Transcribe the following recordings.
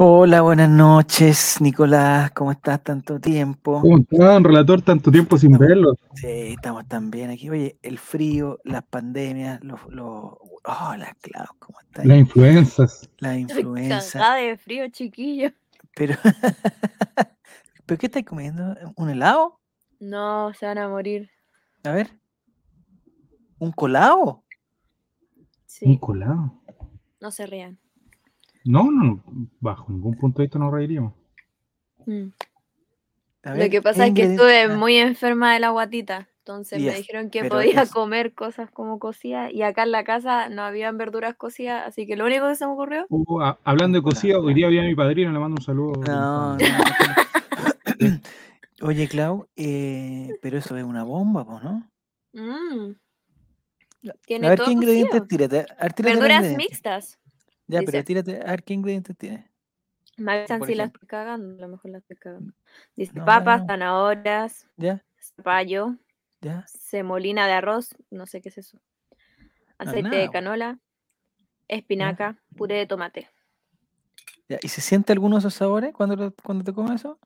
Hola, buenas noches, Nicolás. ¿Cómo estás? Tanto tiempo. ¿Cómo está, don relator? Tanto tiempo sin verlo. Sí, estamos tan bien aquí. Oye, el frío, las pandemias, los. los... Oh, las clavos, ¿cómo estás? Las influencias. La influenza. Cagada de frío, chiquillo. Pero. ¿Pero qué estáis comiendo? ¿Un helado? No, se van a morir. A ver. ¿Un colado? Un Sí, colado. no se rían. No, no, no, bajo ningún punto de vista nos reiríamos. Mm. A Lo ver, que ¿qué pasa es que estuve ah, muy enferma de la guatita. Entonces me dijeron que podía es- comer cosas como cocidas. Y acá en la casa no habían verduras cocidas. Así que lo único que se me ocurrió. Uh, a- hablando de cocida, hoy día viene mi padrino, le mando un saludo. No, no. Oye, Clau, eh, pero eso es una bomba, pues, ¿no? mm, A Tiene ver todo qué ingredientes tírate. A ver, tírate Verduras ingredientes. mixtas. Ya, pero tírate, a ver qué ingredientes tiene. Por si la estoy cagando. A lo mejor la estoy cagando. Dice No, papas, no. zanahorias, Ya, zapallo, ya. semolina de arroz, no sé qué es eso. Aceite nada, de canola, espinaca, puré de tomate. ya. ¿Y se siente alguno de esos sabores cuando, lo- cuando te comes eso?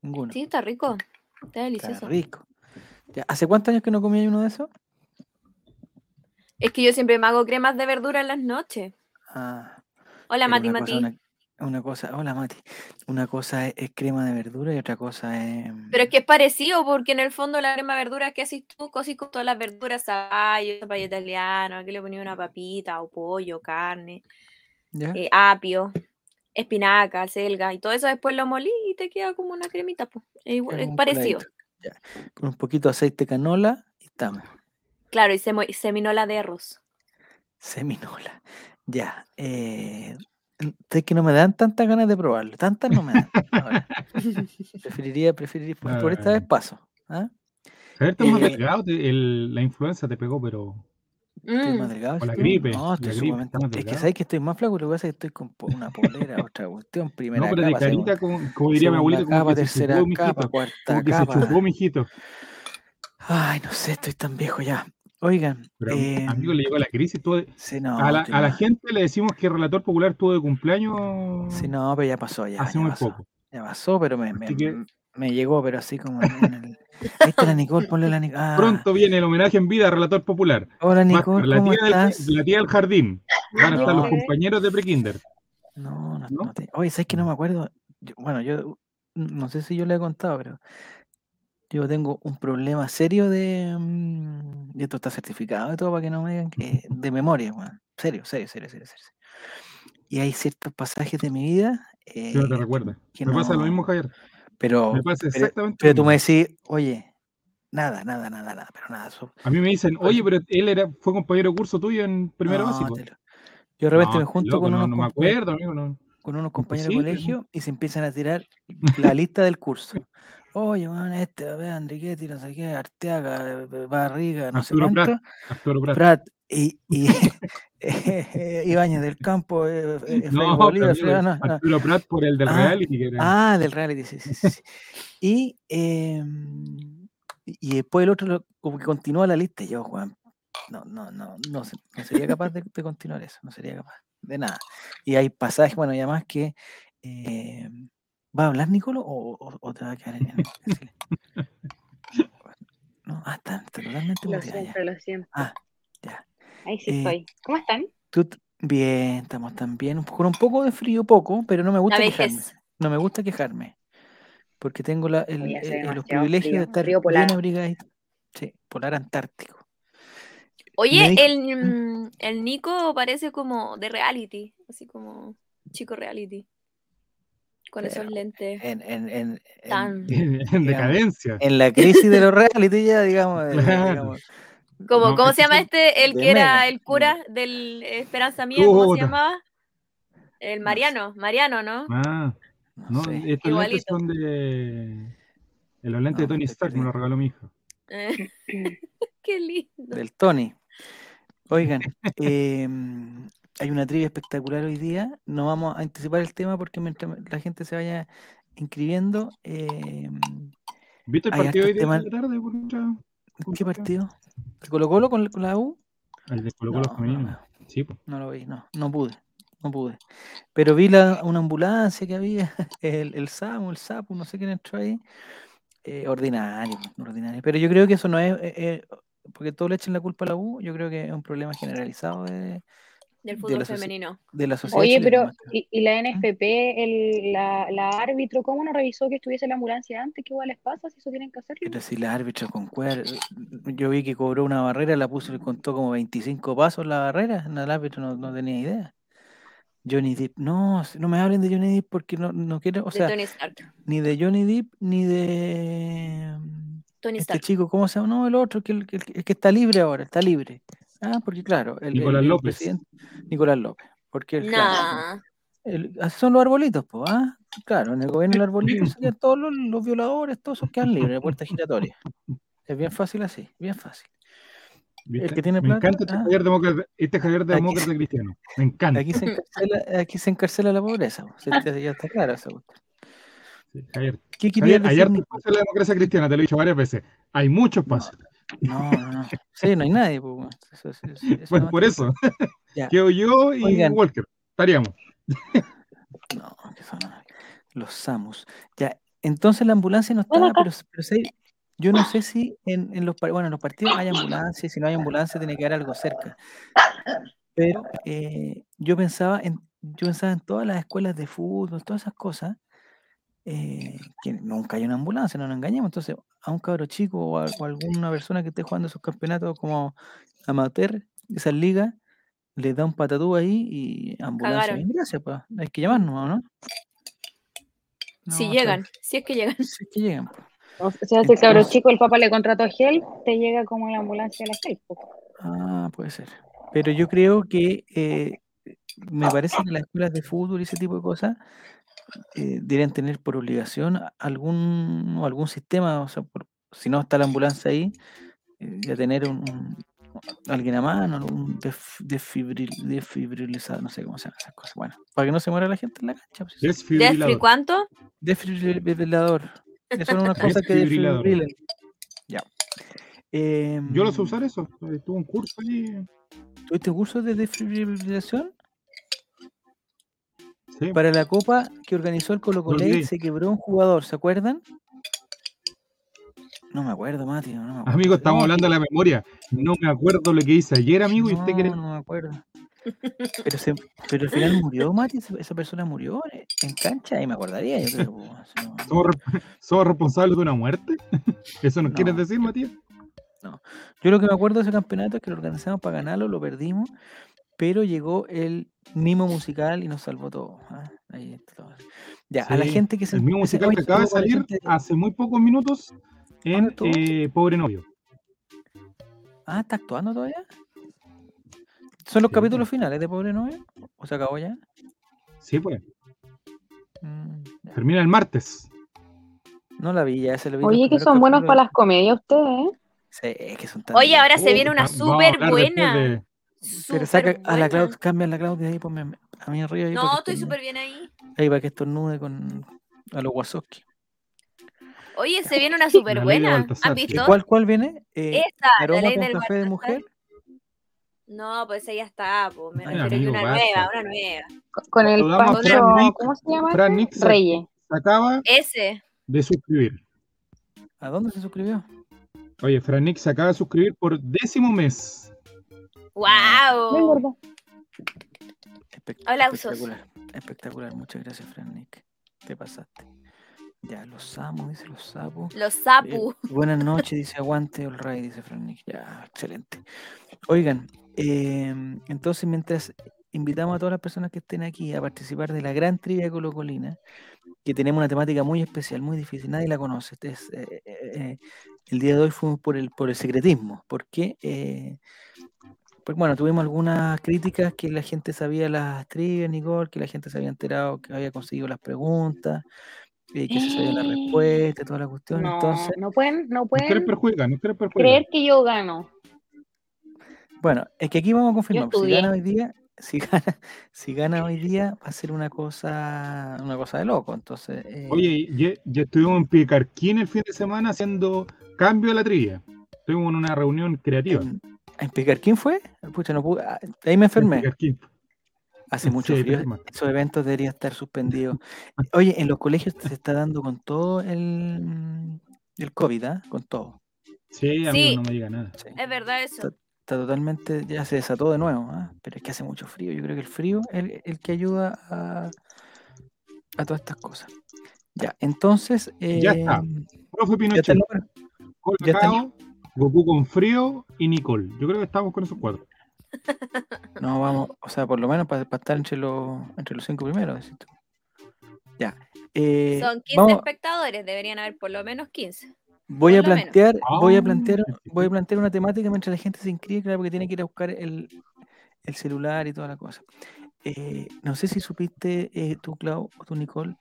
Ninguno. Sí, está rico. Está Está delicioso. rico. Ya, ¿Hace cuántos años que no comía uno de esos? Es que yo siempre me hago cremas de verdura en las noches. Ah, Hola, Mati una Mati. cosa, una, una cosa, hola Mati. Una cosa es, es crema de verdura y otra cosa es. Pero es que es parecido porque en el fondo la crema de verdura que haces tú, cosís con todas las verduras, zapallo, zapallo italiano, aquí le ponía una papita o pollo, carne, eh, apio, espinaca, selga y todo eso después lo molí y te queda como una cremita. pues. Es, igual- parecido. Ya. Con un poquito de aceite canola y estamos. Claro, y seminola de arroz. Seminola. Ya. Eh, es que no me dan tantas ganas de probarlo. Tantas no me dan. ahora. Preferiría, preferiría, por, por esta vez Ah. paso. ¿ah? Estás más Eh, delgado, el- la influenza te pegó, pero Estoy más Mm, delgado. O la gripe, No, estoy sumamente. Es que sabes que estoy más flaco, lo que pasa es que estoy con una polera, otra cuestión, primera no, pero de capa, segunda, carita, como, como diría mi abuelito, como capa, que se tercera chupó, capa, mijito. cuarta Como que se capa. chupó, mijito. Ay, no sé, estoy tan viejo ya. Oigan, Pero eh, amigo, le llegó la crisis. de- sí, no, a, la, a mal. gente le decimos que el relator popular tuvo de cumpleaños Sí, no, pero ya pasó, ya, hace ya muy pasó. poco. Ya pasó, pero me, me, que- me llegó, pero así como en, el. Ahí está la Nicole, ponle la Nicole. Ah, Pronto viene el homenaje en vida al relator popular. hola a Nicole, la ¿cómo tía, del, estás? la tía del jardín. Van a estar los compañeros de prekinder. No, no, ¿No? no te- Oye, ¿sabes que no me acuerdo? Yo- bueno, yo no sé si yo le he contado, pero yo tengo un problema serio de. mm, Y esto está certificado y todo para que no me digan que. De memoria, weón. Serio, serio, serio, serio, serio. Y hay ciertos pasajes de mi vida. Que no te eh, recuerda. que Me pasa lo mismo, Javier. Pero, Me pasa pero, exactamente pero tú me decís, oye, nada, nada, nada, nada, pero nada. so- A mí me dicen, oye, pero él era, fue compañero de curso tuyo en primero no, básico. lo- Yo de repente No, me junto loco, con, no, unos no me compa- acuerdo, amigo. No. con unos compañeros de colegio y se empiezan a tirar la lista del curso. Oye, man, este, a ver, Enriquetti, no sé qué, Arteaga, eh, Barriga, no sé Arturo cuánto. Prat. Arturo Prat. Prat y, y Ibáñez del Campo, eh, eh, No, Bolívar, no, no. Arturo Prat por el del Ah, reality. Ah, del reality, sí, sí, sí. Y, em, y después el otro como que continúa la lista y yo, Juan, no, no, no, no, no sería capaz de, de continuar eso, no sería capaz de nada. Y hay pasajes, bueno, y además que em, ¿va a hablar Nicolo o, o- o te va a quedar en, en- en silencio? No, ah, está, totalmente Lo ya. siento, lo siento. Ah, ya. Ahí sí Eh, estoy. ¿Cómo están? Tú bien, estamos también, con un poco de frío, poco, pero no me gusta quejarme. No me gusta quejarme. Porque tengo la, el, el- los privilegios de estar frío polar. bien abrigadito. Sí, polar antártico. Oye, dijo- el, mm, el Nico parece como de reality, así como chico reality. Con esos Pero, lentes. En, en, en, en- Tan- en decadencia. en la crisis de los reality ya, digamos. de- Claro. digamos, Como, No, ¿Cómo se llama este? El que era el cura del Esperanza Mía, ¿cómo se llamaba? El No Mariano, Mariano, ¿no? Ah, no no, sé. estos lentes Igualito. son de. de los lentes No, de Tony Stark, me lo regaló mi hija. Eh, Qué lindo. Del Tony. Oigan, em, hay una trivia espectacular hoy día. No vamos a anticipar el tema porque mientras la gente se vaya inscribiendo. em, ¿Viste el partido hoy de la tarde? ¿Qué partido? ¿El Colo Colo con, con la U? El de Colo Colo No, femenino. no, Sí, pues. no lo vi, no, no pude. no pude. Pero vi la, una ambulancia que había, el, el SAMU, el SAPU, no sé quién entró ahí. eh, ordinario, ordinario. Pero yo creo que eso no es, eh, eh, porque todos le echen la culpa a la U, yo creo que es un problema generalizado de, Del de fútbol femenino. de la sociedad. Oye, chilena, pero ¿y, y la NFP, el, la, la árbitro, cómo no revisó que estuviese la ambulancia antes? ¿Qué igual les pasa si eso tienen que hacerlo? Pero si la árbitra con cuer- yo vi que cobró una barrera, la puso y contó como 25 pasos la barrera, no, el árbitro no, no tenía idea. Johnny Depp, no, no me hablen de Johnny Depp porque no, no quiero, o de sea, Tony Stark. ni de Johnny Depp ni de Tony este Stark. chico, ¿cómo se llama? No, el otro, que, el, que- el que está libre ahora, está libre. Ah, porque claro, el, el- Nicolás el López. presidente- Nicolás López. Porque el, claro, Nah. el- así son los arbolitos, pues, ¿ah? Claro, en el gobierno el arbolito se quedan todos los, los violadores, todos esos quedan libres, de puerta giratoria. Es bien fácil así, bien fácil. ¿Viste? que tiene Me plata, encanta este ah. Javier demócrata, este Javier Aquí- demócrata cristiano. Me encanta. Aquí se encarcela, aquí se encarcela la pobreza, pues, ya está claro esa Javier, ¿Qué Javier, decir, en la democracia cristiana, te lo he dicho varias veces. Hay mucho espacio. No, no, no. Sí, no hay nadie, pues, bueno. Eso- eso- eso- eso Bueno, no por eso. Ya. Quedo yo y Oigan. Walker. Estaríamos. No, que son los SAMUS. Ya, entonces la ambulancia no está, pero, pero sí, yo no sé si en, en los, bueno, en los partidos hay ambulancia, si no hay ambulancia tiene que haber algo cerca. Pero eh, yo pensaba en, yo pensaba en todas las escuelas de fútbol, todas esas cosas, eh, que nunca hay una ambulancia, no nos engañemos. Entonces, a un cabro chico o a, o a alguna persona que esté jugando esos campeonatos como amateur, esas ligas, les da un patatú ahí y ambulancia. Bien, gracias, pues. Hay que llamarnos, ¿o ¿no? Si No, llegan, si es que llegan. Si es que llegan. pues. O sea, si el cabro chico, el papá le contrató a Gel, te llega como la ambulancia de la Gel. po. Ah, puede ser. Pero yo creo que eh, me parece que las escuelas de fútbol y ese tipo de cosas eh, deberían tener por obligación a- algún, algún sistema, o sea, por- si no está la ambulancia ahí, eh, ya tener un, un- alguien a mano, algún def- desfibril- desfibrilizador, no sé cómo se llama esas cosas. Bueno, para que no se muera la gente en la cancha. pues, eso. ¿Jeffrey Desfibrilador. cuánto? Desfibrilador. Eso son unas cosas que Desfibrilador. desfibrilan. Ya. Yo lo sé Em, usar eso. Tuve un curso ahí. ¿Tuviste cursos de desfibrilación? Sí. Para la copa que organizó el Colo Colo se quebró un jugador, ¿se acuerdan? No me acuerdo, Mati. No me acuerdo. Amigo, estamos No, hablando de la memoria. No me acuerdo lo que hice ayer, amigo, y usted no, quiere. no me acuerdo. Pero, se- pero al final murió, Mati. Esa, persona murió en, cancha y me acordaría, yo creo. no- ¿Somos, re- somos responsables de una muerte? ¿Eso nos No. quieres decir, Matías? Yo lo que me acuerdo de ese campeonato es que lo organizamos para ganarlo, lo perdimos, pero llegó el mimo musical y nos salvó todo. ¿ah? Ahí está todo. Ya, a la gente que se El se- musical que acaba de salir gente- hace muy pocos minutos en eh, Pobre Novio. Ah, ¿está actuando todavía? ¿Son los Sí, capítulos finales de Pobre Novio? ¿O se acabó ya? Sí, pues. Mm, ya. Termina el martes. No la vi, ya se lo vi. Oye, que son buenos capítulos. para las comedias ustedes, ¿eh? Sí, es que son tan Oye, ahora se Oh, viene una súper buena. Pero saca a la buena. Claudia, cambia a la Claudia ahí, ponme a mí arriba. Ahí No, estoy súper bien ahí. Ahí para que estornude con a los Wazowski. Oye, se viene una súper buena. ¿Han visto? ¿Cuál, ¿Cuál viene? Eh, Esa, la aroma ley con del café de mujer. No, pues esa ya está, pues me Ay, refiero a una basta. nueva, una nueva. Con- el Nick- ¿cómo se llama? Fran Nick se, Reyes. acaba Ese. de suscribir. ¿A dónde se suscribió? Oye, Fran Nick se acaba de suscribir por décimo mes. ¡Wow! verdad. Espe- Aplausos. Espectacular. Espectacular. Muchas gracias, Fran Nick. Te pasaste. Ya, los sapos, dice los sapos. Los Eh, Zapu. buenas noches, dice aguante el rey, dice Fran Nick. Ya, excelente. Oigan, em, entonces mientras invitamos a todas las personas que estén aquí a participar de la gran trivia colocolina, que tenemos una temática muy especial, muy difícil, nadie la conoce. Este es, eh, eh, eh, el día de hoy fuimos por el, por el secretismo, porque eh, pues bueno, tuvimos algunas críticas que la gente sabía las trivias, Nicole, que la gente se había enterado que había conseguido las preguntas, eh, que se sabía la respuesta, toda la cuestión. No, Entonces, no pueden, no pueden perjudicar, no quieres perjudicar. creer que yo gano. Bueno, es que aquí vamos a confirmar. pues, Si gana hoy día, si gana, si gana hoy día, va a ser una cosa, una cosa de loco. Entonces, eh, Oye, ya, ya estuvimos en Picarquín el fin de semana haciendo cambio de la trivia. Estuvimos en una reunión creativa. en, en Picar, ¿quién fue? Pucha, no pude- ah, ahí me en enfermé. Picarquín. Hace mucho Sí, frío. Esos eventos deberían estar suspendidos. Oye, en los colegios se está dando con todo el, el COVID, ¿ah? Con todo. Sí, amigo, Sí. no me diga nada. Sí. Es verdad eso. Está totalmente, ya se desató de nuevo, ¿ah? Pero es que hace mucho frío. Yo creo que el frío es el, el que ayuda a, a todas estas cosas. Ya, entonces. Ya está. em, Profe ya está Pinochet, el número. ya está. Goku con frío y Nicole. Yo creo que estamos con esos cuatro. No, vamos, o sea, por lo menos para, estar entre los, entre los cinco primeros. Ya. eh, Son 15 vamos, espectadores, deberían haber por lo menos 15. voy a por plantear, voy a Ah, plantear, voy a plantear una temática mientras la gente se inscribe, claro, porque tiene que ir a buscar el, el celular y toda la cosa. Eh, no sé si supiste eh, tú, Clau, o tú, Nicole,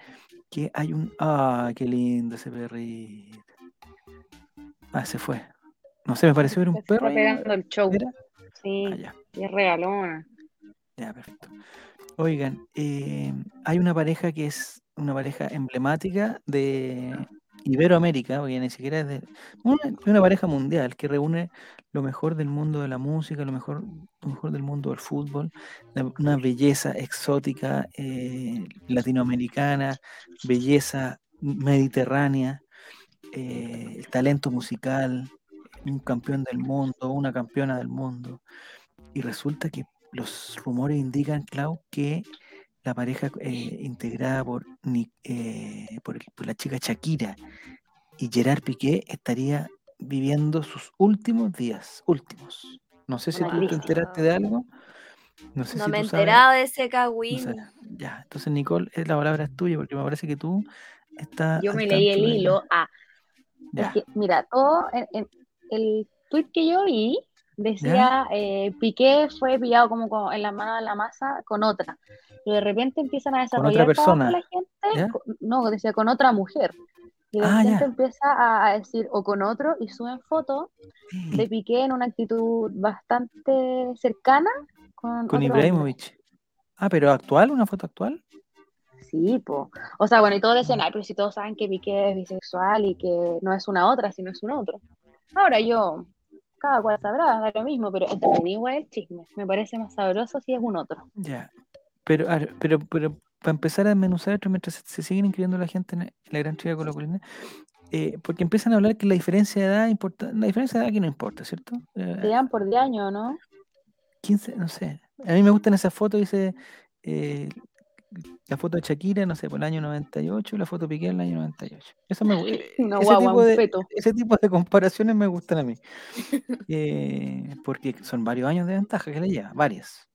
que hay un. ¡Ah, qué lindo ese perrito! Ah, se fue. No sé, me pareció ver un Se está perro. ahí. el show. ¿Era? Sí, Ah, es regalona. Ya, perfecto. Oigan, eh, hay una pareja que es una pareja emblemática de Iberoamérica, porque ni siquiera es de una, una pareja mundial que reúne lo mejor del mundo de la música, lo mejor, lo mejor del mundo del fútbol, la- una belleza exótica eh, latinoamericana, belleza mediterránea, eh, el talento musical, un campeón del mundo, una campeona del mundo. Y resulta que los rumores indican, Clau, que la pareja eh, integrada por, eh, por, el- por la chica Shakira y Gerard Piqué estaría viviendo sus últimos días, últimos. No sé si tú te enteraste de algo. No sé No si me he sabes. enterado de ese no cagüín. Ya, entonces Nicole, eh, la palabra es tuya porque me parece que tú estás. Yo me leí el hilo. Ah, Ya, es que, mira, todo en- en- el tweet que yo vi decía eh, Piqué fue pillado como con- en la mano de la masa con otra. Y de repente empiezan a Con otra desarrollar abajo persona, la gente, no, decía con otra mujer. Y de Ah, repente ya. empieza a, a decir o con otro y suben fotos de Piqué en una actitud bastante cercana con, Con. Ibrahimovic. Ah, pero actual, una foto actual. Sí, po. O sea, bueno, y todos decían, ay, pero si todos saben que Piqué es bisexual y que no es una otra, sino es un otro. Ahora yo, cada cual sabrá, da lo mismo, pero entretenido igual el chisme. Me parece más sabroso si es un otro. Ya. Pero, pero, pero para empezar a desmenuzar esto mientras se, se siguen inscribiendo la gente en en la gran trivia colocolina, eh, porque empiezan a hablar que la diferencia de edad importa, la diferencia de edad aquí no importa, ¿cierto? Eh, Se llevan por 10 años, ¿no? 15, no sé. A mí me gustan esas fotos, dice eh, la foto de Shakira, no sé, por el año 98 y la foto de Piqué en el año 98. Eso me, eh, Una ese, guagua, tipo de, ese tipo de comparaciones me gustan a mí. Eh, porque son varios años de ventaja que le lleva, varias.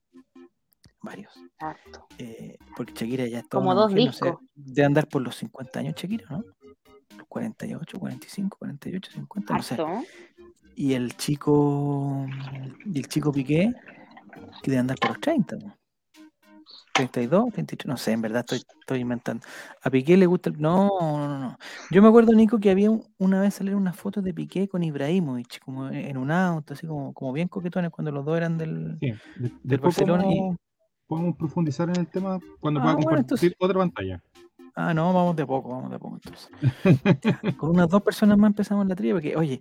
Varios. Exacto. Eh, porque Shakira ya está Como dos mujer, no sé, discos. de andar por los 50 años Shakira, ¿no? Los 48, 45, 48, 50, no sé. Harto. Y el chico, y el chico Piqué, que debe andar por los 30, ¿no? 32, 33, no sé, en verdad estoy, estoy inventando. A Piqué le gusta el... No, no, no. Yo me acuerdo, Nico, que había un- una vez salieron unas fotos de Piqué con Ibrahimovic, como en un auto, así como, como bien coquetones cuando los dos eran del, Sí. de- del Barcelona. y- podemos, profundizar en el tema cuando Ah, pueda bueno, compartir entonces- otra pantalla. Ah, no, vamos de poco, vamos de poco entonces. Con unas dos personas más empezamos la trivia, porque, oye,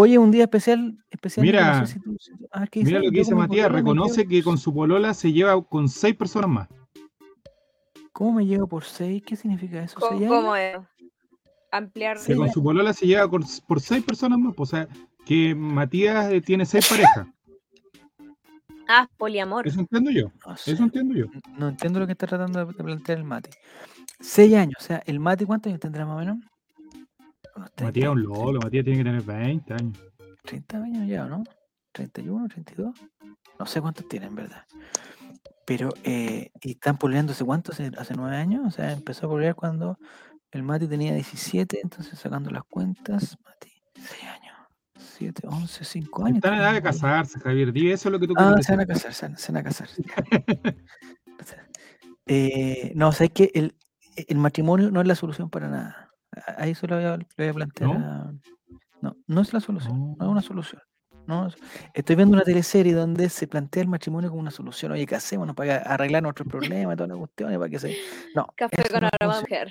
hoy es un día especial, especial. Mira, no sé si tú- si tú- ah, ¿qué Mira lo que dice Matías, reconoce que con su polola se lleva con seis personas más. ¿Cómo me llevo por seis? ¿Qué significa eso? ¿Cómo es? Ampliar. Que Sí, con su polola se lleva con- por seis personas más. pues, O sea, que Matías eh, tiene seis parejas. Ah, poliamor. Eso entiendo yo. No sé, Eso entiendo yo. no entiendo lo que está tratando de plantear el Mati. Seis años, o sea, ¿el Mati cuántos años tendrá más o menos? Unos 30, Matías es un lolo, Matías tiene que tener 20 años. 30 años ya, ¿no? 31, 32. No sé cuántos tienen, en verdad. Pero, eh, ¿y están poleándose cuánto? Hace, hace nueve años. O sea, empezó a polear cuando el Mati tenía 17, entonces sacando las cuentas, Mati, 6 años, 7, 11, 5 años. Están en edad de casarse, Javier. Di eso es lo que tú Ah, se van a casar, se van, se van a casar. eh, no, o sea, es que el, el matrimonio no es la solución para nada. Ahí eso lo voy a, lo voy a plantear. ¿No? No, no es la solución, no es Oh. una solución. No, es- estoy viendo una teleserie donde se plantea el matrimonio como una solución. Oye, casémonos para arreglar nuestros problemas, todas las cuestiones, para que se. No, Café con no aroma mujer.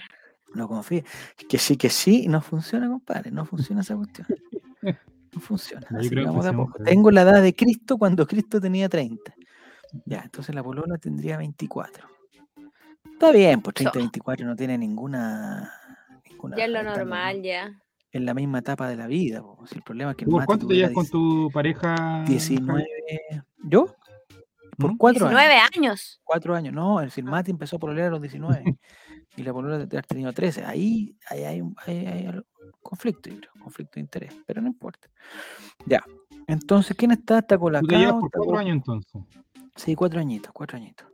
No confíe. Que sí, que sí, no funciona, compadre. No funciona esa cuestión. No funciona. No, Así que que vamos de a poco. Tengo la edad de Cristo cuando Cristo tenía 30. Ya, entonces la polola tendría 24. Está bien, pues 30 So. 24 no tiene ninguna. Ya es lo normal, ya. En la misma etapa de la vida. Si el problema es que el ¿Tú por Mati cuánto te llevas con tu pareja? 19. ¿Yo? Por ¿Mm? 4 años. 19 años. Cuatro años, no, el. Mati empezó a pololear a los 19 y la polola debe haber tenido 13. Ahí, ahí hay, un- ahí hay conflicto, conflicto de interés, pero no importa. Ya, entonces, ¿quién está? Está con la Tú te llevas por cuatro años entonces. Sí, cuatro añitos, cuatro añitos.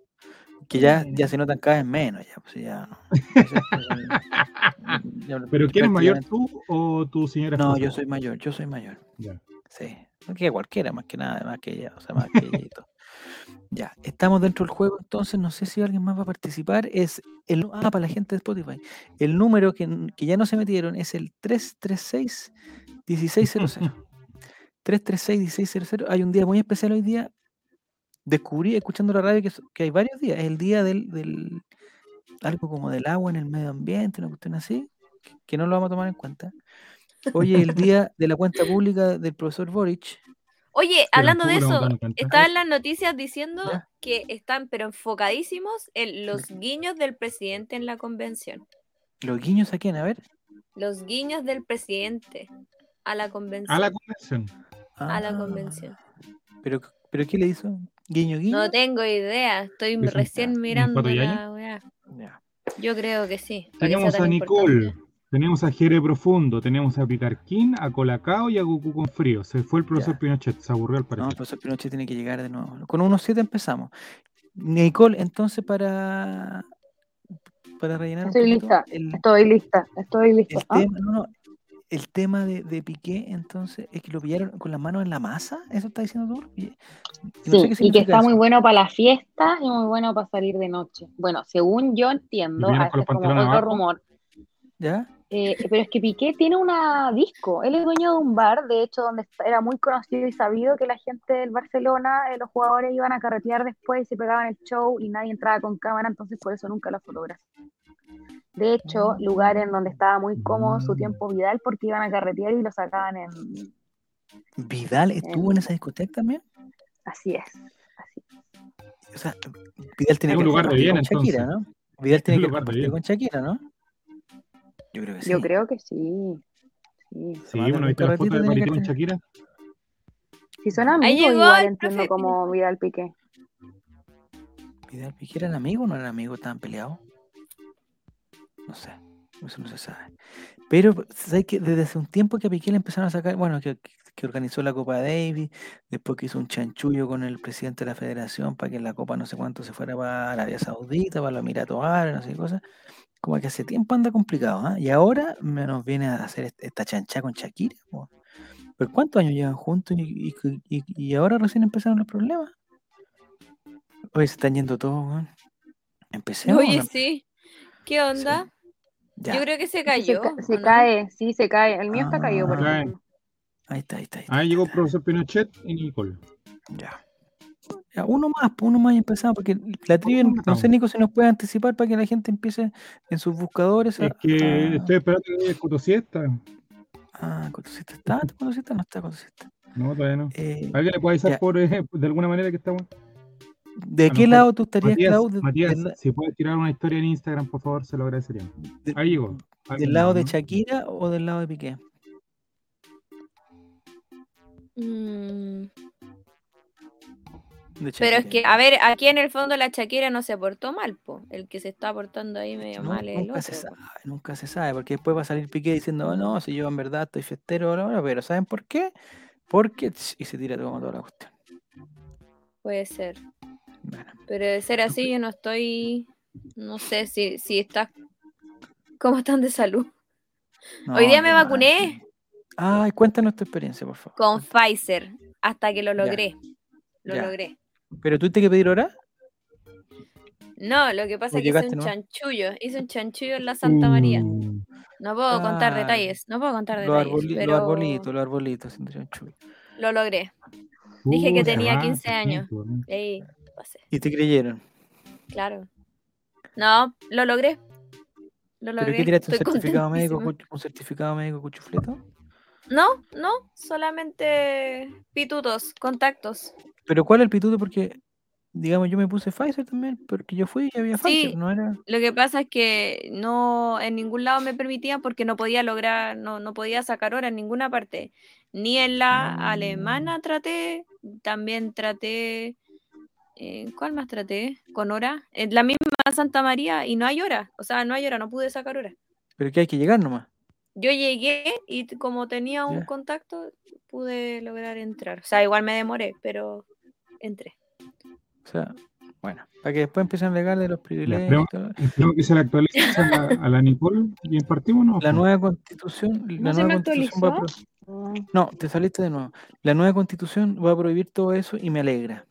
Que ya, ya se notan cada vez menos, ya, pues ya no. ¿Pero quién es mayor, tú o tu señora No, esposa? yo soy mayor, yo soy mayor. Ya. Sí, que cualquiera, más que nada, más que ella, o sea, más que ella y todo. Ya, estamos dentro del juego, entonces no sé si alguien más va a participar. Es el ah, para la gente de Spotify. El número que, que ya no se metieron es el 336 1600. 336 1600. Hay un día muy especial hoy día. Descubrí escuchando la radio que, que hay varios días. Es el día del, del algo como del agua en el medio ambiente, una cuestión así, que, que no lo vamos a tomar en cuenta. Hoy es el día de la cuenta pública del profesor Boric. Oye, hablando de eso, en las noticias diciendo Ya. que están pero enfocadísimos en los guiños del presidente en la convención. Los guiños a quién, a ver. Los guiños del presidente a la convención. A la convención. a la Ah, convención. Pero, pero ¿qué le hizo? Guiño, guiño. No tengo idea, estoy ¿Es un- recién un mirando la weá. Yo creo que sí. Tenemos a Nicole, importante. tenemos a Jere Profundo, tenemos a Pitarquín, a Colacao y a Goku con frío. Se fue el profesor Ya. Pinochet, se aburrió al No, el parecer. profesor Pinochet tiene que llegar de nuevo. Con unos siete empezamos. Nicole, entonces para para rellenar Estoy lista. el, Estoy lista, estoy lista. el ¿Ah? tema, no, no, el tema de, de Piqué, entonces, es que lo pillaron con las manos en la masa, ¿eso está diciendo tú? Y- y no sé Sí, y que está muy bueno para la fiesta y muy bueno para salir de noche. Bueno, según yo entiendo, a es como otro abajo? rumor, ¿Ya? eh, pero es que Piqué tiene una disco, él es dueño de un bar, de hecho, donde era muy conocido y sabido que la gente del Barcelona, eh, los jugadores iban a carretear después y se pegaban el show y nadie entraba con cámara, entonces por eso nunca lo fotografió. De hecho, lugar en donde estaba muy cómodo su tiempo Vidal porque iban a carretear y lo sacaban en... ¿Vidal estuvo en esa discoteca también? Así es, así. O sea, Vidal tiene que lugar de compartir bien, con Shakira, ¿no? Vidal tiene que compartir con Shakira, ¿no? Yo creo que sí. Yo creo que sí. sí. Sí, bueno, ¿viste la foto de con tener. Shakira? Si son amigos, llegó igual entiendo como Vidal Piqué. ¿Vidal Piqué eran amigos o no eran amigos? ¿Estaban peleados? No sé, eso no se sabe. Pero, ¿sabes que Desde hace un tiempo que a Piqué le empezaron a sacar, bueno, que, que organizó la Copa Davis, después que hizo un chanchullo con el presidente de la federación para que la Copa no sé cuánto se fuera para Arabia Saudita, para los Emiratos Árabes, no sé qué cosas. Como que hace tiempo anda complicado, ¿ah? Y ahora nos viene a hacer est- esta chancha con Shakira. po. ¿Pero cuántos años llevan juntos y, y- y- y ahora recién empezaron los problemas? Hoy se están yendo todos, weón. Empecemos. Oye, sí. ¿Qué onda? Yo creo que se Se, cayó. ca- se cae, sí, se cae. El mío está caído, por Ah. Ejemplo. ahí está, ahí está. Ahí está, Ahí llegó el profesor Pinochet y Nicole. Ya. Ya, uno más, pues, uno más y empezamos, porque la trivia, no sé. Nico, si nos puede anticipar para que la gente empiece en sus buscadores a. Es que a- estoy esperando que llegue Cotosiesta. Ah, Cotosita está, Cotosita no está, Cotosita. No, todavía no. Eh, ¿Alguien le puede avisar por, eh, de alguna manera que estamos? ¿De qué lado tú estarías, Matías, Clau? De- Matías, la- si puedes tirar una historia en Instagram, por favor, se lo agradecería. de- Ahí llegó. ¿Del lado de. Shakira o del lado de Piqué? Mm, Pero es que, a ver, aquí en el fondo la Shakira no se portó mal, po. El que se está portando ahí medio No, mal es el nunca se otro, sabe, nunca se sabe, porque después va a salir Piqué diciendo, "Oh, no, si yo en verdad estoy festero, bla, bla", pero ¿saben por qué? Porque, y se tira todo toda la cuestión. Puede ser. Pero de ser así, yo no estoy. No sé si, si estás. ¿Cómo están de salud? Hoy día me vacuné Ay, cuéntanos tu experiencia, por favor. con Pfizer hasta que lo Ya, logré. Lo ya. logré. ¿Pero tuviste que pedir hora? No, lo que pasa ¿O es que hice un chanchullo. Hice un chanchullo en la Santa María. No puedo contar Ah, detalles. No puedo contar Los, detalles. arboli- pero los arbolitos, los arbolitos. lo logré. Dije que tenía va, 15 qué años. tiempo, ¿no? Ey, pasé. Y te creyeron. Claro. No, lo logré. Lo ¿Pero logré. qué tiraste? ¿Un Estoy certificado, médico, ¿Un certificado médico cuchufleto? No, no, solamente pitutos, contactos. ¿Pero cuál es el pituto? Porque digamos, yo me puse Pfizer también, porque yo fui y había Sí. Pfizer, no era. Lo que pasa es que no en ningún lado me permitían porque no podía lograr, no, no podía sacar hora en ninguna parte. Ni en la Ah. alemana traté, también traté, eh, ¿cuál más traté? Con hora. En la misma Santa María y no hay hora, o sea, no hay hora, no pude sacar hora. Pero que hay que llegar nomás. Yo llegué y como tenía un Ya. contacto, pude lograr entrar. O sea, igual me demoré, pero entré. O sea, bueno, para que después empiecen a alegar de los privilegios. creo-. Espero que se le actualice a la, a la Nicole y partimos, ¿no? La nueva constitución, la ¿No se nueva me constitución va a pro- Mm, No, te saliste de nuevo. La nueva constitución va a prohibir todo eso y me alegra.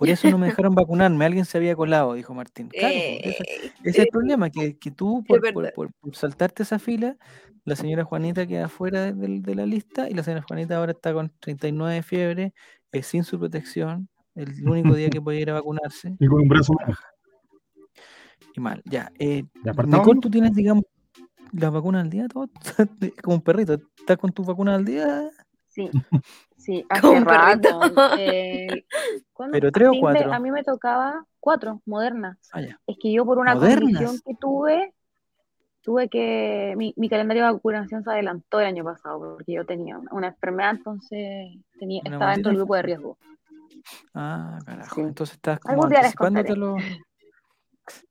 Por eso no me dejaron vacunarme. Alguien se había colado, dijo Martín. Claro, pues, ese, Eh, ese es el problema, que, que tú, por, por- verdad. por- por saltarte esa fila, la señora Juanita queda fuera de, de- de la lista y la señora Juanita ahora está con 39 de fiebre, eh, sin su protección, el único día que puede ir a vacunarse. Y con un brazo más. Y mal, ya. Eh. Nicole, tú tienes, digamos, las vacunas al día, todo, como un perrito, ¿estás con tus vacunas al día? Sí, sí, Como hace un perrito. rato. eh. ¿Pero A tres o cuatro? a mí me tocaba cuatro, modernas. Ah. Es que yo por una ¿Modernas? condición que tuve, tuve que, mi, mi calendario de vacunación se adelantó el año pasado, porque yo tenía una, una enfermedad, entonces tenía, Una estaba dentro del grupo de riesgo. Ah, carajo. Sí. Entonces estás como lo...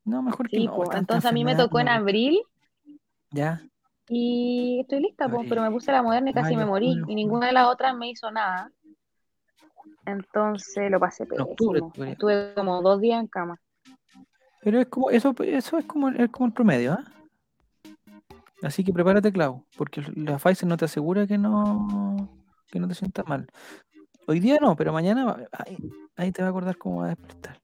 No, mejor que Sí, no. po, tanta entonces a mí me tocó en abril Ya. Y estoy lista, Abril. pero me puse la moderna y casi me morí, y ninguna de las otras me hizo nada. Entonces lo pasé octubre pésimo. Estuve como dos días en cama. Pero es como, eso, eso es como, es como el promedio, ¿ah? Así que prepárate, Clau, porque la Pfizer no te asegura que no, que no te sientas mal. Hoy día no, pero mañana ahí, ahí te va a acordar cómo va a despertar.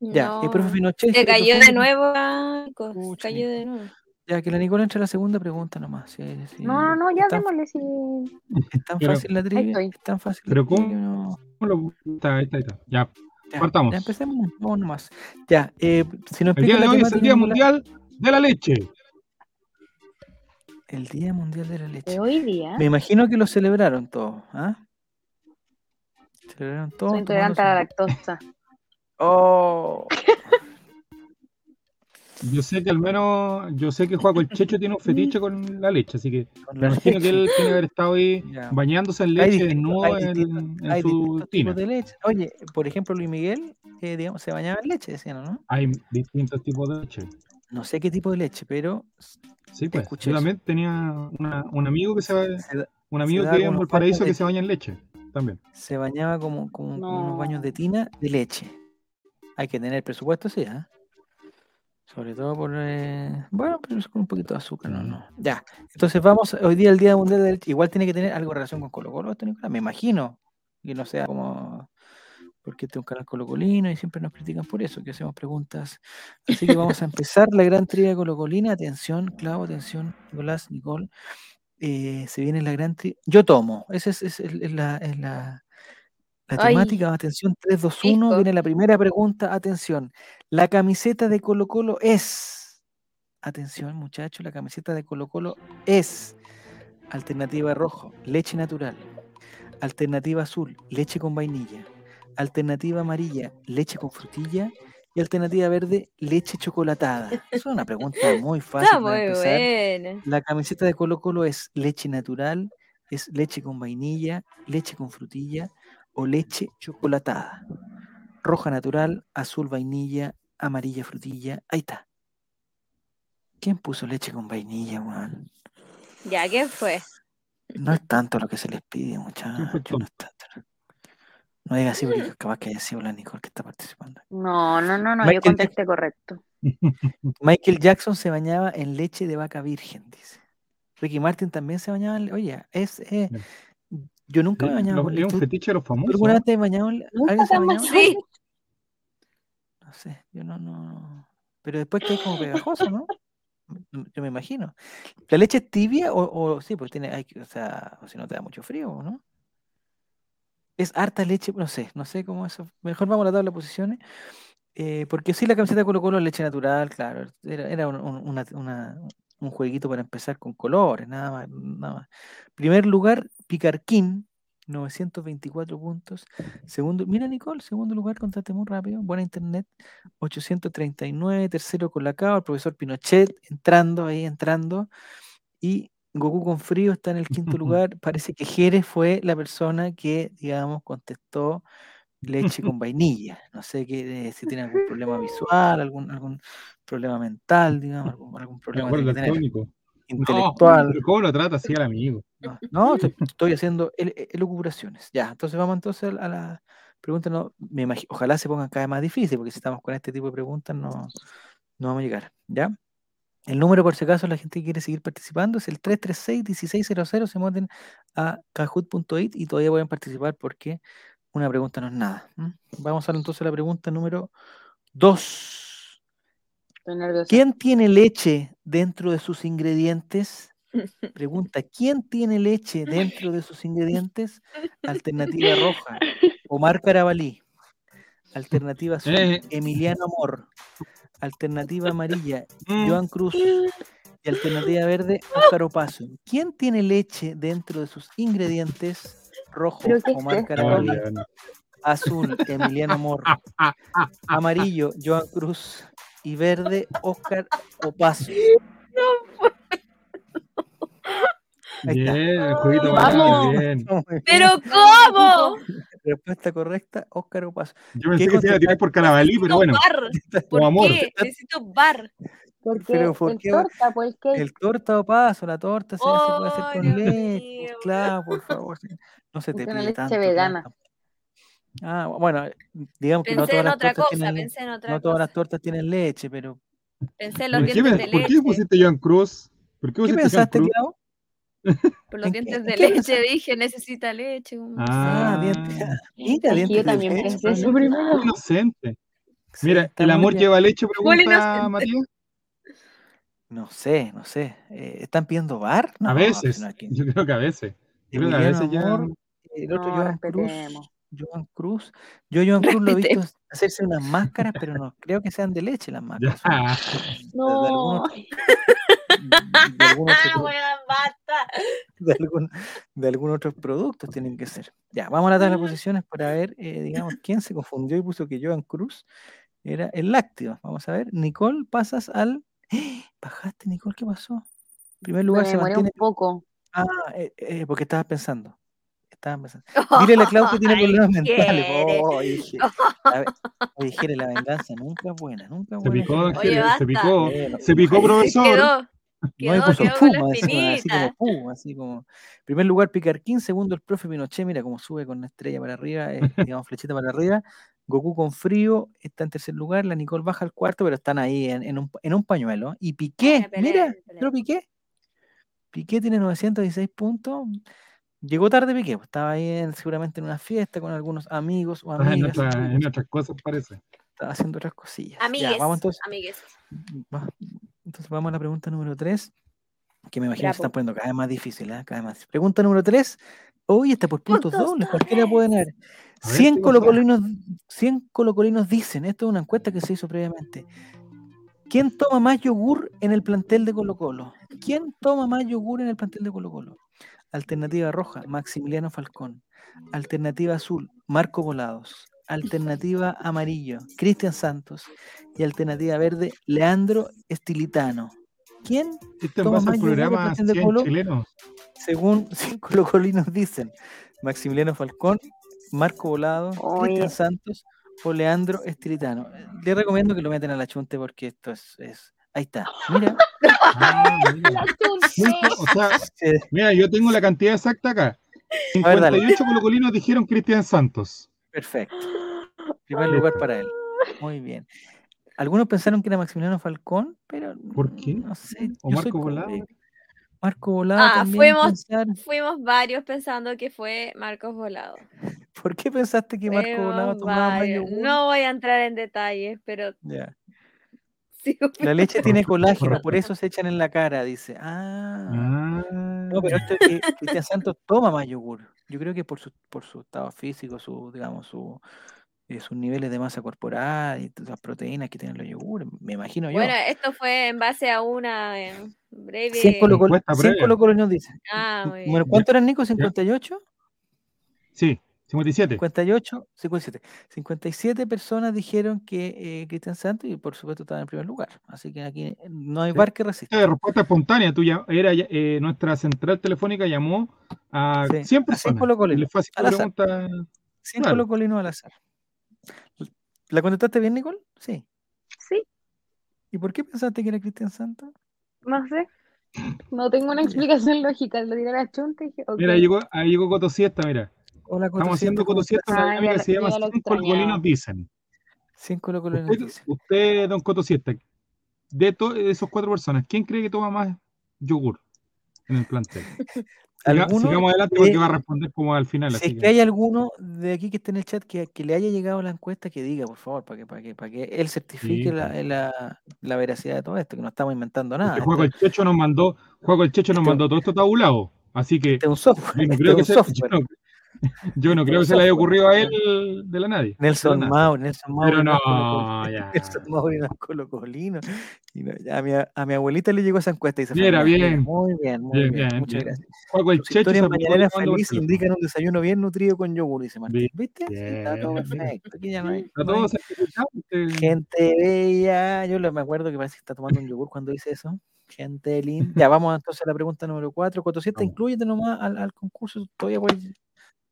Ya, el profe No. Pinochet. Se cayó profe- de nuevo, ah, Pucha, cayó de nuevo. Ya, que la Nicole entre a la segunda pregunta nomás. sí. No, no, no, ya démosle si. es tan Pero- fácil la trivia. Es tan fácil Pero ¿cómo? no- ¿Cómo lo- está, ahí está, ahí está. Ya, Ya, Partamos. Ya empecemos, vamos nomás. Ya, eh, si nos el día de hoy es el Día. Mundial de la Leche. El Día Mundial de la Leche. de hoy día. Me imagino que lo celebraron todos, ¿ah? Celebraron todos. Soy intolerante a la lactosa. Oh, Yo sé que al menos, yo sé que Juaco el Checho tiene un fetiche con la leche, así que me imagino que él tiene que haber estado ahí Ya. bañándose en leche desnudo hay en, en Hay su tina. tipos de leche. Oye, por ejemplo, Luis Miguel, eh, digamos, se bañaba en leche, decían, ¿no? Hay distintos tipos de leche. No sé qué tipo de leche, pero Sí, pues. Escuché Yo también tenía una- un amigo que se va- se, un amigo que en Valparaíso que se baña en leche también. se bañaba como, como con unos No. baños de tina de leche. Hay que tener presupuesto, sí, ¿ah? Sobre todo por. eh, bueno, pero es con un poquito de azúcar, no, no. Ya. Entonces vamos, hoy día el Día Mundial de la Leche. Igual tiene que tener algo en relación con Colo Colo, esto, Nicolás, me imagino. Que no sea como. Porque este es un canal colocolino y siempre nos critican por eso, que hacemos preguntas. Así que vamos a empezar la gran trivia colocolina. Atención, Clavo, atención, Nicolás, Nicole. Eh, se viene la gran trivia. Yo tomo. Esa es, es- es la, es la, la Ay. temática. Atención, 3, 2, 1. Listo. Viene la primera pregunta. Atención. La camiseta de Colo Colo es. Atención, muchachos. La camiseta de Colo Colo es. Alternativa rojo, leche natural. Alternativa azul, leche con vainilla. Alternativa amarilla, leche con frutilla. Y alternativa verde, leche chocolatada. Es una pregunta muy fácil. Está para muy empezar. buena. La camiseta de Colo Colo es leche natural, es leche con vainilla, leche con frutilla o leche chocolatada. Roja natural, azul vainilla, amarilla frutilla. Ahí está. ¿Quién puso leche con vainilla, weón? Ya, ¿qué fue? No es tanto lo que se les pide, muchachos. No es tanto. No, no diga así porque capaz que haya sido la Nicole que está participando. No, no, no, no, Michael yo contesté correcto. Michael Jackson se bañaba en leche de vaca virgen, dice. Ricky Martin también se bañaba en... Oye, es... eh, yo nunca me he bañado es un ¿Tú- fetiche de los ¿Tú famosos. alguna vez te bañado Sí. No sé, yo no, no. Pero después que es como pegajoso, ¿no? Yo me imagino. ¿La leche es tibia o, o sí, pues tiene, hay o sea, o si no te da mucho frío, ¿no? Es harta leche, no sé, no sé cómo eso. Mejor vamos a la tabla de posiciones. eh, porque sí, la camiseta de Colo Colo es leche natural, claro. Era, era un, un- una- una- un jueguito para empezar con colores, nada más, nada más. Primer lugar, Picarquín, 924 puntos. Segundo, mira Nicole, segundo lugar, contate muy rápido, buena internet, 839, tercero Colacao, el profesor Pinochet entrando ahí, entrando, y Goku con frío está en el quinto lugar. Parece que Jerez fue la persona que, digamos, contestó leche con vainilla. No sé qué, eh, si tiene algún problema visual, algún, algún problema mental, digamos, algún, algún problema. No, intelectual. pero ¿cómo lo trata así al amigo? No, no, te- estoy haciendo el- el- elucubraciones. Ya, entonces vamos entonces a la pregunta. No, me imagi- ojalá se pongan cada vez más difícil, porque si estamos con este tipo de preguntas no, no vamos a llegar. ¿Ya? El número, por si acaso, la gente que quiere seguir participando es el 336-1600. Se meten a kahoot.it y todavía pueden participar porque una pregunta no es nada. Vamos a ver entonces a la pregunta número 2. Estoy nerviosa. ¿Quién tiene leche dentro de sus ingredientes? Pregunta, ¿quién tiene leche dentro de sus ingredientes? Alternativa roja, Omar Carabalí. Alternativa azul, Eh. Emiliano Amor. Alternativa amarilla, Mm. Joan Cruz. Y alternativa verde, Óscar Opaso. ¿Quién tiene leche dentro de sus ingredientes? Rojo, ¿Pero qué es Omar? Carabalí. Azul, Emiliano Amor. Amarillo, Joan Cruz. Y verde, Óscar Opaso. Ahí está. Bien, el jueguito Vamos. bien. Muy bien. ¿Pero cómo? Respuesta correcta, Óscar Opaso. Yo pensé ¿Qué que se iba a tirar por Carabalí, pero bueno. Necesito bar. Como ¿Por amor. qué? Necesito bar. Porque Pero, ¿por el qué? torta, pues el cake. El torta Opaso, la torta se, se puede hacer Oh, con leche. pues, Claro, por favor. No se te pide leche tanto. vegana. tanto. Ah, bueno, digamos que no Pensé todas en las otra tortas cosa, tienen, pensé en otra no todas cosa. las tortas tienen leche, pero Pensé en los ¿Por qué, dientes de ¿Por qué pusiste Joan Cruz? ¿Por qué ¿qué pensaste, Cruz? Clau? Por los ¿En dientes de leche pensaste? dije, necesita leche. Ah, Ah, dientes. Mira, Es que dientes yo de también leche. pensé eso primero. inocente. Mira, ¿el amor bien. lleva leche? Pregunta. Matías. No sé, no sé. Eh, ¿Están pidiendo bar? No, A veces. no, aquí- Yo creo que a veces. Yo creo que a veces ya. Amor, el otro No, Joan Cruz. Joan Cruz. Yo Joan Cruz lo he visto hacerse unas máscaras, pero no creo que sean de leche las máscaras. son de- de No. algunos- de algún otro Ah, de algún, de algún otros productos tienen que ser. Ya, vamos a la tabla de posiciones para ver, eh, digamos, quién se confundió y puso que Joan Cruz era el lácteo. Vamos a ver, Nicole, pasas al... Bajaste, Nicole, ¿qué pasó? En primer lugar Me se mantiene... un poco. Ah, eh, eh, porque estabas pensando. Estabas pensando. Dile a la Clau que tiene problemas mentales. Oh, dije, la venganza nunca es buena, nunca es Se buena. picó, Jere. don Oye, se picó. Eh, no, Se picó, profesor. Quedó, no, quedó, puso quedó con la puma, encima, así como puma, así como. Primer lugar, Picarquín. Segundo, el profe Pinochet. Mira cómo sube con la estrella para arriba, eh, digamos, flechita para arriba. Goku con frío está en tercer lugar. La Nicole baja al cuarto, pero están ahí en, en un, en un pañuelo. Y Piqué, Pelea, mira, pero Piqué. Piqué tiene 916 puntos. Llegó tarde Piqué, pues, estaba ahí en- seguramente en una fiesta con algunos amigos o Ah, En, amigas. otra- en otras cosas parece. Estaba haciendo otras cosillas. Ya, Amigues, vamos entonces. amigues. Va- Entonces vamos a la pregunta número 3, que me imagino que se están Bravo. poniendo cada vez más difícil, ¿eh? cada vez más. Pregunta número 3. Hoy está por puntos Puntos dobles, cualquiera puede ganar. A ver, 100 ¿qué pasó? colocolinos, 100 colocolinos dicen, esto es una encuesta que se hizo previamente. ¿Quién toma más yogur en el plantel de Colo Colo? ¿Quién toma más yogur en el plantel de Colo Colo? Alternativa roja, Maximiliano Falcón. Alternativa azul, Marco Volados. Alternativa amarillo, Cristian Santos. Y alternativa verde, Leandro Estilitano. ¿Quién? Este Toma más programa plantel de 100 Colo. chilenos. Según 100 colocolinos dicen, Maximiliano Falcón, Marco Volado. Cristian Santos o Leandro Estilitano. Le recomiendo que lo metan a la chunte porque esto es, es- ahí está. Mira, Ah, mira. O sea, yo tengo la cantidad exacta acá. A ver, dale. 58 colocolinos dijeron Cristian Santos. perfecto. Primer lugar para él. Muy bien. Algunos pensaron que era Maximiliano Falcón, pero ¿Por qué? no sé. ¿O Marco soy Volado? Marco Volado Ah, también fuimos- pensaron. Fuimos varios pensando que fue Marcos Volado. ¿Por qué pensaste que Marco Fuimos Volado tomaba más varios. yogur? No voy a entrar en detalles, pero Ya. sí. La leche tiene colágeno, por eso se echan en la cara, dice. Ah. Ah, No, pero esto es que Cristian Santos toma más yogur. Yo creo que por su, por su estado físico, su, digamos, su, sus niveles de masa corporal y todas las proteínas que tienen los yogures, me imagino yo. Bueno, esto fue en base a una eh, breve. 100 Colo Colo, Encuesta 100 previa. Colo Colo nos dice. Ah, muy Bueno. ¿cuánto eran Nico? ¿58? Sí, 57. 58, 57. 57 personas dijeron que eh, Cristian Santos y por supuesto estaba en primer lugar. Así que aquí no hay Sí. bar que resista. Esta respuesta espontánea, tú ya, era, eh, nuestra central telefónica llamó a Sí, 100 a personas. 100 colocolinos, y les fue haciendo al azar. preguntas. 100 claro. colocolinos al azar. ¿La contestaste bien, Nicole? Sí. Sí, ¿Y por qué pensaste que era Cristian Santos? no sé. No tengo una explicación lógica. Lo diré a la chunta y dije. Mira, ahí llegó, ahí llegó Coto Siesta, mira. Hola, Coto Estamos haciendo ¿cómo Coto estás? Siesta, una Ah, dinámica ya que se llama ya lo 100 colocolinos extrañaba. dicen. 100 colocolinos Usted, don Coto Siesta, de to- esos cuatro personas, ¿quién cree que toma más yogur en el plantel? Siga- ¿Alguno sigamos adelante de- porque va a responder como al final. Si así es que que- hay alguno de aquí que esté en el chat que, que le haya llegado la encuesta, que diga, por favor, para que, para que, para que él certifique Sí, la, pues. la- la veracidad de todo esto, que no estamos inventando nada. Porque Esto, Juego el Checho nos mandó, Juego el Checho nos Esto- mandó todo esto tabulado. Así que este es un software. este creo es que un software. no, yo no creo que se le haya ocurrido a él de la nadie. Nelson. Mau, Nelson Mau. Pero no, ya. Nelson Mau y los colocolino. A, mi, a mi abuelita le llegó esa encuesta y se Mira, bien. Muy bien, muy Bien, bien. bien, Muchas bien. gracias. El historias mañaneras felices indican un desayuno bien nutrido con yogur, dice Martín. ¿Viste? Sí, está todo perfecto. Aquí ya no hay, Está no todo hay- Gente bella, yo me acuerdo que parece que está tomando un yogur cuando dice eso. Gente linda. Ya vamos entonces a la pregunta número 4. Cotosieta, Vamos. incluyete nomás al, al concurso. Todavía puedes,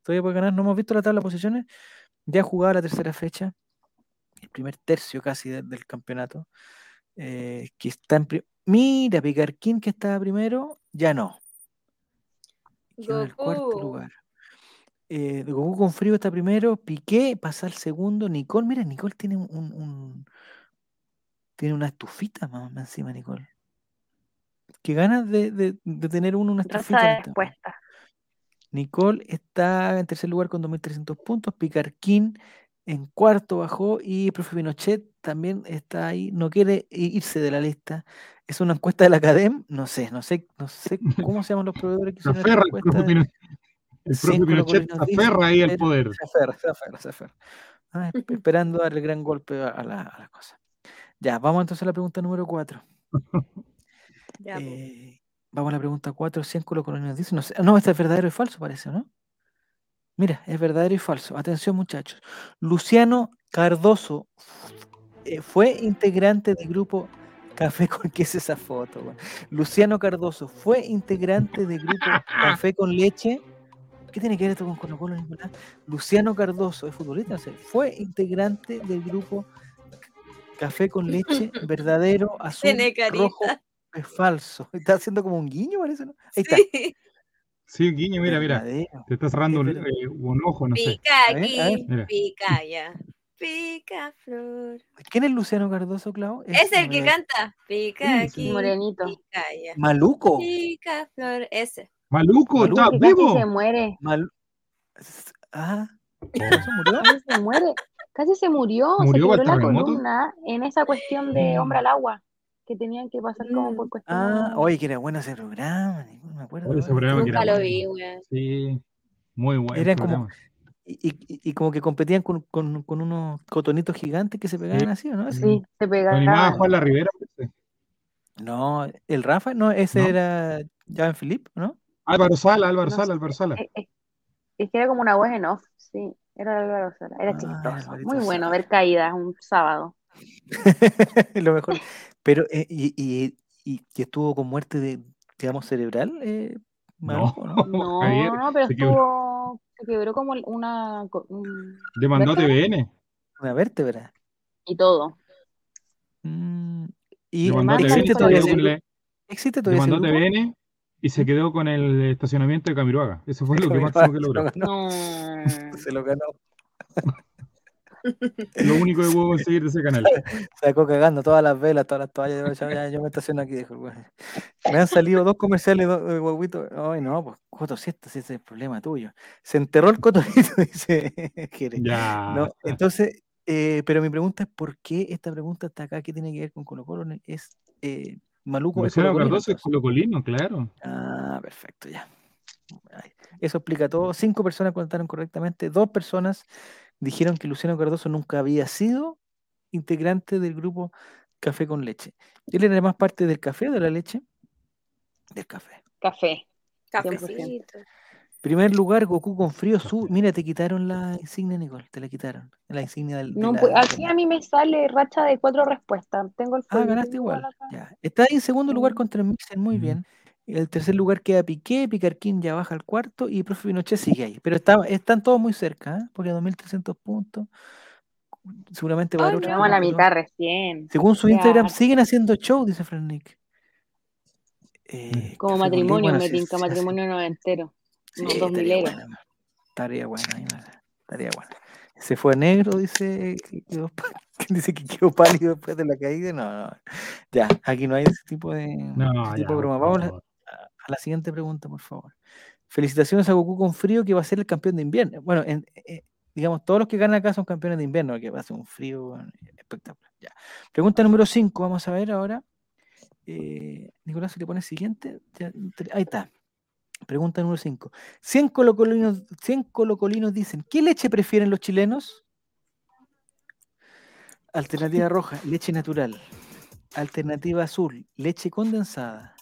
todavía puedes ganar. No hemos visto la tabla de posiciones. Ya jugaba la tercera fecha, el primer tercio casi de- del campeonato. eh, que está en Mira, Picarquín que estaba primero, ya no. Quedó en el cuarto lugar. Eh, Goku con frío está primero, Piqué pasa al segundo, Nicole, mira, Nicole tiene un, un- un- tiene una estufita más, encima, Nicole. Qué ganas de, de- de tener uno una estufita. De respuesta. Nicole está en tercer lugar con 2.300 puntos, Picarquín en cuarto bajó y el profe Pinochet también está ahí, no quiere irse de la lista. Es una encuesta de la Academ, no sé, no sé, no sé cómo se llaman los proveedores que Se aferra el Pinochet. El Pinochet se aferra ahí al poder. Se aferra, se aferra, se aferra. Ah, esp- esperando dar el gran golpe a la, a la cosa. Ya, vamos entonces a la pregunta número 4. Ya. Eh, vamos a la pregunta 4. 100 colocolinos dicen. No, sé- no, esta es verdadero y falso, parece, ¿no? Mira, es verdadero y falso. Atención, muchachos. Luciano Cardoso eh, fue integrante del grupo Café con ¿Qué es esa foto? Luciano Cardoso fue integrante del grupo Café con Leche. ¿Qué tiene que ver esto con Colo Colo, Nicolás? Luciano Cardoso, es futbolista, no sé, fue integrante del grupo Café con Leche, verdadero, azul, rojo, es falso. Está haciendo como un guiño, parece, ¿no? Ahí está. Sí. Sí, Guiño, mira, mira. Te está cerrando Es un, eh, un ojo, no sé. Pica A ver, aquí, a ver. Mira. pica allá. Pica flor. ¿Quién es Luciano Cardoso, Clau? Es el no que canta. Pica aquí, Morenito. pica allá. Maluco. Pica flor. Ese. Maluco, Maluco, ¿estás Que casi vivo? se muere. Mal... Ah, ¿Cardoso murió? Casi se muere. Casi se murió. Se ¿Murió por quebró la columna en esa cuestión de hombre al agua. Que tenían que pasar como por cuestión. Ah, oye, que era bueno ese programa, no me acuerdo. Oye, ese ahora. programa que Nunca era lo bueno. vi, weón. Sí, muy bueno. Eran como- Y, y- y como que competían con, con- con unos cotonitos gigantes que se pegaban así, ¿o ¿no? Sí, se Lo animaba pegaban. Juan La Rivera. No, el Rafa, no, ese No. era Javan Philippe, ¿no? Álvaro Sala, Álvaro No Sala. Álvaro Sala. Es, es- es que era como una voz en off, sí. Era Álvaro Sala, Era Ah, chistoso. Muy bueno ver caídas un sábado. Lo mejor. Pero, eh, y, y, y que estuvo con muerte de, digamos, cerebral, eh, No, Maluco, ¿no? No, Javier, no, pero se quebró. estuvo. Se quebró como una. un- Demandó. TVN. Una vértebra. y todo. Mm, y Demandó a Demanda TVN. existe se todavía el- ¿Existe todavía Demandó? TVN y se quedó con el estacionamiento de Camiroaga. Eso fue lo que máximo que se lo logró. ganó, No. Se lo ganó. Lo único que puedo conseguir de ese canal. Sacó cagando todas las velas, todas las toallas. Yo, ya, yo me estaciono aquí, dijo güey. Me han salido dos comerciales, dos eh, guaguitos. Ay, no, pues, Coto, si este si ese es el problema tuyo. Se enterró el cotonito, dice Jere. Ya. No, entonces, eh, pero mi pregunta es: ¿por qué esta pregunta está acá? ¿Qué tiene que ver con Colo Colo? Es eh, Maluco. colocolino, Cardoso es colocolino, claro. Ah, perfecto, ya. Eso explica todo. Cinco personas contaron correctamente. Dos personas dijeron que Luciano Cardoso nunca había sido integrante del grupo Café con Leche. ¿Él era más parte del café o de la leche? Del café. Café. 100%. Primer lugar, Goku con frío sube. Mira, te quitaron la insignia, Nicole. Te la quitaron. La insignia del. de No, la- pues, de aquí la- a mí me sale racha de cuatro respuestas. Tengo el Ah, ganaste igual. Ya. Está ahí en segundo lugar contra el Mixer, muy Mm. El tercer lugar queda Piqué, Picarquín ya baja al cuarto y Profe Pinochet sigue ahí. Pero está- están todos muy cerca, ¿eh? porque 2.300 puntos. Seguramente va a haber otro Llegamos a la mitad recién. Según su Ya. Instagram, siguen haciendo show, dice Fran Nick. Eh, Como con Leche, matrimonio, bueno, me sí. matrimonio noventero. Sí, No, dos mileros. bueno, ahí, man, estaría bueno. Se fue negro, dice que quedó, dice que quedó pálido después de la caída. No, no. Ya, aquí no hay ese tipo de, No, ese ya, tipo de por broma. Vamos a, la siguiente pregunta, por favor. Felicitaciones a Goku con frío que va a ser el campeón de invierno. Bueno, en- eh, digamos, todos los que ganan acá son campeones de invierno, que va a ser un frío espectacular. Ya. Pregunta número 5, vamos a ver ahora. Eh, Nicolás, si le pones siguiente, ahí está. Pregunta número 5. 100 colocolinos, 100 colocolinos dicen, ¿qué leche prefieren los chilenos? Alternativa roja, leche natural. Alternativa azul, leche condensada.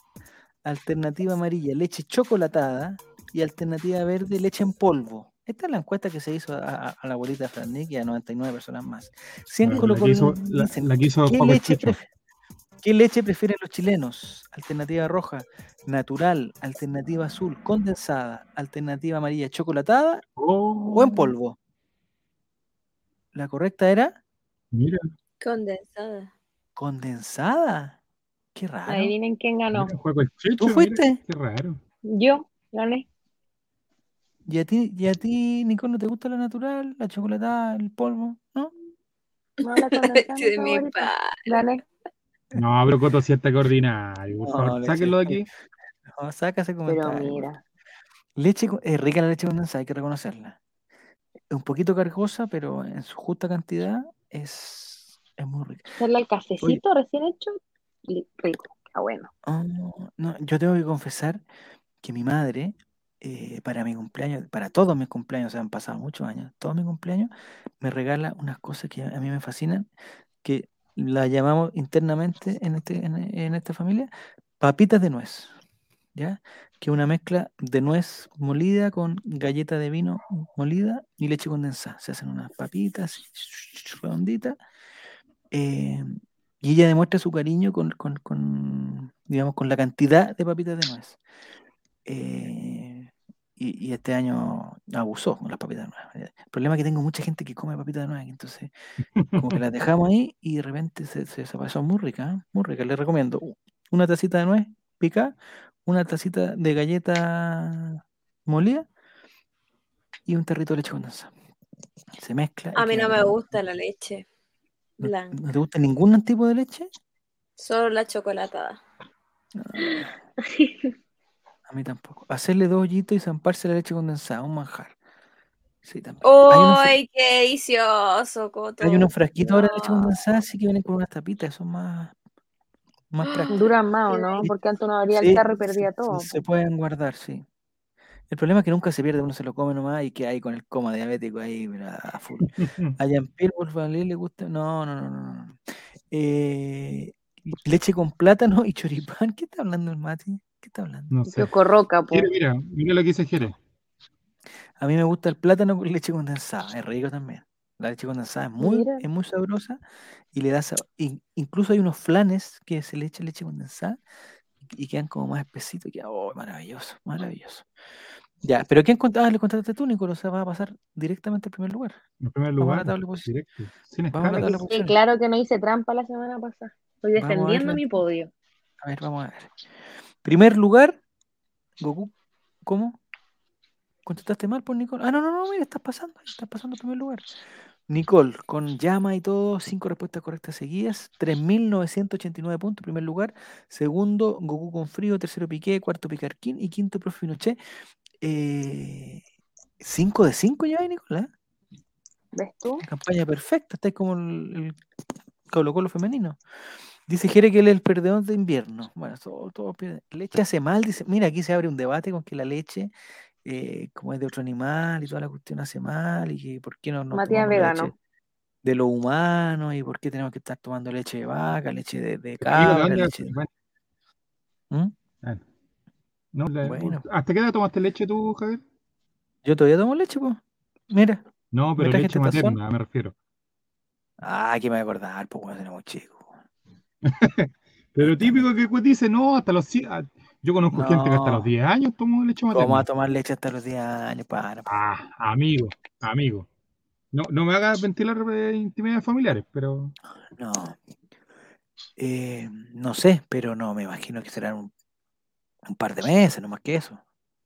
Alternativa amarilla, leche chocolatada. Y alternativa verde, leche en polvo. Esta es la encuesta que se hizo a, a- a la abuelita de Fran Nick y a 99 personas más. 100 Bueno, la que hizo, colocolinos la, dicen, la que hizo ¿Qué leche, qué leche prefieren los chilenos? Alternativa roja, natural. Alternativa azul, condensada. Alternativa amarilla, chocolatada o en Oh, polvo. La correcta era Mira, Condensada. condensada. Qué raro. Adivinen quién ganó. Chicho. ¿Tú mira, fuiste? Qué raro. Yo gané. ¿Y a ti, y a ti, Nicole, no te gusta la natural, la chocolatada, el polvo? ¿No? No, la condensada De mi mi favorita. pa- Gané. No, pero Coto sí está coordinario. Por No, favor, leche- sáquenlo de aquí. No, saca ese Pero comentario. mira. Leche, es rica la leche condensada, hay que reconocerla. Es un poquito cargosa, pero en su justa cantidad es, es muy rica. Hacerle el cafecito recién hecho. Li- Rico. Está bueno. Ah, no, yo tengo que confesar que mi madre, eh, para mi cumpleaños, para todos mis cumpleaños, o sea, han pasado muchos años, todos mis cumpleaños, me regala unas cosas que a mí me fascinan, que la llamamos internamente en, este, en esta familia papitas de nuez, ¿ya? Que es una mezcla de nuez molida con galleta de vino molida y leche condensada. Se hacen unas papitas redonditas. eh, y ella demuestra su cariño con, con- con, digamos, con la cantidad de papitas de nuez. Eh, y, y este año abusó con las papitas de nuez. El problema es que tengo mucha gente que come papitas de nuez, entonces como que las dejamos ahí y de repente se, se desapareció. Muy rica, ¿eh? muy rica. Les recomiendo una tacita de nuez pica, una tacita de galleta molida y un tarrito de leche condensada. Se mezcla. A mí no me gusta la leche ¿No, blanca, no te gusta ningún tipo de leche? solo la chocolatada. A mí tampoco. Hacerle dos hoyitos y zamparse la leche condensada, un manjar. Sí, fra- ¡Ay, qué delicioso, Coto! hay unos frasquitos ahora de leche condensada, así que vienen con unas tapitas, son más, más prácticos. Duran más, ¿o no? Porque antes uno abría Sí, el tarro y perdía todo. Se, pueden guardar, sí. El problema es que nunca se pierde, uno se lo come nomás y que hay con el coma diabético ahí, mira, a full. A Jean-Pierre Wolfgang le gusta. No, no, no, no. no. Eh, leche con plátano y choripán. ¿Qué está hablando el Mati? ¿Qué está hablando? No sé. Kiosco Roca, po. Jere, mira, mira lo que dice Jere. A mí me gusta el plátano con leche condensada, es rico también. La leche condensada es muy, Mira. es muy sabrosa y le da sabor. in- incluso hay unos flanes que se le echa leche condensada y quedan como más espesitos. y queda- oh, maravilloso, maravilloso. Ya, pero ¿quién contaba? le contaste tú, Nicolás? O sea, va a pasar directamente al primer lugar. En primer Vamos a la lugar, directo. Sin Vamos a la escala. Sí, claro que no hice trampa la semana pasada. Estoy defendiendo mi podio. A ver, vamos a ver. Primer lugar, Goku. ¿Cómo? ¿Contestaste mal por Nicole? Ah, no, no, no, mira, estás pasando, estás pasando al primer lugar. Nicole, con llama y todo, cinco respuestas correctas seguidas, 3.989 puntos, primer lugar. Segundo, Goku con frío, tercero Piqué, cuarto Picarquín y quinto Profe Pinochet. Eh, cinco de cinco ya, Nicolás. ¿Ves tú? Campaña perfecta, está como el, el Colo Colo femenino. Dice Jere que él es el perdedor de invierno. Bueno, todo, todo pierde. Leche hace mal, dice. Mira, aquí se abre un debate con que la leche, eh, como es de otro animal y toda la cuestión hace mal, y que por qué no, no Matías vegano. leche de lo humano, y por qué tenemos que estar tomando leche de vaca, leche de, de Pero amigo, ¿de cabra, leche de- ¿Mm? bueno. No, la- Bueno. ¿Hasta qué edad tomaste leche tú, Javier? Yo todavía tomo leche, pues. Mira. No, pero leche este tazón? materna, me refiero. Ah, que me voy a acordar, pues cuando éramos chicos. Pero típico que pues, dice, no, hasta los 100. ah, Yo conozco gente que hasta los 10 años tomó leche ¿Cómo va a materna. tomar leche hasta los 10 años? Para, Ah, amigo, amigo. No, no me hagas ventilar eh, intimidades familiares, pero No. Eh, no sé, pero no, me imagino que serán un, un par de meses, no más que eso.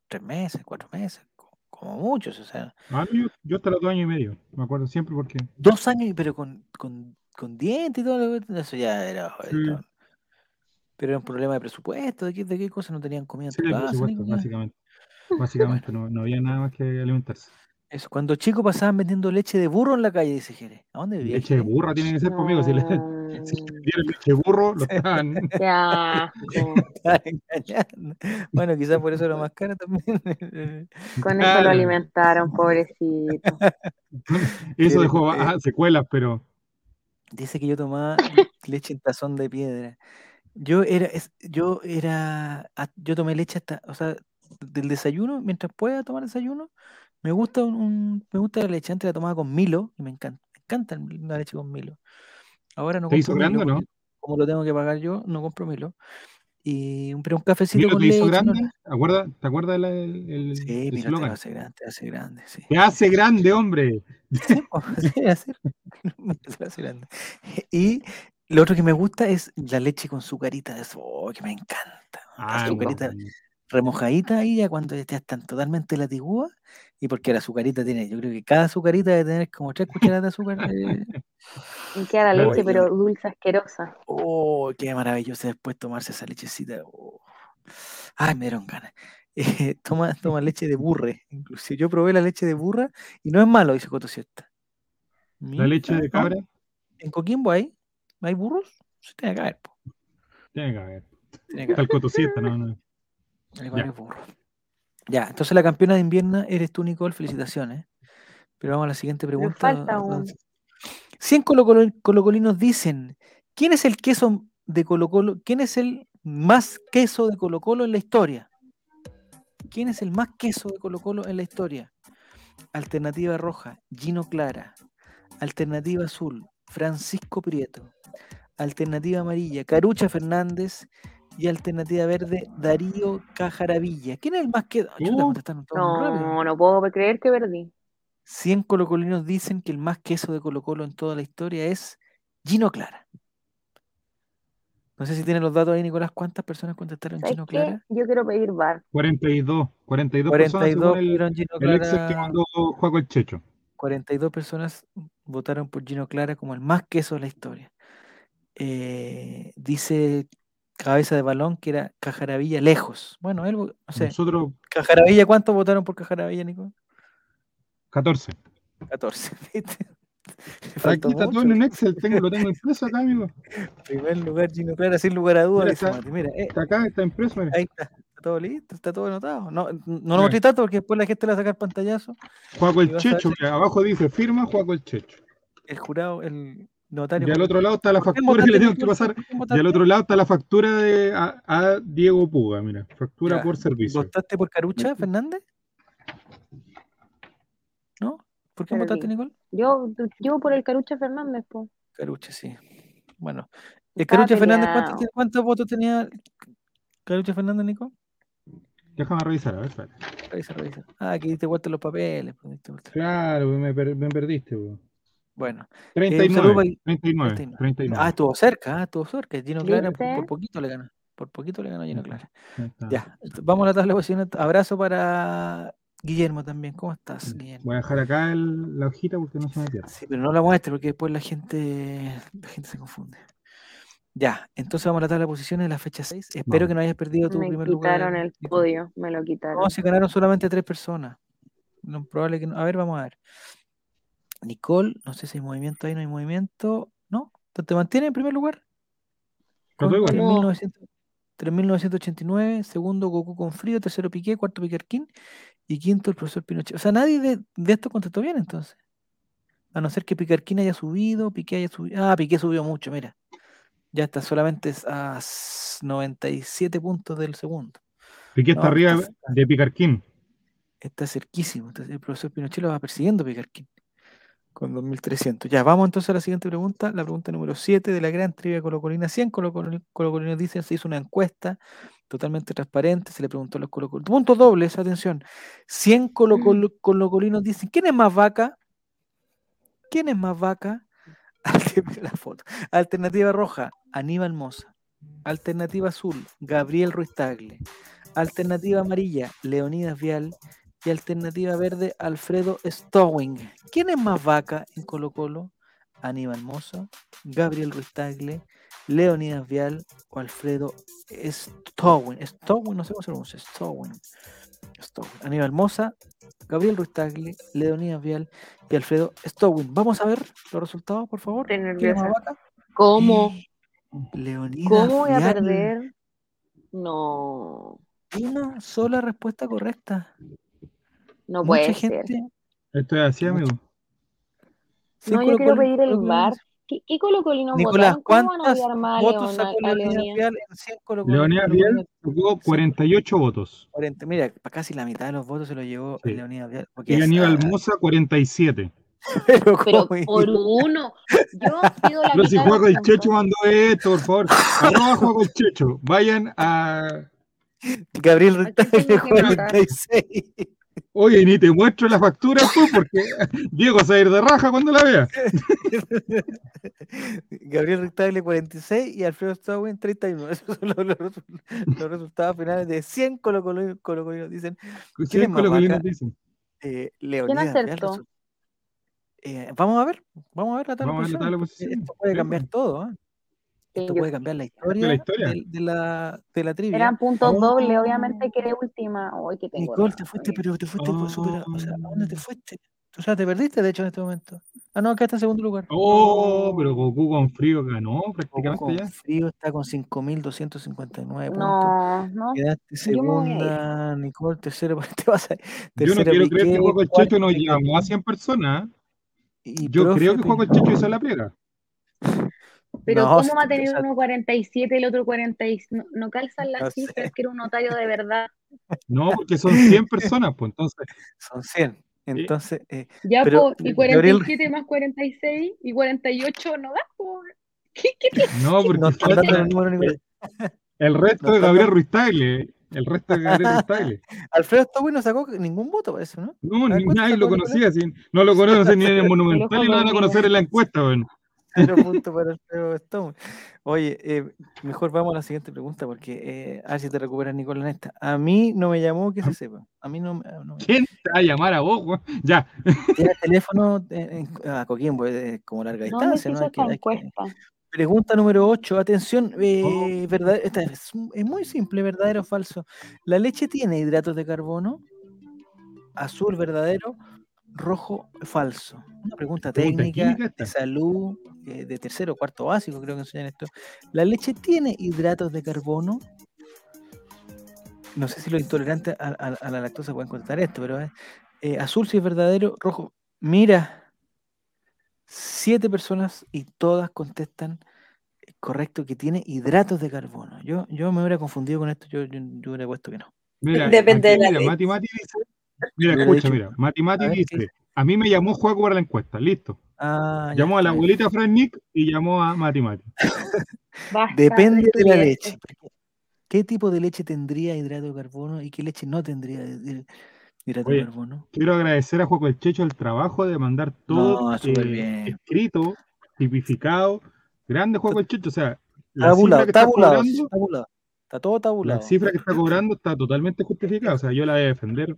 Tres meses, cuatro meses, co- como muchos, o sea. ah, yo, yo hasta los dos años y medio. Me acuerdo siempre porque. Dos años, pero con, con, con dientes y todo, lo- eso ya era. Sí. Pero era un problema de presupuesto, ¿de qué, de qué cosas no tenían comida en Sí, tu casa? básicamente. Básicamente no, no había nada más que alimentarse. Eso, cuando chicos pasaban vendiendo leche de burro en la calle, dice Jerez. ¿A dónde vivía Leche de burra tiene que ser conmigo. Si le. Si burro, lo. Bueno, quizás por eso era más cara también. Con eso lo alimentaron, pobrecito. Eso dejó ah, secuelas, pero. Dice que yo tomaba leche en tazón de piedra. Yo era, es- yo era, yo tomé leche hasta, o sea, del desayuno, mientras pueda tomar desayuno, me gusta un, un- me gusta la leche. Antes la tomaba con Milo y me encanta, me encanta la leche con Milo. Ahora no ¿Te hizo grande o no? como lo tengo que pagar yo, no compro Milo. Y un- pero un cafecito con te hizo leche. ¿no? grande. ¿Acuerda- ¿Te acuerdas el, el- Sí, el Milo te hace grande, te hace grande, sí. Te hace grande, hombre. Sí, hace grande. Y lo otro que me gusta es la leche con sucarita de eso, oh, que me encanta. Ah, bueno. Remojadita ahí ya cuando ya están totalmente latigudas. Y porque la azucarita tiene, yo creo que cada azucarita debe tener como tres cucharadas de azúcar. eh, Y queda la leche, pero dulce asquerosa. Oh, qué maravilloso después tomarse esa lechecita. oh. Ay, me dieron ganas. Eh, toma, toma leche de burre. Inclusive yo probé la leche de burra y no es malo, dice Coto Siesta. La leche de cabra ¿En Coquimbo hay? ¿Hay burros? Sí, tiene que haber, po. tiene que haber. Tiene que Está haber. el cotosieta, no, no. Hay varios burros. Ya, entonces la campeona de invierno eres tú, Nicole. Felicitaciones. Pero vamos a la siguiente pregunta. falta un. 100 colocolo- colocolinos dicen: ¿Quién es el queso de Colo Colo? ¿Quién es el más queso de Colo Colo en la historia? ¿Quién es el más queso de Colo Colo en la historia? Alternativa roja, Gino Clara. Alternativa azul, Francisco Prieto. Alternativa amarilla, Carucha Fernández. Y alternativa verde, Darío Cajaravilla. ¿Quién es el más queso? Chuta, Uh. No, no puedo creer que perdí. 100 colocolinos dicen que el más queso de Colo Colo en toda la historia es Gino Clara. No sé si tienen los datos ahí, Nicolás, cuántas personas contestaron ¿Sabes Gino qué? Clara. Yo quiero pedir bar. 42. 42 personas 42 según el, Gino el Excel que Clara. mandó Juaco el Checho. 42 personas votaron por Gino Clara como el más queso de la historia. Eh, dice Cabeza de Balón que era Cajaravilla lejos. Bueno, él, no sé. Nosotros, Cajaravilla, ¿cuántos votaron por Cajaravilla, Nico? 14. 14. ¿viste? Aquí está todo en un Excel, tengo, lo tengo impreso acá, amigo. Primer lugar, Gino Clara, sin lugar a dudas, Mira, dice está- Mati. Mira, eh, Está acá, está impreso. mira. ahí está. Está todo listo, está todo anotado. No, no lo mostré tanto porque después la gente le va a sacar pantallazo. Juaco el ver Checho, mira, abajo dice firma Juaco el Checho. El jurado, el notario. Y al otro lado está la ¿Por qué factura que le tengo que pasar. ¿Por qué Y al otro lado está la factura de a, a Diego Puga, mira. Factura Ya, por servicio. ¿Votaste por Carucha Fernández? ¿No? ¿Por qué votaste, Nicole? Yo, yo por el Carucha Fernández, pues. Carucha, sí. Bueno, el Estaba Carucha Fernández. ¿cuántos, cuántos votos tenía Carucha Fernández, Nico? Déjame revisar, a ver, espera. Revisa, revisa. Ah, aquí diste vuelta los papeles. pues. Claro, me, per- me perdiste, weón. Bueno, 39, saludo para- 39, 39. 39. ah, estuvo cerca, ah, estuvo cerca. Gino Clara por, poquito le ganó. Por poquito le ganó Gino Clara. Ya, vamos a la tabla de posiciones. Abrazo para Guillermo también. ¿Cómo estás, Guillermo? Voy a dejar acá el- la hojita porque no se me pierde. Sí, pero no la muestre porque después la gente, la gente se confunde. Ya, entonces vamos a la tabla de posiciones de la fecha 6. Espero que no hayas perdido tu Me primer lugar. quitaron el podio, me lo quitaron. No, se ganaron solamente tres personas. No, probable que no. A ver, vamos a ver. Nicole, no sé si hay movimiento ahí, no hay movimiento. ¿No? ¿Te mantiene en primer lugar? Con igual. 3.900 3.989, segundo Goku con frío, tercero Piqué, cuarto Piquerquín y quinto el profesor Pinochet. O sea, nadie de, de esto contestó bien entonces. A no ser que Piquerquín haya subido, Piqué haya subido. Ah, Piqué subió mucho, mira. Ya está solamente a s- 97 puntos del segundo. Piqué está arriba está- de Picarquín. Está cerquísimo. Entonces, el profesor Pinochet lo va persiguiendo Picarquín con 2.300. Ya, vamos entonces a la siguiente pregunta. La pregunta número 7 de la gran trivia colocolina 100. Colocol- Colocolinos dicen, se hizo una encuesta totalmente transparente, se le preguntó a los colocolinos. Puntos dobles, atención. 100 colocol- colocolinos dicen, ¿quién es más vaca? ¿Quién es más vaca? La foto. Alternativa roja, Aníbal Moza. Alternativa azul, Gabriel Ruiz Tagle. Alternativa amarilla, Leonidas Vial. Y alternativa verde, Alfredo Stowing. ¿Quién es más vaca en Colo Colo? Aníbal Moza, Gabriel Ruiz Tagle, Leonidas Vial o Alfredo Stowing. Stowing, no sé cómo se pronuncia. Stowing. Stowing. Aníbal Moza, Gabriel Ruiz Tagle, Leonidas Vial y Alfredo Stowing. Vamos a ver los resultados, por favor. Estoy ¿Quién es más nerviosa. vaca? ¿Cómo? Leonidas ¿Cómo voy a Vial. perder? No, Una sola respuesta correcta. No Mucha puede gente. ser. Esto es así, amigo. sí, No, yo quiero pedir el dice- ¿Qué, qué colocolinos Nicolás, votaron? ¿Cómo van a ¿cuántos odiar más a, votos a Leonidas Leonidas? Vial en 100 Colo Colo? Leonidas Colo Vial Colo? sacó 48 votos. 40, mira, casi la mitad de los votos se lo llevó Sí. Leonidas Vial. Y Aníbal Moza 47. pero Pero por uno. Yo pido la Pero si mitad Juego el. Checho mandó esto, por favor. Arroba Juego el Checho. Vayan a. Gabriel Retagle que anotar. 46. Oye, ni te muestro la factura tú, porque Diego se va a ir de raja cuando la vea. Gabriel Retagle 46 y Alfredo Stowin 31. Esos son los, los resu- los resultados finales de 100 colocolinos. colocolinos. Dicen Sí, es más con lo que vaca? nos dicen. eh, Leonidas resu- Eh, vamos a ver, vamos a ver la tabla Vamos a ver la tabla. Esto puede cambiar pues. todo. ¿ah? Esto puede cambiar la historia, De, la, de la trivia. Eran puntos Oh. dobles, obviamente quedé última. Hoy que tengo. Nicole, te fuiste, pero te fuiste por súper- O sea, ¿a dónde te Ah. fuiste? O sea, te perdiste, de hecho, en este momento. Ah, no, acá está en segundo lugar. Oh, pero Goku con frío ganó Goku prácticamente con ya. frío está con 5.259 puntos. No, no. Quedaste segunda, Nicole, tercero, te vas a Yo no quiero creer que Juego Checho nos llamó a 100 personas. y Yo profe, creo que Juego. Checho hizo la pega. Pero No, ¿cómo va a te- tener uno 47 y el otro 46? No, no calzan las No cifras, que era un notario de verdad. No, porque son 100 personas, pues entonces. Son 100. Entonces, eh, Ya, Pero, po, y Gabriel- 47 más 46 y 48 no da. ¿Qué, qué, qué? No, porque no el el resto no de Gabriel Ruiz Tagle. El resto de Gabriel Ruiz Tagle. Alfredo Stowin no sacó ningún voto, parece, ¿no? No, ni ¿cuánto nadie lo conocía. si no lo conocen ni en el Monumental y lo van a conocer en la encuesta. Bueno. Cero para. Oye, eh, mejor vamos a la siguiente pregunta, porque eh, a ver si te recuperas, Nicolás, en esta. A mí no me llamó que se sepa. A mí no, me- no me ¿Quién te va a llamar a vos? güey? Ya. Tiene teléfono en, en- a Coquimbo, es como larga ¿Dónde distancia, ¿no? Hay que- hay? Pregunta número 8, atención, eh, Oh. verdad- esta es, es muy simple, verdadero o falso. ¿La leche tiene hidratos de carbono? Azul, verdadero, rojo, falso. Una pregunta técnica, de salud, eh, de tercero o cuarto básico, creo que enseñan esto. ¿La leche tiene hidratos de carbono? No sé si los intolerantes a, a- a la lactosa pueden contestar esto, pero eh, eh, azul si es verdadero, rojo. Mira, siete personas y todas contestan correcto que tiene hidratos de carbono. Yo, yo me hubiera confundido con esto, yo, yo, yo hubiera puesto que no. Mira, Depende aquí, de la mira, leche. Mati Mati dice. Mira, escucha, mira. Mati Mati A ver, ¿qué dice. A mí me llamó Juego para la encuesta. Listo. Ah, ya, Llamó a la abuelita Fran Nick y llamó a Mati Mati. Depende de la leche. ¿Qué tipo de leche tendría hidrato de carbono y qué leche no tendría hidrato Oye, de carbono? Quiero agradecer a Juego el Checho el trabajo de mandar todo No, eh, bien. escrito, tipificado. Grande Juego el Checho. O sea, la Tabulado, cifra que está tabulado, cobrando, tabulado. Está todo la tabulado. cifra que está cobrando está totalmente justificada. O sea, yo la voy a defender.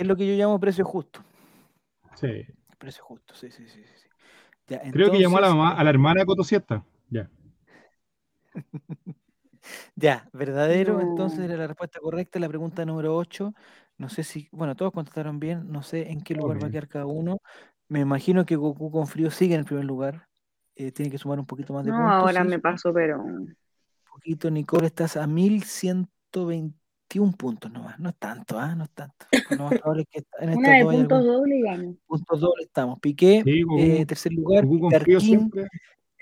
Es lo que yo llamo precio justo. Sí. Precio justo, sí, sí, sí. sí. Ya, Creo que llamó a la mamá, a la hermana de Cotosieta. Ya. Ya, verdadero, entonces No. era la respuesta correcta. La pregunta número 8, no sé si, bueno, todos contestaron bien, no sé en qué lugar va a quedar cada uno. Me imagino que Goku con frío sigue en el primer lugar. Eh, tiene que sumar un poquito más de No, puntos. ahora sí, me paso, pero. un poquito, Nicole, estás a 1121 puntos nomás. No es tanto, ¿ah? No es tanto. Lo más probable es que en estos dos puntos algún dobles puntos estamos. Piqué, Sí, Goku- eh, tercer lugar.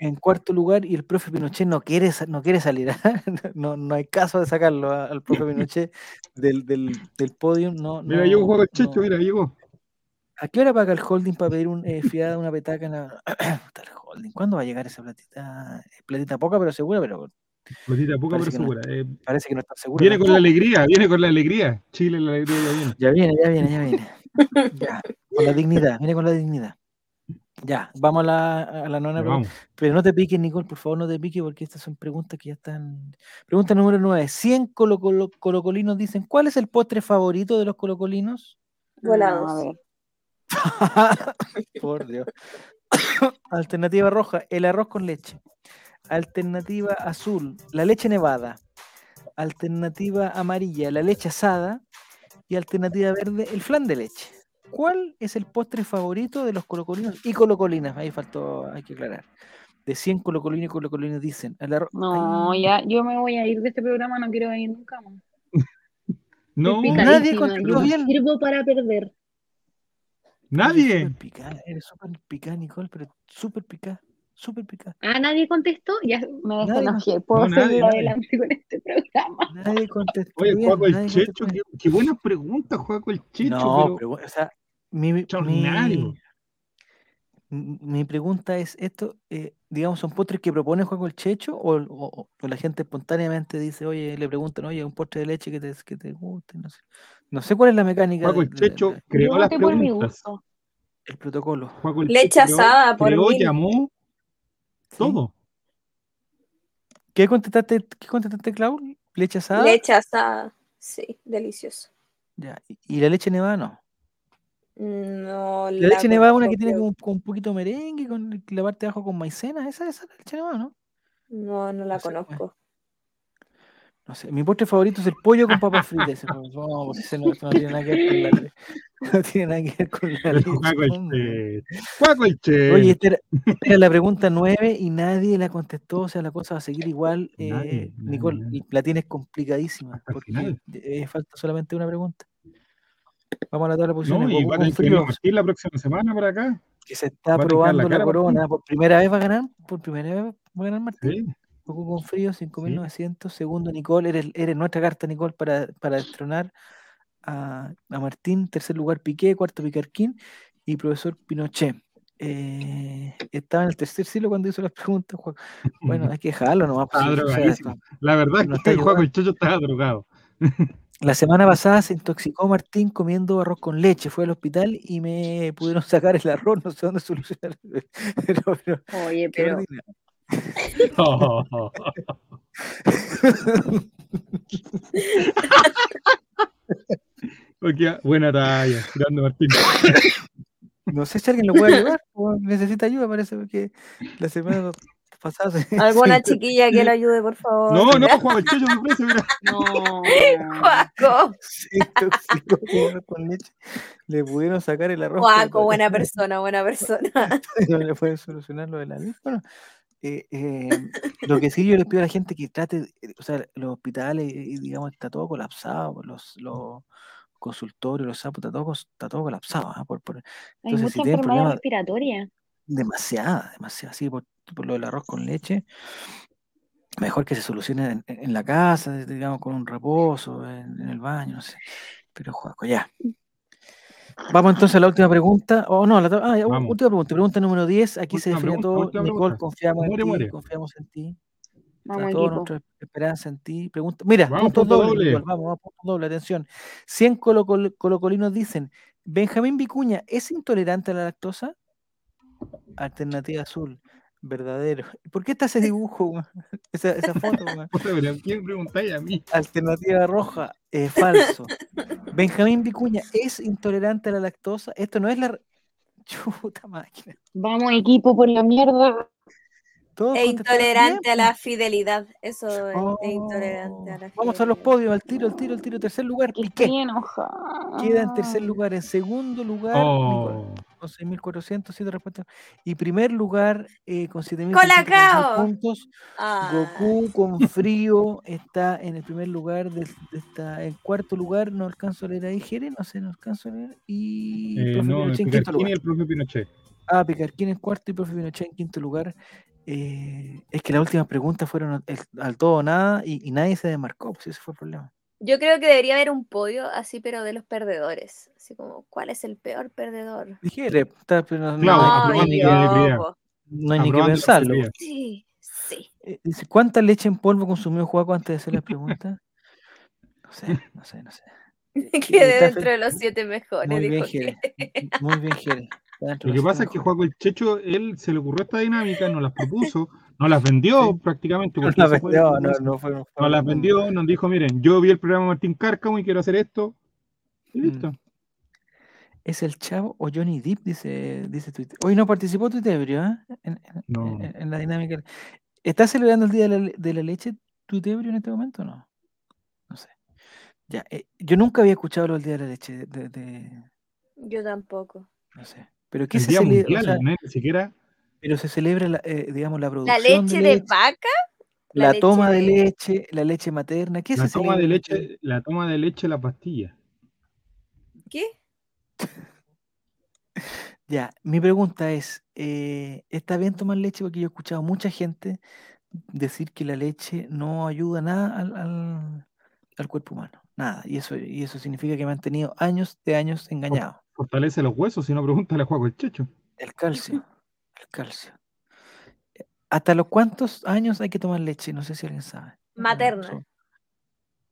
En cuarto lugar, y el profe Pinochet no quiere, no quiere salir. ¿ah? No, no hay caso de sacarlo a- al profe Pinochet del, del, del podio. No, Mira, no, llegó Juan Checho, no. mira, llegó. ¿A qué hora paga el holding para pedir un eh, fiada, una petaca en la. Holding? ¿Cuándo va a llegar esa platita? Platita poca, pero segura, pero Platita poca Parece pero que no. segura. eh, parece que no está segura. viene con la alegría, viene con la alegría. Chile, la alegría ya viene. Ya viene, ya viene, ya viene. Ya, con la dignidad, viene con la dignidad. Ya, vamos a la, a la nona pregunta. Pero no te piques, Nicole, por favor, no te piques, porque estas son preguntas que ya están. Pregunta número 9. 100 colo- colo- colocolinos dicen: ¿Cuál es el postre favorito de los colocolinos? Volados. A ver. por Dios. Alternativa roja: el arroz con leche. Alternativa azul: la leche nevada. Alternativa amarilla: la leche asada. Y alternativa verde: el flan de leche. ¿Cuál es el postre favorito de los colocolinos y colocolinas? Ahí faltó, hay que aclarar. De 100 colocolinos y colocolinas dicen: el arroz. No, Ay, ya, yo me voy a ir de este programa, no quiero ir nunca más. No, Nadie no bien. sirvo para perder. Eres nadie. súper picada, eres súper picada, Nicole, pero súper picada, súper picada. Ah, nadie contestó, ya me desenojé. Puedo No, seguir nadie. adelante con este programa. Nadie contestó Oye, Juaco el Checho, qué, qué buena pregunta, Juaco el. Checho. No, pero o sea, mi, mi, mi- pregunta es esto, eh, digamos, ¿son postres que propone Juego el Checho o, o- o la gente espontáneamente dice, oye, le preguntan, oye, un postre de leche que te, que te guste? No sé. No sé cuál es la mecánica Juaco el de- de- Checho de- creó las voté por mi preguntas. gusto. el protocolo. Juaco el Leche Checho asada por creó, mil. llamó. Todo. ¿Qué contestaste, qué contestaste, Clau? ¿Leche asada? Leche asada. Sí, delicioso. Ya. ¿Y la leche nevada no? No, La leche nevada es una que tiene como, con un poquito de merengue, con la parte de abajo con maicena. Esa, esa es la leche nevada, ¿no? No, no la No sé, bueno. conozco. No sé, mi postre favorito es el pollo con papas fritas. Pues, no, pues ese no, no tiene nada que ver con la le- No tiene nada que ver con la leche. Oye, esta era, esta era la pregunta nueve y nadie la contestó. O sea, la cosa va a seguir igual. Eh, nadie, Nicole, nadie. la tienes complicadísima porque eh, falta solamente una pregunta. Vamos a la tabla de posiciones. No, y va a que frío, Martín la próxima semana para acá. que se está va la probando la, Martín. corona. Por primera vez va a ganar. Por primera vez va a ganar Martín. Sí. Goku con frío, 5.900. Segundo, Nicole, eres, eres nuestra carta, Nicole, para, para destronar a, a Martín. Tercer lugar, Piqué. Cuarto, Picarquín. Y profesor Pinochet. Eh, estaba en el tercer siglo cuando hizo las preguntas, Juan. Bueno, hay que dejarlo nomás. pues, La verdad no es que el Checho estaba drogado. La semana pasada se intoxicó Martín comiendo arroz con leche. Fue al hospital y me pudieron sacar el arroz. No sé dónde solucionar. Pero, pero, Oye, pero buena talla, grande Martín. No sé si alguien lo puede ayudar o necesita ayuda, parece, porque la semana pasada se, ¿Alguna chiquilla que lo ayude, por favor? No, no, Juaco el Checho me ofrece, mira. no. Juaco. intoxicó con leche. Le pudieron sacar el arroz. Juaco, buena persona, buena persona. No le pueden solucionar lo de la ley. Bueno, eh, eh, lo que sí yo les pido a la gente que trate, eh, o sea, los hospitales, digamos, está todo colapsado, los, los consultorios, los sapos, está todo, está todo colapsado. ¿ah? Por, por- Hay entonces, si mucha tienen enfermedad problemas, respiratoria. demasiada, demasiada, sí, por, por lo del arroz con leche, mejor que se solucione en, en la casa, digamos, con un reposo, en, en el baño, no sé. Pero, Juaco, ya. Vamos entonces a la última pregunta. O no, la, ah, última pregunta. Pregunta número 10. Aquí se define pregunta, todo. Nicole, pregunta. confiamos en ti. muere. Confiamos en ti. Vamos, toda nuestra esperanza en ti. Pregunta, mira, Vamos, punto punto doble, doble. Nicole, vamos, vamos, punto doble, atención. 100 colo- col- colocolinos dicen, Benjamín Vicuña, ¿es intolerante a la lactosa? Alternativa azul, verdadero. ¿Por qué está ese dibujo, esa, esa foto? pero ¿quién preguntáis a mí? Alternativa roja, eh, falso. Benjamín Vicuña, ¿es intolerante a la lactosa? Esto no es la... Chuta máquina. Vamos, equipo, por la mierda. Todos bien, intolerante a la fidelidad. Eso es, Oh, intolerante a la Vamos a los fidelidad. podios, al tiro, al tiro, al tiro. Tercer lugar, Piqué. Queda en tercer lugar. En segundo lugar, Oh, con 6.400, siete respuestas. Y primer lugar, eh, con 7.646 ¡Colacao! puntos. Ah, Goku con frío está en el primer lugar. de- de esta, en cuarto lugar, no alcanzo a leer ahí, Jere, no sé, no alcanzo a leer. Y eh, profe no, Pinochet en quinto y lugar. el propio Pinochet. Ah, Picarquín en cuarto y profe Pinochet en quinto lugar. Eh, es que las últimas preguntas fueron el- al todo o nada y, y nadie se desmarcó, pues ese fue el problema. Yo creo que debería haber un podio así, pero de los perdedores. Así como, ¿cuál es el peor perdedor? Dijere, está, pero no, no no hay ni que pensarlo. Sí, sí. Eh, Dice, ¿cuánta leche en polvo consumió Juaco antes de hacer la pregunta? No sé, no sé, no sé. Quedé dentro de los siete mejores. Muy bien, dijo Jere. Muy bien, Jere. Lo que pasa es que. Juaco el Checho, él se le ocurrió esta dinámica, nos las propuso, nos las vendió prácticamente. No porque la eso fue- vendió, no, no fue. no fue- nos las vendió, nos dijo, miren, yo vi el programa de Martín Cárcamo y quiero hacer esto. Y Mm. listo. ¿Es el Chavo o Johnny Depp? Dice, dice Twitter. Hoy no participó Tutebrio, ¿eh? En, en- No. en- en la dinámica. ¿Está celebrando el Día de la, de la Leche Tutebrio en este momento o no? No sé. Ya, eh, yo nunca había escuchado lo del Día de la Leche. De, de- Yo tampoco. no sé. ¿Pero qué El se día celebra? mundial, O sea, no es ni siquiera pero se celebra, la, eh, digamos, la ¿La producción leche de leche, vaca? la, la leche toma de de- leche, la leche materna. ¿Qué la se toma de celebra este- leche, la toma de leche, la pastilla. ¿Qué? Ya, mi pregunta es, eh, ¿está bien tomar leche? Porque yo he escuchado a mucha gente decir que la leche no ayuda nada al, al- al cuerpo humano, nada. Y eso, y eso significa que me han tenido años de años engañados. Fortalece los huesos, si no pregúntale a Juaco el Checho. El calcio, el calcio. ¿Hasta los cuántos años hay que tomar leche? No sé si alguien sabe. Materna.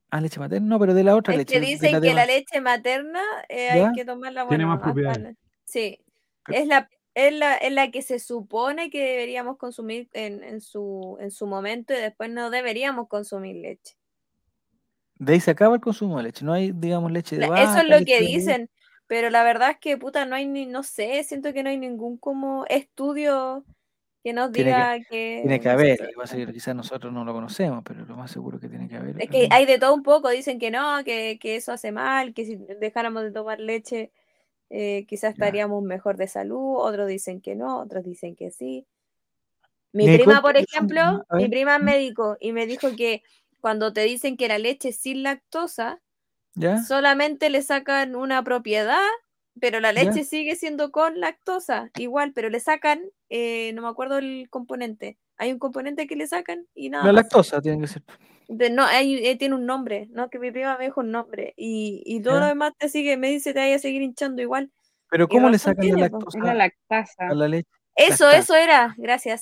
Ah, leche materna, no, pero de la otra Es leche. que dicen la que la leche materna eh, hay que tomarla Tiene bueno, más hasta propiedades. la- Sí. Es la, es, la, es la que se supone que deberíamos consumir en, en, su, en su momento y después no deberíamos consumir leche. De ahí se acaba el consumo de leche. No hay, digamos, leche de La- vaca. Eso es lo que dicen, pero la verdad es que puta no hay ni, no sé, siento que no hay ningún como estudio que nos Tiene diga que... Tiene que no haber, sé, que que quizás nosotros no lo conocemos, pero lo más seguro que tiene que haber. Es que hay de todo un poco, dicen que no, que, que eso hace mal, que si dejáramos de tomar leche eh, quizás Ya. estaríamos mejor de salud, otros dicen que no, otros dicen que sí. Mi prima, por ejemplo, mi prima es médico y me dijo que cuando te dicen que la leche es sin lactosa, ¿Ya? solamente le sacan una propiedad, pero la Ya. leche sigue siendo con lactosa, igual, pero le sacan, eh, no me acuerdo el componente. Hay un componente que le sacan y nada La más. lactosa tiene que ser. De- no, hay- eh, tiene un nombre, ¿no? Que mi prima me dijo un nombre. Y, y todo Ya. lo demás te sigue, me dice te vaya a seguir hinchando igual. Pero ¿cómo le sacan la tiene, lactosa la lactasa. a la leche? Eso, eso era, gracias.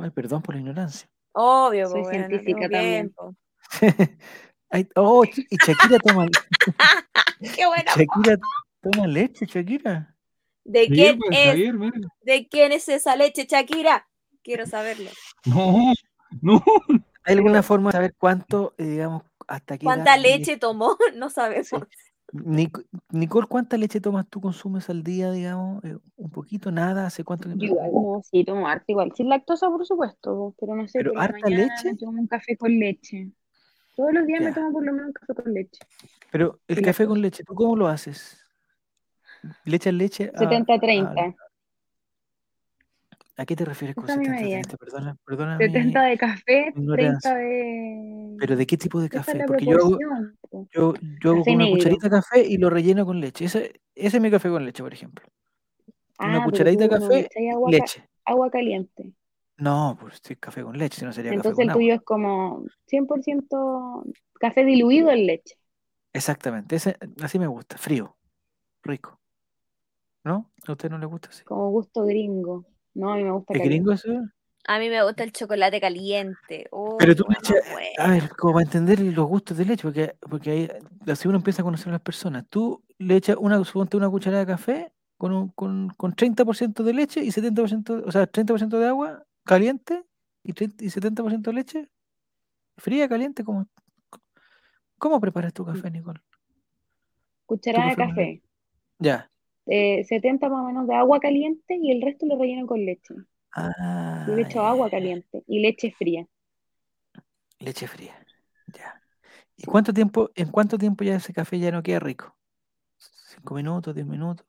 Ay, perdón por la ignorancia. Obvio, Soy científica tengo también. Ay, oh, y Shakira toma, Qué buena. Shakira toma leche, Shakira. ¿De Sí, quién pues, es? ¿De quién es esa leche, Shakira? Quiero saberlo. No, no. ¿Hay alguna forma de saber cuánto, eh, digamos, hasta qué ¿Cuánta edad- leche tomó? No sabemos. Nic- Nicole, ¿cuánta leche tomas tú, consumes al día, digamos? Eh, ¿Un poquito? ¿Nada? ¿Hace cuánto igual, no, sí, tomo harta igual. Sin lactosa, por supuesto, pero no sé, ¿Pero harta leche? tomo un café con leche. Todos los días me tomo por lo menos un café con leche. Pero el Y café con leche, ¿tú cómo lo haces? ¿Le echas leche a, 70-30. a, a qué te refieres con Esa es mi medida. 70-30? Perdona, perdona mi- 70 de café, ignorancia. 30 de... ¿Pero de qué tipo de café? Porque yo hago, yo, yo hago una cucharita de café y lo relleno con leche. Ese, ese es mi café con leche, por ejemplo. Una Ah, pero cucharadita de café agua, leche. agua caliente. No, pues sí, café con leche, si no sería Entonces café el con tuyo agua. es como 100% café diluido en leche. Exactamente, ese, así me gusta, frío, rico. ¿No? ¿A usted no le gusta así? Como gusto gringo. No, a mí me gusta ¿Es caliente. gringo eso? A mí me gusta el chocolate caliente. Oh, Pero tú le echas- más bueno. A ver, como para entender los gustos de leche, porque, porque ahí, así uno empieza a conocer a las personas. Tú le echas una, suponte una cucharada de café con, un, con, con 30% de leche y 70%, o sea, 30% de agua caliente y, 30 y 70% de leche fría, caliente. ¿Cómo, ¿Cómo preparas tu café, Nicole? Cucharada de café. Ya. eh, 70 más o menos de agua caliente y el resto lo relleno con leche. Ah, Yo le echo agua caliente y leche fría. Leche fría. Ya. ¿Y cuánto tiempo, en cuánto tiempo ya ese café ya no queda rico? ¿Cinco minutos, diez minutos?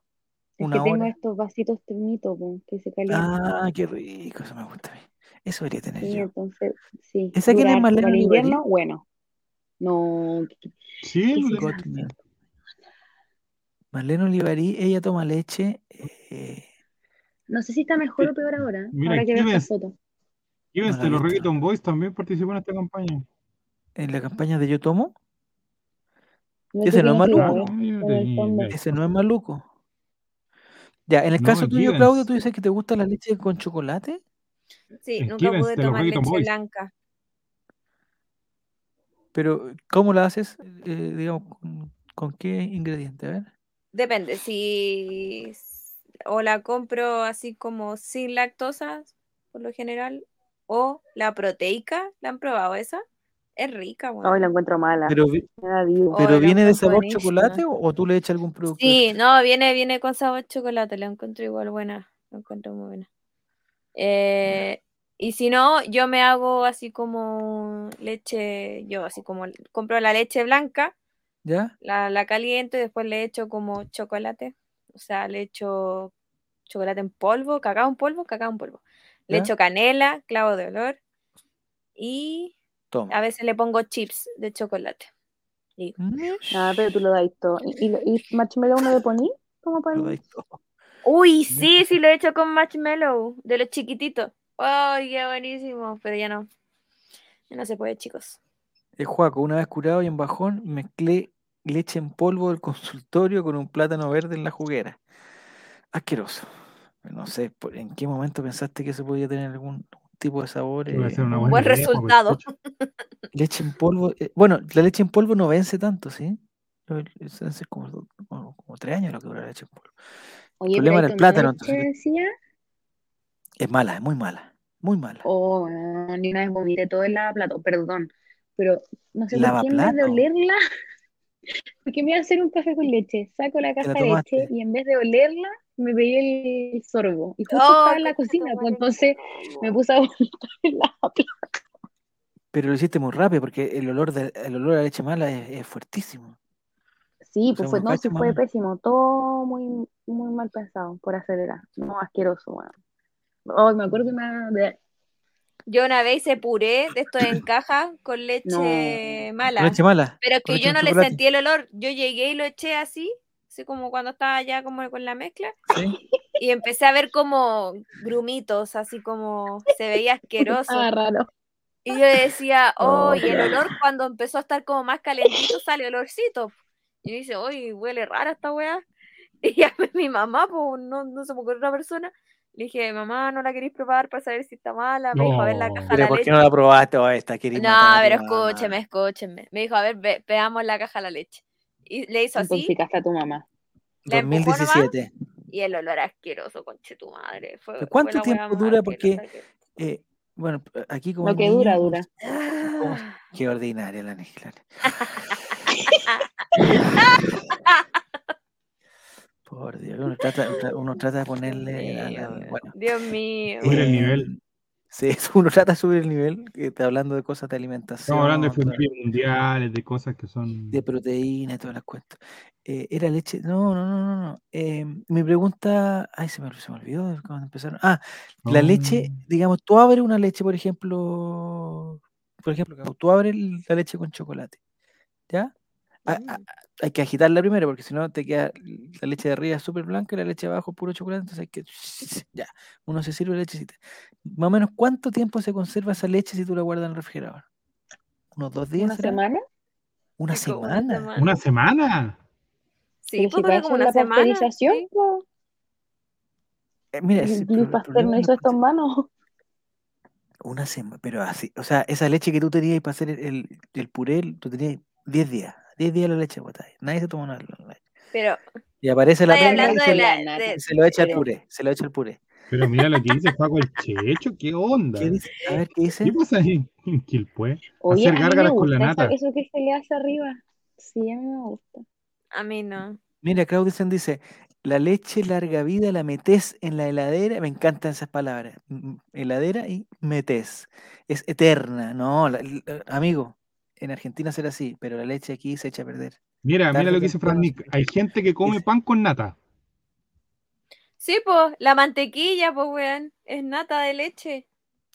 Es ¿Una que tengo hora? estos vasitos termitos que se calientan. Ah, qué rico, eso me gusta a mí. Eso debería tener Sí, yo. entonces, sí. ¿Esa quién es. Marlene Para Olivari? invierno, bueno. No, Sí. Gottman. Marlene Olivari, ella toma leche. eh, no sé si está mejor o peor ahora. Mira, Habrá que ¿quién esta es? foto. De he los. Reggaeton Boys también participó en esta campaña. En la campaña de Yo Tomo, No Ese no es que maluco. No, no idea. ese no es maluco. Ya, en el No, caso tuyo, Givens. Claudio, tú dices que te gusta la leche con chocolate, Sí, nunca Givens pude tomar leche Boys. blanca. pero ¿cómo la haces? Eh, digamos, ¿con, con qué ingrediente? A ver. Depende, si o la compro así como sin lactosa, por lo general, o la proteica, ¿la han probado esa? Es rica, Ay, weón. la encuentro mala. Pero. Oh, pero ¿viene de sabor buenísima. chocolate o, o tú le echas algún producto? Sí, no, viene, viene con sabor chocolate, la encuentro igual buena, la encuentro muy buena. Eh, y si no, yo me hago así como leche, yo así como compro la leche blanca, ¿Ya? la, la caliento y después le echo como chocolate, o sea, le echo chocolate en polvo, cacao en polvo, cacao en polvo. Le ¿Ya? echo canela, clavo de olor y Toma. a veces le pongo chips de chocolate. Y Mish, Ah, pero tú lo dais todo. ¿Y, y, y marshmallow uno le poní? ¿Cómo para lo dais todo. Uy, sí, sí lo he hecho con marshmallow, de los chiquititos. ¡Ay, qué buenísimo! Pero ya no. Ya no se puede, chicos. El Juaco, una vez curado y en bajón, mezclé leche en polvo del consultorio con un plátano verde en la juguera. Asqueroso. No sé, ¿en qué momento pensaste que eso podía tener algún tipo de sabor? Eh, Un buen resultado. Leche en polvo. eh, bueno, la leche en polvo no vence tanto, ¿sí? Hace como, do- como, como tres años lo que dura la leche en polvo. Oye, problema pero era el plátano, leche, entonces. decía. Es mala, es muy mala. Muy mala. Oh, no, ni una vez vomité todo el lavaplato, perdón. Pero no sé por qué en vez de olerla, ¿por qué me iba a hacer un café con leche? Saco la la caja de leche y en vez de olerla, me pegué el sorbo. Y justo Oh, estaba en la cocina, pues entonces me puse a vomitar el lavaplato. Pero lo hiciste muy rápido porque el olor, de, el olor a leche mala es, es fuertísimo. Sí, O sea, pues fue, uno no, sí fue pésimo, todo muy, muy mal pensado por acelerar. No, asqueroso, bueno. Oh, me acuerdo que me... Yo una vez hice puré de esto en caja con leche No. Mala. leche mala. Pero es que yo no le sentí el olor. Yo llegué y lo eché así, así como cuando estaba ya como con la mezcla. ¿sí? Y empecé a ver como grumitos, así como se veía asqueroso. Ah, raro. Y yo decía, oh, Oh, y el olor cuando empezó a estar como más calentito sale olorcito. Y yo dice, uy, huele rara esta weá. Y ya mi mamá, pues no, no se me ocurrió otra persona. Le dije, mamá, ¿no la queréis probar para saber si está mala? Me dijo, a ver la No. caja de Pero la ¿por leche. qué no la probaste? Oh, esta querida No, matar a pero escúcheme, escúcheme. Me dijo, a ver, ve- veamos la caja de la leche. Y le hizo así Intoxicaste a tu mamá. la empujó nomás. 2017. y el olor asqueroso, conche tu madre. Fue, ¿Pero fue cuánto la tiempo dura? Porque Eh, bueno, aquí como Lo que dura, niños, dura. ¿cómo- Ah. Qué ordinaria la Nisla. Por Dios, uno trata, uno trata de ponerle. a la- Dios, bueno, Dios mío. Subir el nivel. Sí, uno trata de subir el nivel, que está hablando de cosas de alimentación, Estamos hablando de efemérides mundiales, de cosas que son. de proteína y todas las cuentas. Eh, era leche. No, no, no, no. no. Eh, mi pregunta. Ay, se me, se me olvidó cuando empezaron. Ah, la leche, digamos, tú abres una leche, por ejemplo. Por ejemplo, tú abres la leche con chocolate. ¿Ya? A- a- Mm. hay que agitarla primero porque si no te queda la leche de arriba súper blanca y la leche de abajo puro chocolate, entonces hay que ya, uno se sirve lechecita. Más o menos cuánto tiempo se conserva esa leche si tú la guardas en el refrigerador? ¿Unos dos días? ¿Una será? semana? ¿Una Es como una semana? ¿Una semana? Sí, Pero pues como una la semana. pasteurización, sí. Eh, mira, El el Pasteur problema no hizo es esto en mano. una semana, pero así, o sea, esa leche que tú tenías para hacer el, el, el puré, tú tenías 10 días, 10 días la leche botada. Nadie se toma una la leche. Pero Y aparece la perla y se, la. la- de- se lo echa al pero- puré, se lo echa al puré. Pero mira lo que dice Paco el Checho, ¿qué onda? ¿Qué dice? A ver, ¿qué dice? ¿Qué pasa ahí en? Oye, Hacer gárgaras con la nata. eso que se le hace arriba. Sí, a mí me gusta. A mí no. Mira, Claudicen dice, la leche larga vida la metes en la heladera, me encantan esas palabras, mm, heladera y metes, es eterna, no, la- la- amigo, en Argentina será así, pero la leche aquí se echa a perder. Mira, Tarde mira o lo que dice Fran Nick. Hay gente que come Dice- pan con nata. Sí, pues, la mantequilla, pues, weón, es nata de leche.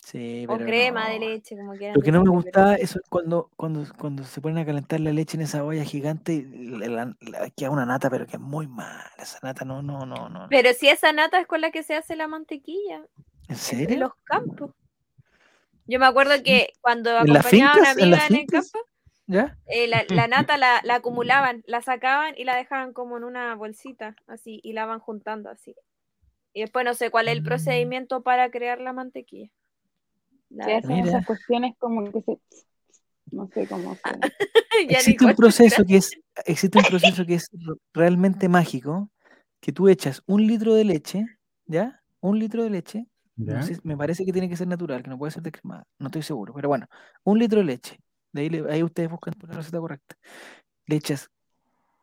Sí, O pero crema no. de leche, como quieran. Lo que no me gustaba eso es cuando, cuando, cuando se ponen a calentar la leche en esa olla gigante y la, la- la- queda una nata, pero que es muy mala. Esa nata no, no, no, no. Pero si esa nata es con la que se hace la mantequilla, ¿En serio? los campos. Yo me acuerdo que cuando ¿En las acompañaba a una fincas? ¿En las amiga en, el campo, ¿Ya? eh, la, la nata la, la acumulaban, la sacaban y la dejaban como en una bolsita, así, y la van juntando así. Y después no sé cuál es el Mm. procedimiento para crear la mantequilla. La Se verdad. hacen Mira. esas cuestiones como que se. No sé cómo Existe un proceso que es, existe un proceso que es realmente mágico, que tú echas un litro de leche, ¿ya? Un litro de leche, no ¿Ya? sé, me parece que tiene que ser natural, que no puede ser descremada, no estoy seguro, pero bueno, un litro de leche, de ahí, le- ahí ustedes buscan la receta correcta. Le echas,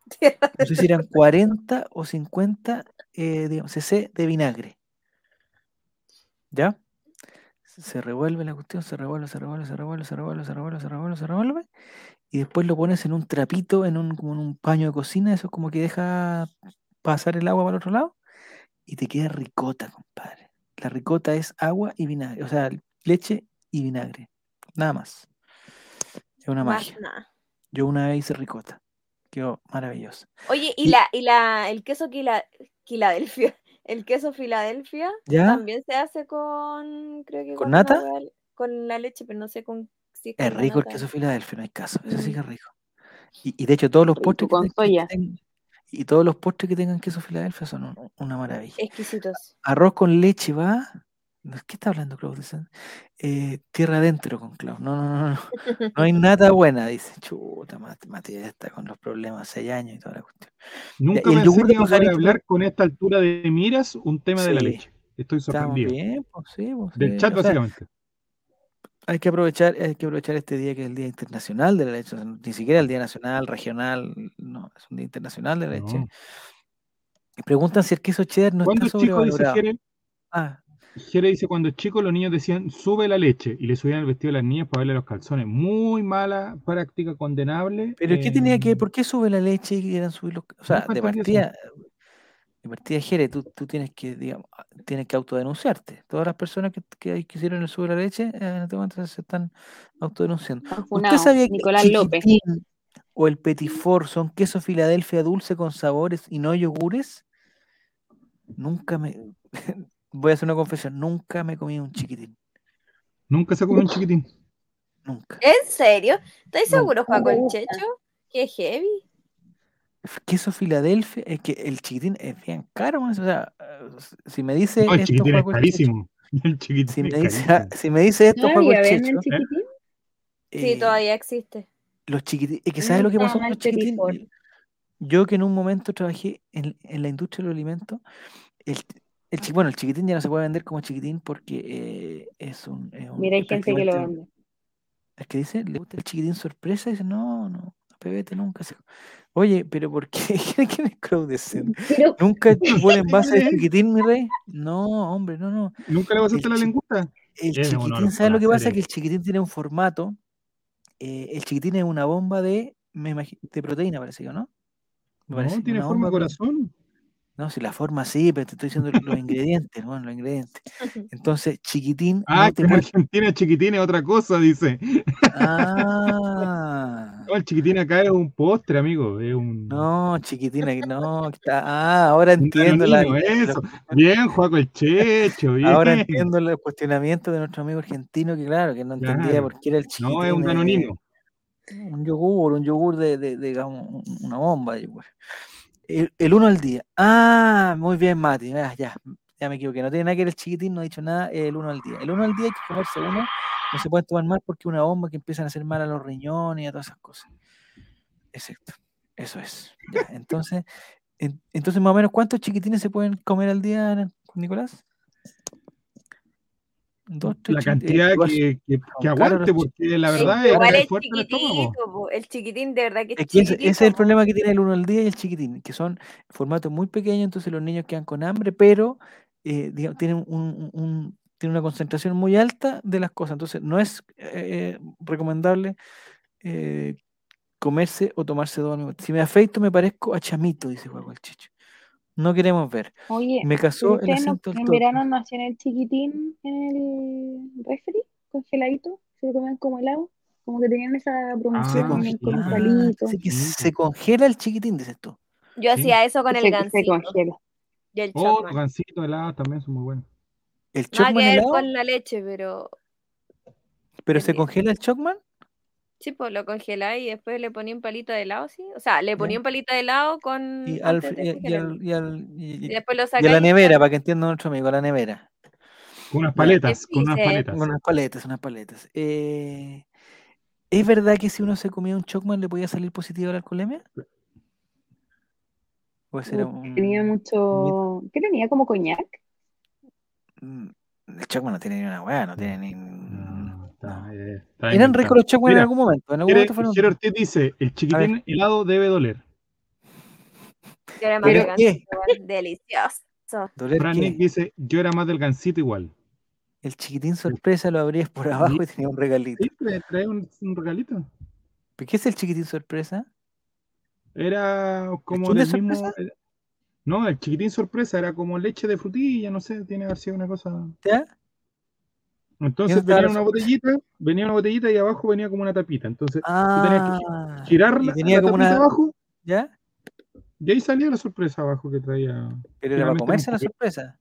no sé si eran 40 o 50 eh, digamos, cc de vinagre, ¿ya? Se revuelve la cuestión, se revuelve, se revuelve, se revuelve, se revuelve, se revuelve, se revuelve, se revuelve, y después lo pones en un trapito, en un, como en un paño de cocina, eso es como que deja pasar el agua para el otro lado, y te queda ricota, compadre. La ricota es agua y vinagre, o sea, leche y vinagre, nada más. Es una más magia. nada. Yo una vez hice ricota, quedó maravillosa. Oye, Y- y la, y la, el queso Filadelfia, el queso Filadelfia ¿Ya? también se hace con, creo que ¿Con nata? con la leche, pero no sé con si Es con rico el queso Filadelfia, no hay caso, ese sí Mm. que es rico. Y, y de hecho todos los postres con soya. Y todos los postres que tengan queso Filadelfia son un- una maravilla. Exquisitos. Arroz con leche va. ¿de ¿Qué está hablando Claudio? Eh, tierra adentro con Claudio. No, no, no, no. No hay nada buena, dice. Chuta, Matías está con los problemas seis años y toda la cuestión. Nunca el pensé que iba a hablar con esta altura de miras un tema de la Sí. leche. Estoy Estamos sorprendido. bien, pues sí, pues, Del sí, chat, o sea, básicamente. Hay que aprovechar, hay que aprovechar este día que es el Día Internacional de la Leche. o sea, ni siquiera el Día Nacional, regional, no, es un Día Internacional de la Leche. No. Y preguntan si el queso cheddar no está dice sobrevalorado. Jere, Ah, Jere dice, cuando es chico los niños decían, sube la leche, y le subían el vestido a las niñas para verle los calzones. Muy mala práctica, condenable. pero ¿qué tenía que, eh, por qué sube la leche y quieran subir los, o sea, de entendí eso. partida, de partida, Jere, tú, tú tienes que, digamos, a- tienes que autodenunciarte. Todas las personas que, que hicieron el sube la leche, eh, en este momento se están autodenunciando. Están ¿Usted sabía que Nicolás el López. o el petit four son queso Filadelfia dulce con sabores y no yogures? Nunca me, voy a hacer una confesión, nunca me comí un chiquitín, Nunca se comió un chiquitín. nunca. ¿En serio? ¿Estáis No. seguros, No me Paco el. Checho? Qué heavy. Queso Filadelfia, es que el chiquitín es bien caro, man, o sea, eh, si me dice No, el esto chiquitín es carísimo. El chiquitín si me es dice, carísimo. si me dice esto ¿Todavía el Checho, chiquitín? Sí, eh, todavía existe. los chiquitines, es que ¿sabes me lo que pasó con más los chiquitines? Four. Yo que en un momento trabajé en, en la industria de los alimentos, el, el bueno, el chiquitín ya no se puede vender como chiquitín porque eh, es un, es un- Mira, hay gente que lo vende. Es que dice, le gusta el chiquitín sorpresa y dice, no, no, pebete nunca se... Oye, pero ¿por qué? ¿Quién es Crowdescent? Pero ¿Nunca chupó el envase de chiquitín, mi rey? No, hombre, no, no. ¿Nunca le pasaste el la chi- lengüita? El chiquitín, ¿sabes lo que pasa? Que el chiquitín tiene un formato. eh, el chiquitín es una bomba de, me de proteína, parece que, ¿no? Me parece, No, tiene forma de corazón. No, si la forma sí, pero te estoy diciendo los ingredientes, bueno, los ingredientes. Entonces, chiquitín Ah, no te que en puede... Argentina chiquitín es otra cosa, dice. Ah, No, el chiquitín acá es un postre, amigo. Es un. no, chiquitina, que no, está... Ah, ahora entiendo la, eso. Bien, Juaco el Checho, bien. ahora entiendo el cuestionamiento de nuestro amigo argentino, que claro, que no entendía Claro. por qué era el chiquitín. No, es un eh, danonino. Un yogur, un yogur de, de, de, una bomba. El, el uno al día. Ah, muy bien, Mati. ah, ya, ya me equivoqué. No tiene nada que ver el chiquitín, no he dicho nada. El uno al día. El uno al día hay que comerse uno. No se puede tomar más porque es una bomba que empiezan a hacer mal a los riñones y a todas esas cosas. Exacto. Eso es. Ya, entonces, en- entonces, más o menos, ¿cuántos chiquitines se pueden comer al día, Nicolás? Dos, tres La eh, cantidad que, que, aguante, porque la verdad es, es el chiquitito, el chiquitín de verdad que es Es ese, es el problema que tiene el uno al día y el chiquitín, que son formatos muy pequeños, entonces los niños quedan con hambre, pero eh, digamos, tienen, un, un- un- tienen una concentración muy alta de las cosas. Entonces no es eh, recomendable eh, comerse o tomarse dos. Si me afeito me parezco a chamito, dice Juan el Chicho. No queremos ver. Oye, Me ¿pero casó el no- acento en verano no hacían el chiquitín en el refri, congeladito? Se lo comían como helado. Como que tenían esa Se, promoción, Ah, con un palito. se congela el chiquitín, dices tú. Yo Sí. hacía eso con el se, se gansito congela. Y el Oh, Chapman. los gancitos helados también son muy buenos. El Nada que Chocman ver helado, con la leche, pero ¿Pero se congela el Chocman? Sí, pues lo congeláis y después le ponía un palito de helado, sí. O sea, le ponía un palito de helado con. Y, al, de y, al, y, al- y- Y después lo y a sacáis. la nevera, para que entienda nuestro amigo, a la nevera. Con unas paletas, ¿Qué con unas paletas. Con unas paletas, unas paletas. Eh, ¿Es verdad que si uno se comía un Chocman le podía salir positivo la alcoholemia? ¿O ese era un- Tenía mucho. ¿Qué tenía? ¿Como coñac? Mm, El Chocman no tiene ni una weá, no tiene ni. No, está, eh, está Eran ricos los Chocman en algún momento. En algún momento fueron ricos. Ortiz dice, el chiquitín helado debe doler. Yo era más igual, Delicioso. ¿Doler Fran qué? Nick dice, yo era más delgancito igual. El chiquitín sorpresa lo abrías por abajo y tenía un regalito. ¿Sí? ¿Trae, trae un, un regalito? ¿Pero ¿Qué es el chiquitín sorpresa? Era como del mismo... sorpresa? No, el chiquitín sorpresa era como leche de frutilla, no sé, tiene que haber sido una cosa... ¿Ya? Entonces venía una botellita, venía una botellita y abajo venía como una tapita. Entonces tenías que Ah, girar y tenía como una. abajo ¿Ya? y ahí salía la sorpresa abajo que traía. Pero era para comerse la sorpresa.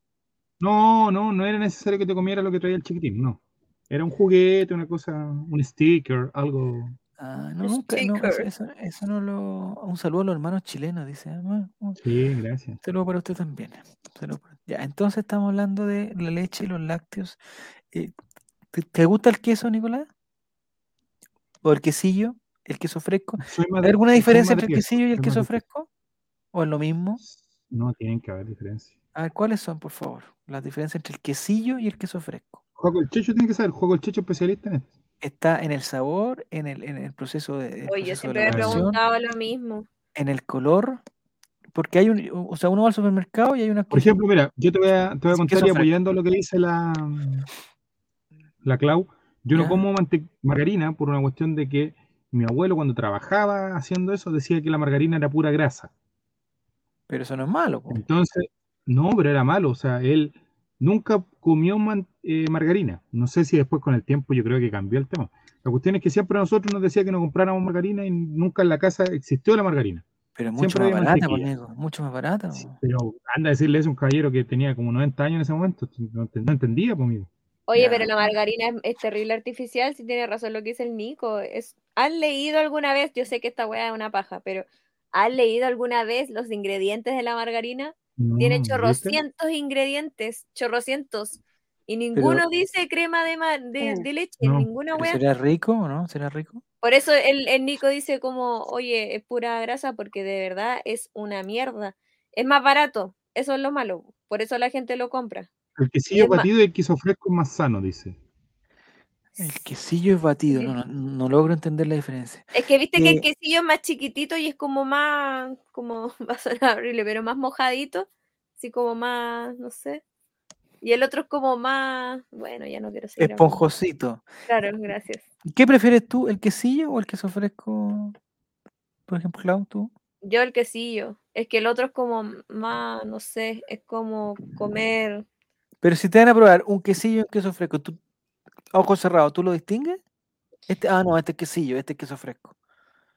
No, no, no era necesario que te comiera lo que traía el chiquitín, no. Era un juguete, una cosa, un sticker, algo. Ah, no, nunca. No, eso, eso, no lo. Un saludo a los hermanos chilenos, dice. ah, bueno, un Sí, gracias. saludo para usted también. un saludo para- Ya, entonces estamos hablando de la leche y los lácteos. Eh, ¿te, te gusta el queso, Nicolás? ¿O el quesillo? ¿El queso fresco? ¿Hay de- alguna diferencia entre el quesillo y el queso fresco? ¿O es lo mismo? No, tienen que haber diferencia. A ver, ¿cuáles son, por favor? Las diferencias entre el quesillo y el queso fresco. Juego el Checho tiene que saber, Juego el Checho especialista en esto. Está en el sabor, en el, en el proceso de, el Oye, yo proceso siempre me he elaboración, preguntado lo mismo. en el color, porque hay un, o sea, uno va al supermercado y hay una Por ejemplo, mira, yo te voy a, te voy a contar y apoyando lo que dice la, la Clau. Yo Ya. no como margarina por una cuestión de que mi abuelo cuando trabajaba haciendo eso decía que la margarina era pura grasa. pero eso no es malo. Entonces, no, pero era malo. O sea, él nunca comió man- eh, margarina. No sé si después con el tiempo yo creo que cambió el tema. La cuestión es que siempre a nosotros nos decía que no compráramos margarina y nunca en la casa existió la margarina. Pero mucho siempre más barata, mantequilla. Nico, mucho más barata. Sí, po. Pero anda a decirle eso a un caballero que tenía como 90 años en ese momento. No, ent- no entendía, pues, amigo. Oye, Ya. pero la margarina es, es terrible artificial, si tiene razón lo que dice el Nico. Es, ¿Han leído alguna vez? Yo sé que esta weá es una paja, pero ¿han leído alguna vez los ingredientes de la margarina? Tiene ¿viste? chorrocientos ingredientes, chorrocientos. Y ninguno dice crema de, de, Mm. de leche, No. ninguna ¿Pero weá. será rico o no? ¿Será rico? Por eso el, el Nico dice como, oye, es pura grasa porque de verdad es una mierda. Es más barato, eso es lo malo. Por eso la gente lo compra. El quesillo batido y el queso fresco es más sano, dice. El quesillo es batido, no, no, no logro entender la diferencia. Es que viste que el Eh, quesillo es más chiquitito y es como más, como, va a sonar horrible, pero más mojadito, así como más, no sé. Y el otro es como más, bueno, ya no quiero seguir hablando. Esponjosito. Claro, gracias. ¿Qué prefieres tú, el quesillo o el queso fresco? Por ejemplo, Clau, tú. Yo el quesillo, es que el otro es como más, no sé, es como comer. Pero si te van a probar un quesillo y un queso fresco, tú, a ojos cerrados, ¿tú lo distingues? Este, ah, no, este es quesillo, este es queso fresco.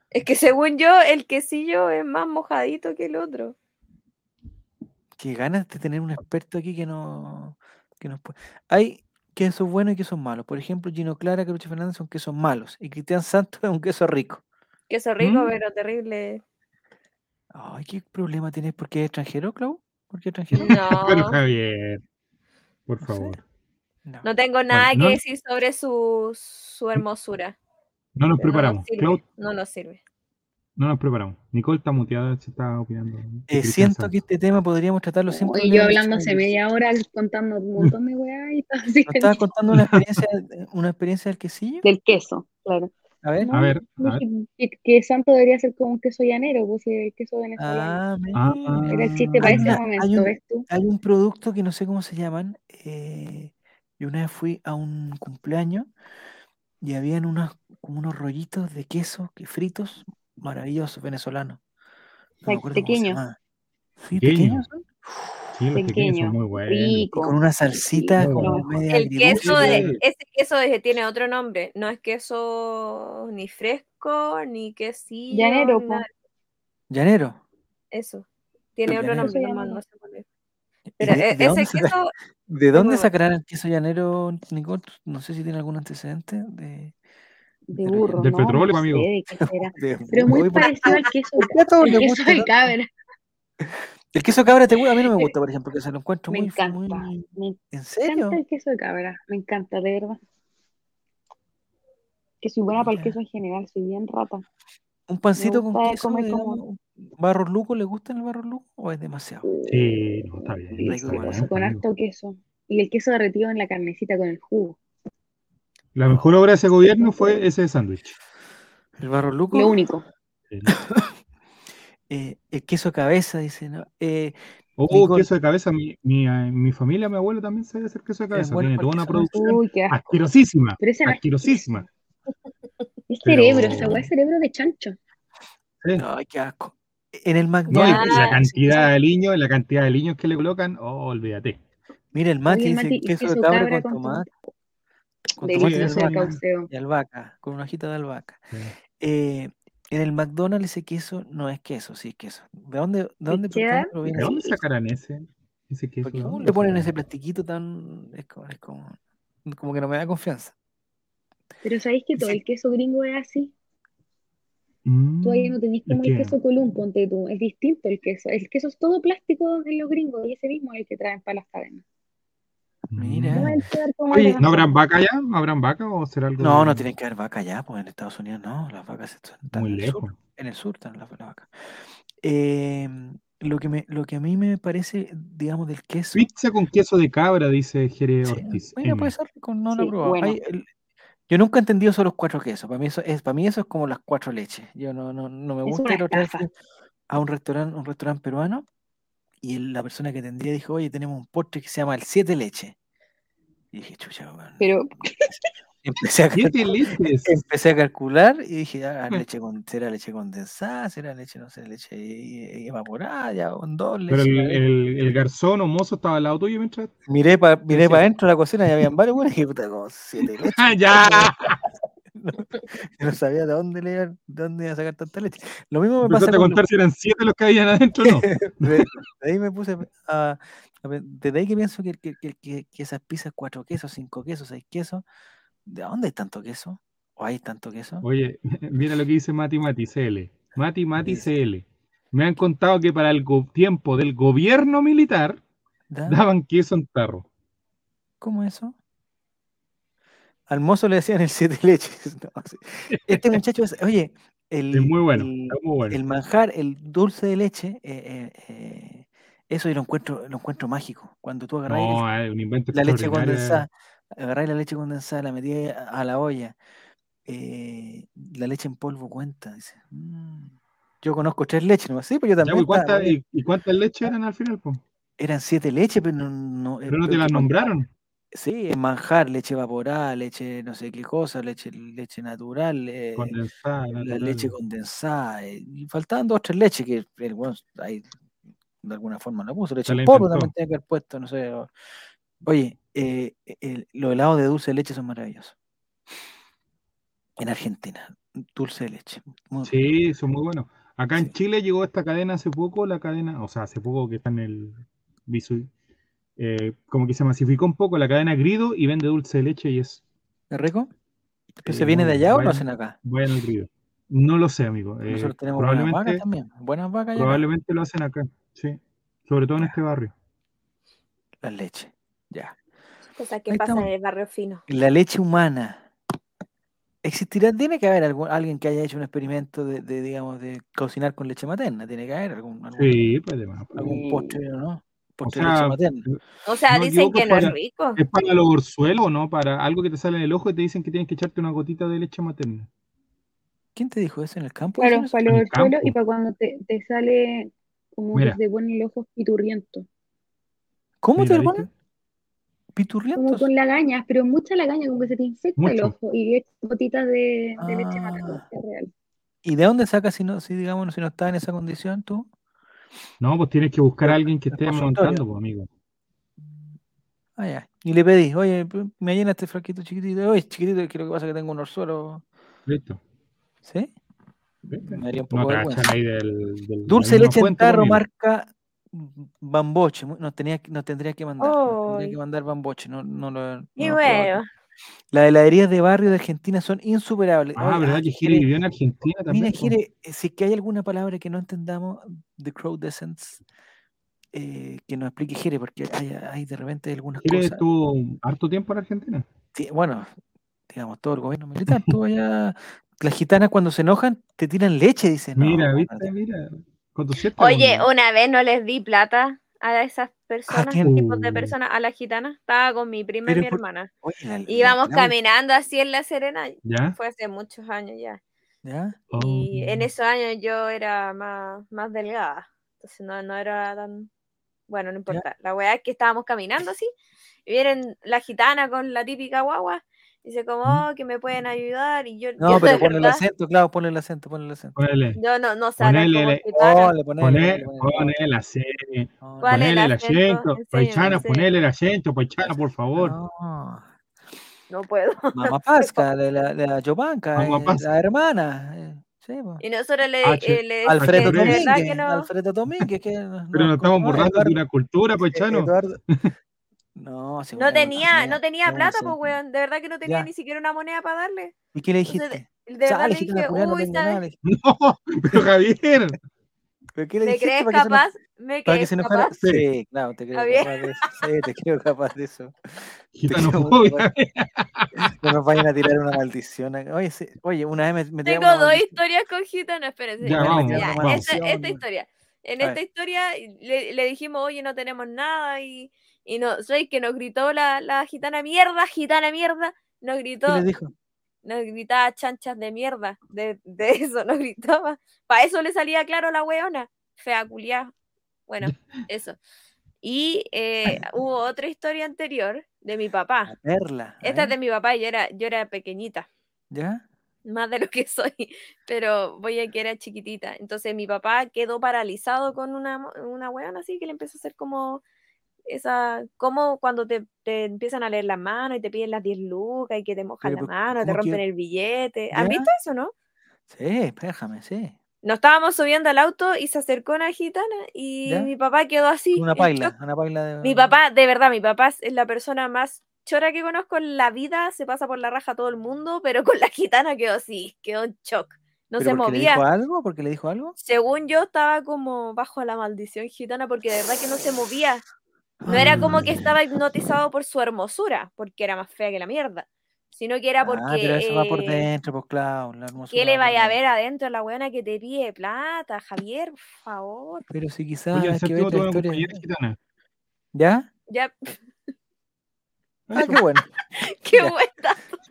Es que según yo, el quesillo es más mojadito que el otro. Qué ganas de tener un experto aquí que no, que nos puede. Hay quesos buenos y quesos malos. Por ejemplo, Gino Clara, Carucho Fernández son quesos malos y Cristian Santos es un queso rico. Queso rico, ¿Mm? pero terrible. Ay, ¿qué problema tienes? ¿Por qué es extranjero, Clau? ¿Por qué extranjero? Pero No, Javier, por favor. No. no tengo nada no- que decir sobre su, su hermosura. No nos pero no nos preparamos. no nos sirve. no nos preparamos. Nicole está muteada, se está opinando. Eh, siento que este tema podríamos tratarlo siempre. Y yo hablando hace media hora contando un montón de weá y todo así. ¿Nos estabas contando una experiencia, una experiencia del quesillo? Del queso, claro. A ver. No, A ver, a ver. Que, que santo debería ser como un queso llanero, pues el queso venezolano. Ah, Ah, mira. Era el chiste para hay ese momento, hay un- ¿ves tú? Hay un producto que no sé cómo se llaman. eh, y una vez fui a un cumpleaños y habían unos, como unos rollitos de queso que fritos maravillosos venezolanos. No me pequeños. Sí, Pequeños. Sí, los pequeños Pequeño, son muy buenos. Rico. con una salsita como media El queso de, ese queso de- tiene otro nombre. No es queso ni fresco, ni quesillo. Llanero, nada. Llanero. Eso. Tiene otro Llanero. nombre, no, sé cuál es. ¿Y Pero de- e- de dónde ese queso, ¿De dónde sacarán el queso llanero, Nicole? No sé si tiene algún antecedente de, De de burro, del ¿no? petróleo, no amigo. sé de de- Pero muy Oye, ¿por- parecido al queso, por qué a todos el queso de cabra. El queso cabra te gusta, a mí no me gusta, por ejemplo, que se lo encuentro Me muy, encanta, muy- me ¿En serio? encanta el queso de cabra, me encanta, de verdad. Que soy buena para el queso en general, soy bien rata. ¿Un pancito con gusta queso, comer digamos, como- barro luco? ¿Le gusta el barro luco o es demasiado? Sí, no, está bien. Está con harto queso. Y el queso derretido en la carnecita con el jugo. La mejor obra de ese gobierno fue ese sándwich. ¿El barro luco? Lo único. Eh, el queso cabeza, dice. ¿no? Eh, Oh, Nicole. queso de cabeza. Mi, mi, eh, mi familia, mi abuelo también sabe hacer queso de cabeza. Tiene toda una producción Uy, qué asco. asquerosísima. Pero ese no es Asquerosísima. Es Pero- cerebro, esa weá es cerebro de chancho. Sí. ay, qué asco. En el No, y McDonald's, Ya. la cantidad de aliños, la cantidad de aliños que le colocan, oh, olvídate. mira, el Mati Oye, dice Mati, ¿y queso de cabra cabra con con tomate. Con De tomate y albahaca. con una hojita de albahaca. Sí. Eh, en el McDonald's ese queso no es queso, sí es queso. ¿De dónde, de dónde, por proviene ¿De dónde sacarán ese, ese queso? Porque ¿De ¿cómo dónde le ponen ese plastiquito tan... Es como, es como, como que no me da confianza. Pero sabéis que todo Sí. el queso gringo es así. Mm, Tú ahí no tenéis es como el que- queso column, ponte tú. Es distinto el queso. El queso es todo plástico en los gringos y ese mismo es el que traen para las cadenas. Mira. No mm. Oye, ¿No habrán vaca ya? ¿No habrán vaca o será algo No, de- no tienen que haber vaca allá, pues en Estados Unidos no, las vacas están muy en el sur. lejos? En el sur están las, las vacas. Eh, lo, que me, lo que a mí me parece, digamos, del queso. Pizza con queso de cabra, dice Jere sí, Ortiz. mira, M. puede ser rico, no lo he Sí, probado. bueno. Hay el- yo nunca he entendido eso los cuatro quesos. Para mí eso es, para mí eso es como las cuatro leches. Yo no, no, no me gusta ir otra vez a un restaurante, un restaurante peruano y la persona que atendía dijo, oye, tenemos un postre que se llama el siete leche. Y dije, chucha. Pero Empecé a, calcular, leches. empecé a calcular y dije, ah, leche con, será leche condensada, será leche, no sé, leche e- evaporada, ya, con dos Pero leches. el, el, el garzón o mozo estaba al lado tuyo mientras. Miré para miré decía- pa adentro de la cocina y habían varios buenos y puta, como siete leches. ¡Ah, ya! No, no sabía de dónde le de dónde iba a sacar tanta leche. Lo mismo me pasa con contar si eran siete los que habían adentro no. de, ahí me puse a, desde ahí que pienso que, que- que- que esas pizzas cuatro quesos, cinco quesos, seis quesos, ¿de dónde hay tanto queso? ¿O hay tanto queso? Oye, mira lo que dice Mati Mati CL. Mati Mati? CL. Me han contado que para el tiempo del gobierno militar ¿Da? daban queso en tarro. ¿Cómo eso? Al mozo le decían el siete leches. No, sí. Este muchacho es, oye, el, Es muy bueno, el, es muy bueno. el manjar, el dulce de leche, eh, eh, eh, eso yo lo encuentro, lo encuentro mágico. Cuando tú agarras No, es un invento la leche condensada, agarráis la leche condensada, la metí a, la olla, eh, la leche en polvo cuenta, dice. "Mm, Yo conozco tres leches, ¿no? Sí, pues yo Ya, también. pues, estaba, ¿cuántas- oye, y, y cuántas leches eran al final? po? eran siete leches, pero no. no eh, Pero no te las nombraron. Sí, manjar, leche evaporada, leche no sé qué cosa, leche, leche natural, eh, Condensada, la natural. leche condensada. eh, y faltaban dos o tres leches que el weón ahí de alguna forma lo puso. Leche en polvo también tiene que haber puesto, no sé. Oye, eh, el- los helados de dulce de leche son maravillosos. En Argentina, dulce de leche. muy. Sí, son muy buenos. Acá en. Chile llegó esta cadena hace poco, la cadena, o sea, hace poco que está en el visu, eh, como que se masificó un poco la cadena Grido y vende dulce de leche y es ¿Es rico? ¿Pero Sí, se viene muy de bueno. allá o lo hacen acá? al Grido. No lo sé, amigo. eh, Nosotros tenemos buenas vacas probablemente, también. Buenas vacas acá. probablemente lo hacen acá, sí. Sobre todo en este barrio. Las leches. Ya. Cosas que Ahí pasan estamos. en el barrio fino. La leche humana. ¿Existirá? Tiene que haber algún- alguien que haya hecho un experimento de, de, digamos, de cocinar con leche materna. Tiene que haber algún, algún, Sí, pues pues. algún Sí. postre, ¿no? O Postre de leche sea, materna. O sea, No dicen que no es rico. ¿Es para los orzuelos no? Para algo que te sale en el ojo y te dicen que tienes que echarte una gotita de leche materna. ¿Quién te dijo eso en el campo? para los el suelos y para cuando te, te sale como Mira. que te pone el ojo piturriento. ¿Cómo Mira, te lo ¿viste? Como con lagañas, pero mucha lagaña, como que se te infecta el ojo y echas gotitas de, de leche materna. Ah. es real. ¿Y de dónde sacas si no, si digamos, si no estás en esa condición tú? No, pues tienes que buscar a alguien que esté montando, pues, amigo. Ah, ya. Y le pedí, oye, me llena este frasquito chiquitito. Oye, chiquitito, que lo que pasa es que tengo un orzuelo. Listo. ¿Sí? ¿Viste? Me daría un No poco de ahí del, del- Dulce leche en tarro, amigo. marca Bamboche, nos, tenía, nos tendría que mandar. Nos tendría que mandar Bamboche. No, no lo, no Y bueno, Las heladerías de barrio de Argentina son insuperables. Ah, Oye, ¿verdad ah, que Jere, vivió en Argentina también? Mira? Jere, eh, si es que hay alguna palabra que no entendamos, The Crow Descents, eh, que nos explique Jere, porque hay, hay de repente algunas Jere cosas. estuvo harto tiempo en Argentina. Sí, bueno, digamos, todo el gobierno militar, estuvo allá. Las gitanas cuando se enojan te tiran leche, dicen. No, Mira, bueno, viste, mira. Oye, con- una vez no les di plata a esas personas, ¿quién? tipos de personas, a la gitana. Estaba con mi prima y mi por- hermana. oye, la- la Íbamos caminando así en La Serena. ¿Ya? Fue hace muchos años ya. ¿Ya? Y en Oh. esos años yo era más, más delgada. Entonces no, no era tan. Bueno, no importa. La weá es que estábamos caminando así. Y vienen la gitana con la típica guagua. Dice como, ¿Mm? oh, que me pueden ayudar. Y yo, No, yo pero de ponle el acento, claro, ponle el acento, ponle el acento. Ponele, yo no, no hablar Ponele, gitana. Ponle, ponele, la serie. No, ¿Cuál no, es el Ponele el acento? acento. Enséñame. ponele el acento, Paichana, por favor. no. No puedo. Mamá Pasca, la, la, la Chopanca, Mamá eh, la hermana. eh, sí. Y nosotros le, eh, le decimos Alfredo de Domínguez, que no. Alfredo Domínguez, que Pero nos estamos borrando de una cultura, Paichano. Eduardo. No, sí, No tenía, no tenía plata, pues, weón. De verdad que no tenía Ya. ni siquiera una moneda para darle. ¿Y qué le Entonces, dijiste? de, de verdad le dije, no uy, nada", ¿sabes? No, pero Javier. ¿Pero qué le ¿Me crees que capaz? ¿Me que crees se enojara? capaz? Sí, claro, te creo Javier. capaz de eso. Sí, te creo capaz de eso. No nos vayan a tirar una maldición. Oye, sí, oye una vez me, me Tengo dos maldición. historias con gitana, espérense. Ya, vamos, ya, vamos. Esta, esta historia. En A esta ver. historia le, le dijimos, oye, no tenemos nada y, y no, soy que nos gritó la, la gitana mierda, gitana mierda, nos ¿Qué gritó, dijo? nos gritaba chanchas de mierda, de, de eso nos gritaba. Para eso le salía claro la weona, fea culiá. Bueno, eso. Y eh, hubo otra historia anterior de mi papá. La perla. a Esta es de mi papá, yo era, yo era pequeñita ¿Ya? más de lo que soy, pero voy a que era chiquitita. Entonces mi papá quedó paralizado con una, una weona así que le empezó a hacer como esa, como cuando te, te empiezan a leer las manos y te piden las 10 lucas y que te mojan Pero, la mano, te ¿cómo rompen que- el billete. ¿Han ¿Ya? visto eso, no? Sí, déjame, sí. Nos estábamos subiendo al auto y se acercó una gitana y ¿Ya? mi papá quedó así. Una paila, una paila de. Mi papá, de verdad, mi papá es la persona más chora que conozco en la vida, se pasa por la raja todo el mundo, pero con la gitana quedó así, quedó en shock. No ¿Pero se porque le movía. dijo algo? ¿Porque le dijo algo? Según yo, estaba como bajo la maldición gitana porque de verdad que no se movía. No era como que Ah. estaba hipnotizado por su hermosura, porque era más fea que la mierda, sino que era porque. Ah, pero eso va por eh, dentro, pues claro. La hermosura ¿Qué le vaya a ver adentro a la weona que te pide plata, Javier? Por favor. Pero si quizás Oye, que ver la historia. ¿Ya? Ya, Ah, qué bueno. qué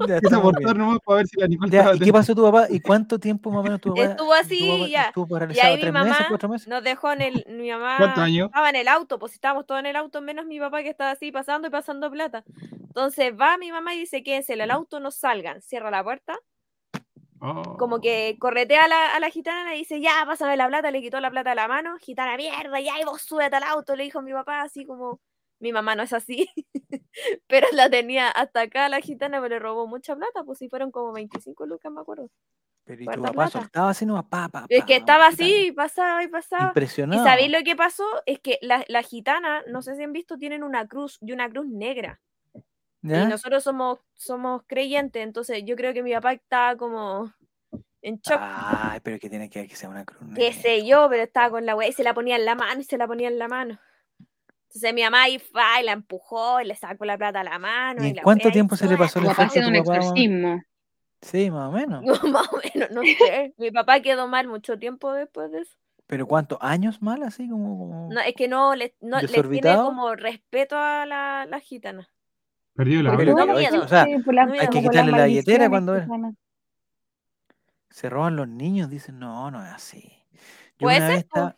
Ya. aportar nomás para ver si ¿y qué pasó tu papá? ¿Y cuánto tiempo más o menos tu papá? Estuvo así tu papá y ya. ¿Estuvo Y paralizado ahí mi tres mamá meses, cuatro meses? nos dejó en el. Mi mamá ¿Cuántos años? estaba en el auto, pues estábamos todos en el auto, menos mi papá que estaba así pasando y pasando plata. Entonces va mi mamá y dice: quédense en el auto, no salgan. Cierra la puerta. Oh. como que corretea a la, a la gitana y dice, ya, pásame la plata, le quitó la plata de la mano, gitana, mierda, ya, y vos súbete al auto, le dijo mi papá, así como, mi mamá no es así, pero la tenía hasta acá la gitana, pero le robó mucha plata, pues si fueron como 25 lucas, me acuerdo. Pero y tu papá plata. soltaba así nomás, pa, pa, Es que estaba así, pasaba y pasaba. Impresionado. ¿Y sabéis lo que pasó? Es que la, la gitana, no sé si han visto, tienen una cruz y una cruz negra. ¿Ya? Y nosotros somos, somos creyentes, entonces yo creo que mi papá estaba como en shock. Ay, pero que tiene que ver que sea una cruz. qué negra. sé yo, pero estaba con la weá y se la ponía en la mano y se la ponía en la mano. Entonces mi mamá ahí fue y la empujó y le sacó la plata a la mano. ¿Y Y en la cuánto tiempo se le pasó la- efecto? haciendo un exorcismo. Sí, más o menos. No, más o menos, no sé. Mi papá quedó mal mucho tiempo después de eso. ¿Pero cuántos años mal así como...? como- No, es que no le, no, le tiene como respeto a la, la gitana. Perdió la Pero no que- olla. miedo. o sea, Sí, la- hay que quitarle la billetera cuando es. se roban los niños, dicen, no, no es así. Yo Puede una ser, vez po. estaba,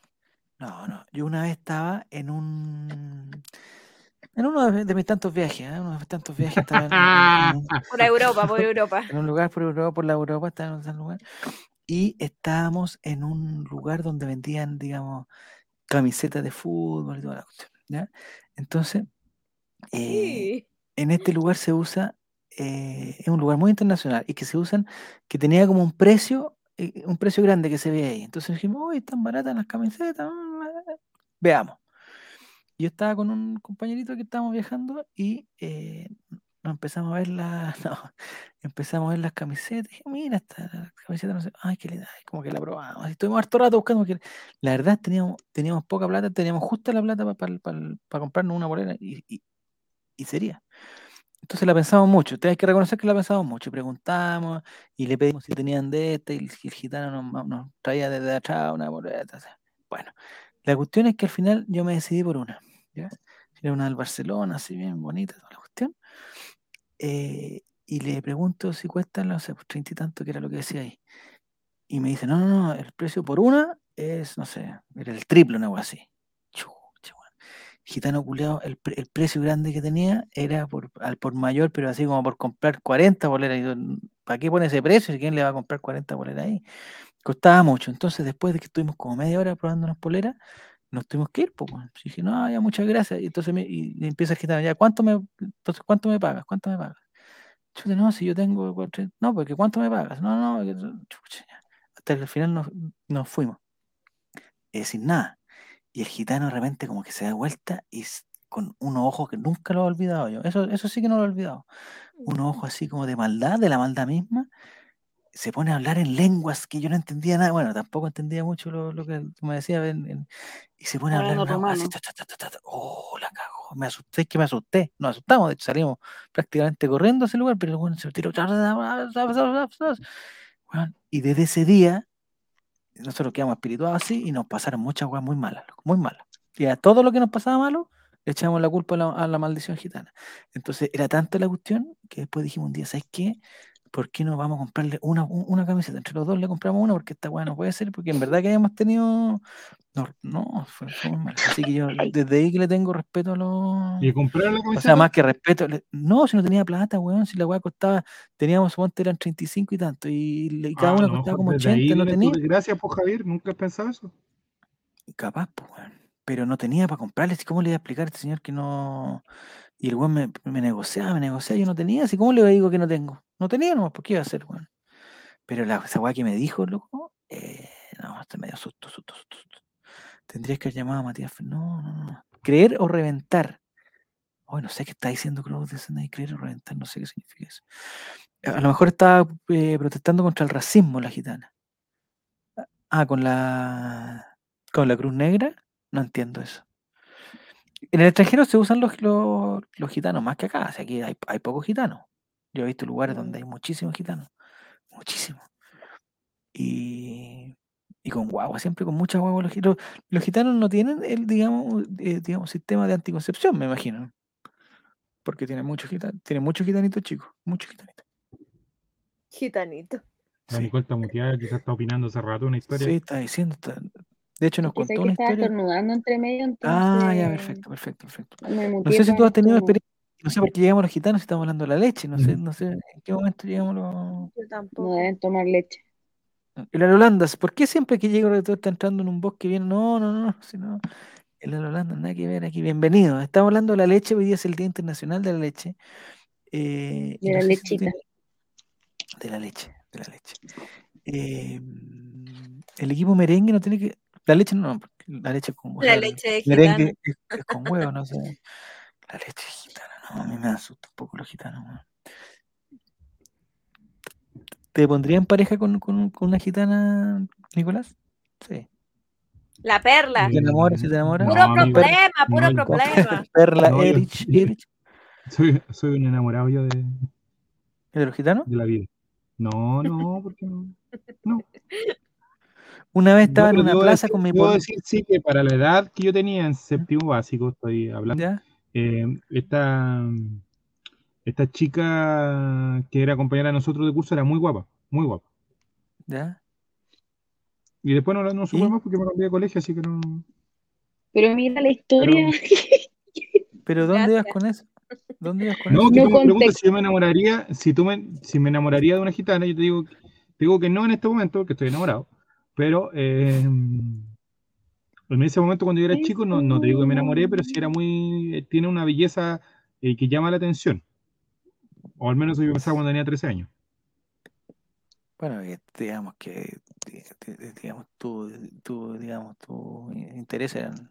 no, no, yo una vez estaba en un, en uno de, de mis tantos viajes, ¿eh? uno de mis tantos viajes, estaba en, en- Por Europa, por Europa. en un lugar por Europa, por la Europa, estaba en un lugar, y estábamos en un lugar donde vendían, digamos, camisetas de fútbol y toda la cuestión, ¿ya? Entonces, eh, Sí. en este lugar se usa, eh, es un lugar muy internacional y que se usan, que tenía como un precio, eh, un precio grande que se ve ahí. Entonces dijimos, uy, están baratas las camisetas, mm, veamos. yo estaba con un compañerito que estábamos viajando y eh, empezamos a ver las, empezamos a ver las camisetas. Dije, mira, esta camiseta, no sé, ay, qué linda, y como que la probamos. Estuvimos harto rato buscando, la verdad teníamos, teníamos poca plata, teníamos justa la plata para comprarnos una bolera y, y- sería. Entonces la pensamos mucho, hay que reconocer que la pensamos mucho, y preguntamos y le pedimos si tenían de esta, y el, gitano nos, nos traía desde atrás una sea, Bueno, la cuestión es que al final yo me decidí por una, ¿ya? Era una del Barcelona, así bien bonita, toda la cuestión. Eh, y le pregunto si cuesta, no sé, pues treinta y tanto, que era lo que decía ahí. Y me dice, no, no, no, el precio por una es, no sé, era el triple, una algo así. Chucha, weón. Gitano culeado, el, pre- el precio grande que tenía era por, al por mayor, pero así como por comprar 40 boleras. ¿para qué pone ese precio? ¿Quién le va a comprar 40 boleras ahí? Costaba mucho. Entonces, después de que estuvimos como media hora probando unas poleras, nos tuvimos que ir, pues. dije, no, ya, muchas gracias. Y entonces me, y, y empieza el gitano, ya, ¿cuánto me, entonces, ¿cuánto me pagas? ¿Cuánto me pagas? Chuta, no, si yo tengo. No, porque ¿cuánto me pagas? No, no. Hasta que al final nos, nos fuimos. eh, sin nada. Y el gitano de repente como que se da vuelta y con unos ojos que nunca lo he olvidado yo. Eso, eso sí que no lo he olvidado. Unos ojos así como de maldad, de la maldad misma. Se pone a hablar en lenguas que yo no entendía nada. Bueno, tampoco entendía mucho lo, lo que me decía. en- en- y se pone a hablar en así, ta, ta, ta. Oh, la cagó. Me asusté, es que me asusté. Nos asustamos. De hecho, salimos prácticamente corriendo a ese lugar, pero el weón se tiró. Weón, Y desde ese día nosotros quedamos espirituados así y nos pasaron muchas cosas muy malas, muy malas. Y a todo lo que nos pasaba malo, le echábamos la culpa a la, a la maldición gitana. Entonces era tanta la cuestión que después dijimos un día, ¿sabes qué? ¿Por qué no vamos a comprarle una, un- una camiseta? Entre los dos le compramos una porque esta weá no puede ser, porque en verdad que habíamos tenido. No, no, fue, fue muy mal. Así que yo desde ahí que le tengo respeto a los. ¿Y compraron la O camiseta? sea, más que respeto. le- No, si no tenía plata, weón. Si la weá costaba, teníamos, suponte, eran 35 y tanto. Y, cada Ah, lo costaba mejor como desde ahí 80, no tenía. desgracia, pues Javier, ¿nunca has pensado eso? Capaz, pues, weón. Pero no tenía para comprarle. ¿Cómo le iba a explicar a este señor que no.? Y el weón me, me negociaba, me negociaba, yo no tenía. Así, ¿cómo le digo que no tengo? No tenía nomás, ¿por qué iba a hacer, weón? Pero la, esa weá que me dijo, loco, eh, no, hasta me dio susto, susto, susto, susto. Tendrías que haber llamado a Matías. No, no, no. Creer o reventar. Hoy no sé qué está diciendo Cruz de creer o reventar, no sé qué significa eso. A lo mejor estaba eh, protestando contra el racismo la gitana. Ah, con la con la Cruz Negra, no entiendo eso. En el extranjero se usan los, los, los gitanos más que acá. o sea, aquí hay, hay pocos gitanos. Yo he visto lugares donde hay muchísimos gitanos. Muchísimos. Y, y con guagua, siempre con mucha guagua. Los, los, los gitanos no tienen el, digamos, eh, digamos, sistema de anticoncepción, me imagino. Porque tienen muchos gitanos, tienen muchos gitanitos chicos, muchos gitanitos. Gitanito. La Sí, Nicole está muteada, quizás está opinando hace rato una historia. sí, está diciendo. está- De hecho, nos contó que una historia. estornudando entre medio, entonces. Ah, ya, perfecto, perfecto, perfecto. Me No sé si tú has tenido experiencia, no sé por qué llegamos los gitanos si estamos hablando de la leche, no sé, no sé en qué momento llegamos los... Yo No tampoco. deben tomar leche. El Holandas, ¿por qué siempre que llego todo está entrando en un bosque bien? No, no, no, si no, el Holandas, nada que ver aquí, bienvenido. Estamos hablando de la leche, hoy día es el Día Internacional de la Leche. eh, De no la tú lechita. de la leche, de la leche. Eh, el equipo merengue no tiene que... La leche no, porque la leche es con... o La el leche de merengue gitano. es, es con huevo, no sé. La leche gitana, no, a mí me asusta un poco los gitanos. ¿Te pondría en pareja con, con, con una gitana, Nicolás? Sí. La perla. ¿Te enamoras? ¿Si te enamoras? Puro amigo. problema, puro No, problema. Perla No, Erich, Erich. Soy, soy un enamorado yo de, ¿De los gitanos? de la vida. No, no, porque no. No. Una vez estaba en una plaza decir- con mi polo. decir, sí, que para la edad que yo tenía en séptimo básico, estoy hablando, ¿Ya? Eh, esta, esta chica que era compañera de nosotros de curso era muy guapa, muy guapa. ¿Ya? Y después no, no supe ¿Y? más porque me cambié de colegio, así que no. Pero mira la historia. ¿Pero dónde ibas con eso? ¿Dónde ibas con No, eso? que No tú me preguntas si yo me enamoraría, si tú me, si me enamoraría de una gitana, yo te digo, te digo que no en este momento, porque estoy enamorado. Pero eh, en ese momento cuando yo era chico, no, no te digo que me enamoré, pero sí era muy, eh, tiene una belleza eh, que llama la atención. O al menos eso yo pensaba cuando tenía 13 años. Bueno, eh, digamos que, di- di- digamos, tu, tu, digamos, tu interés eran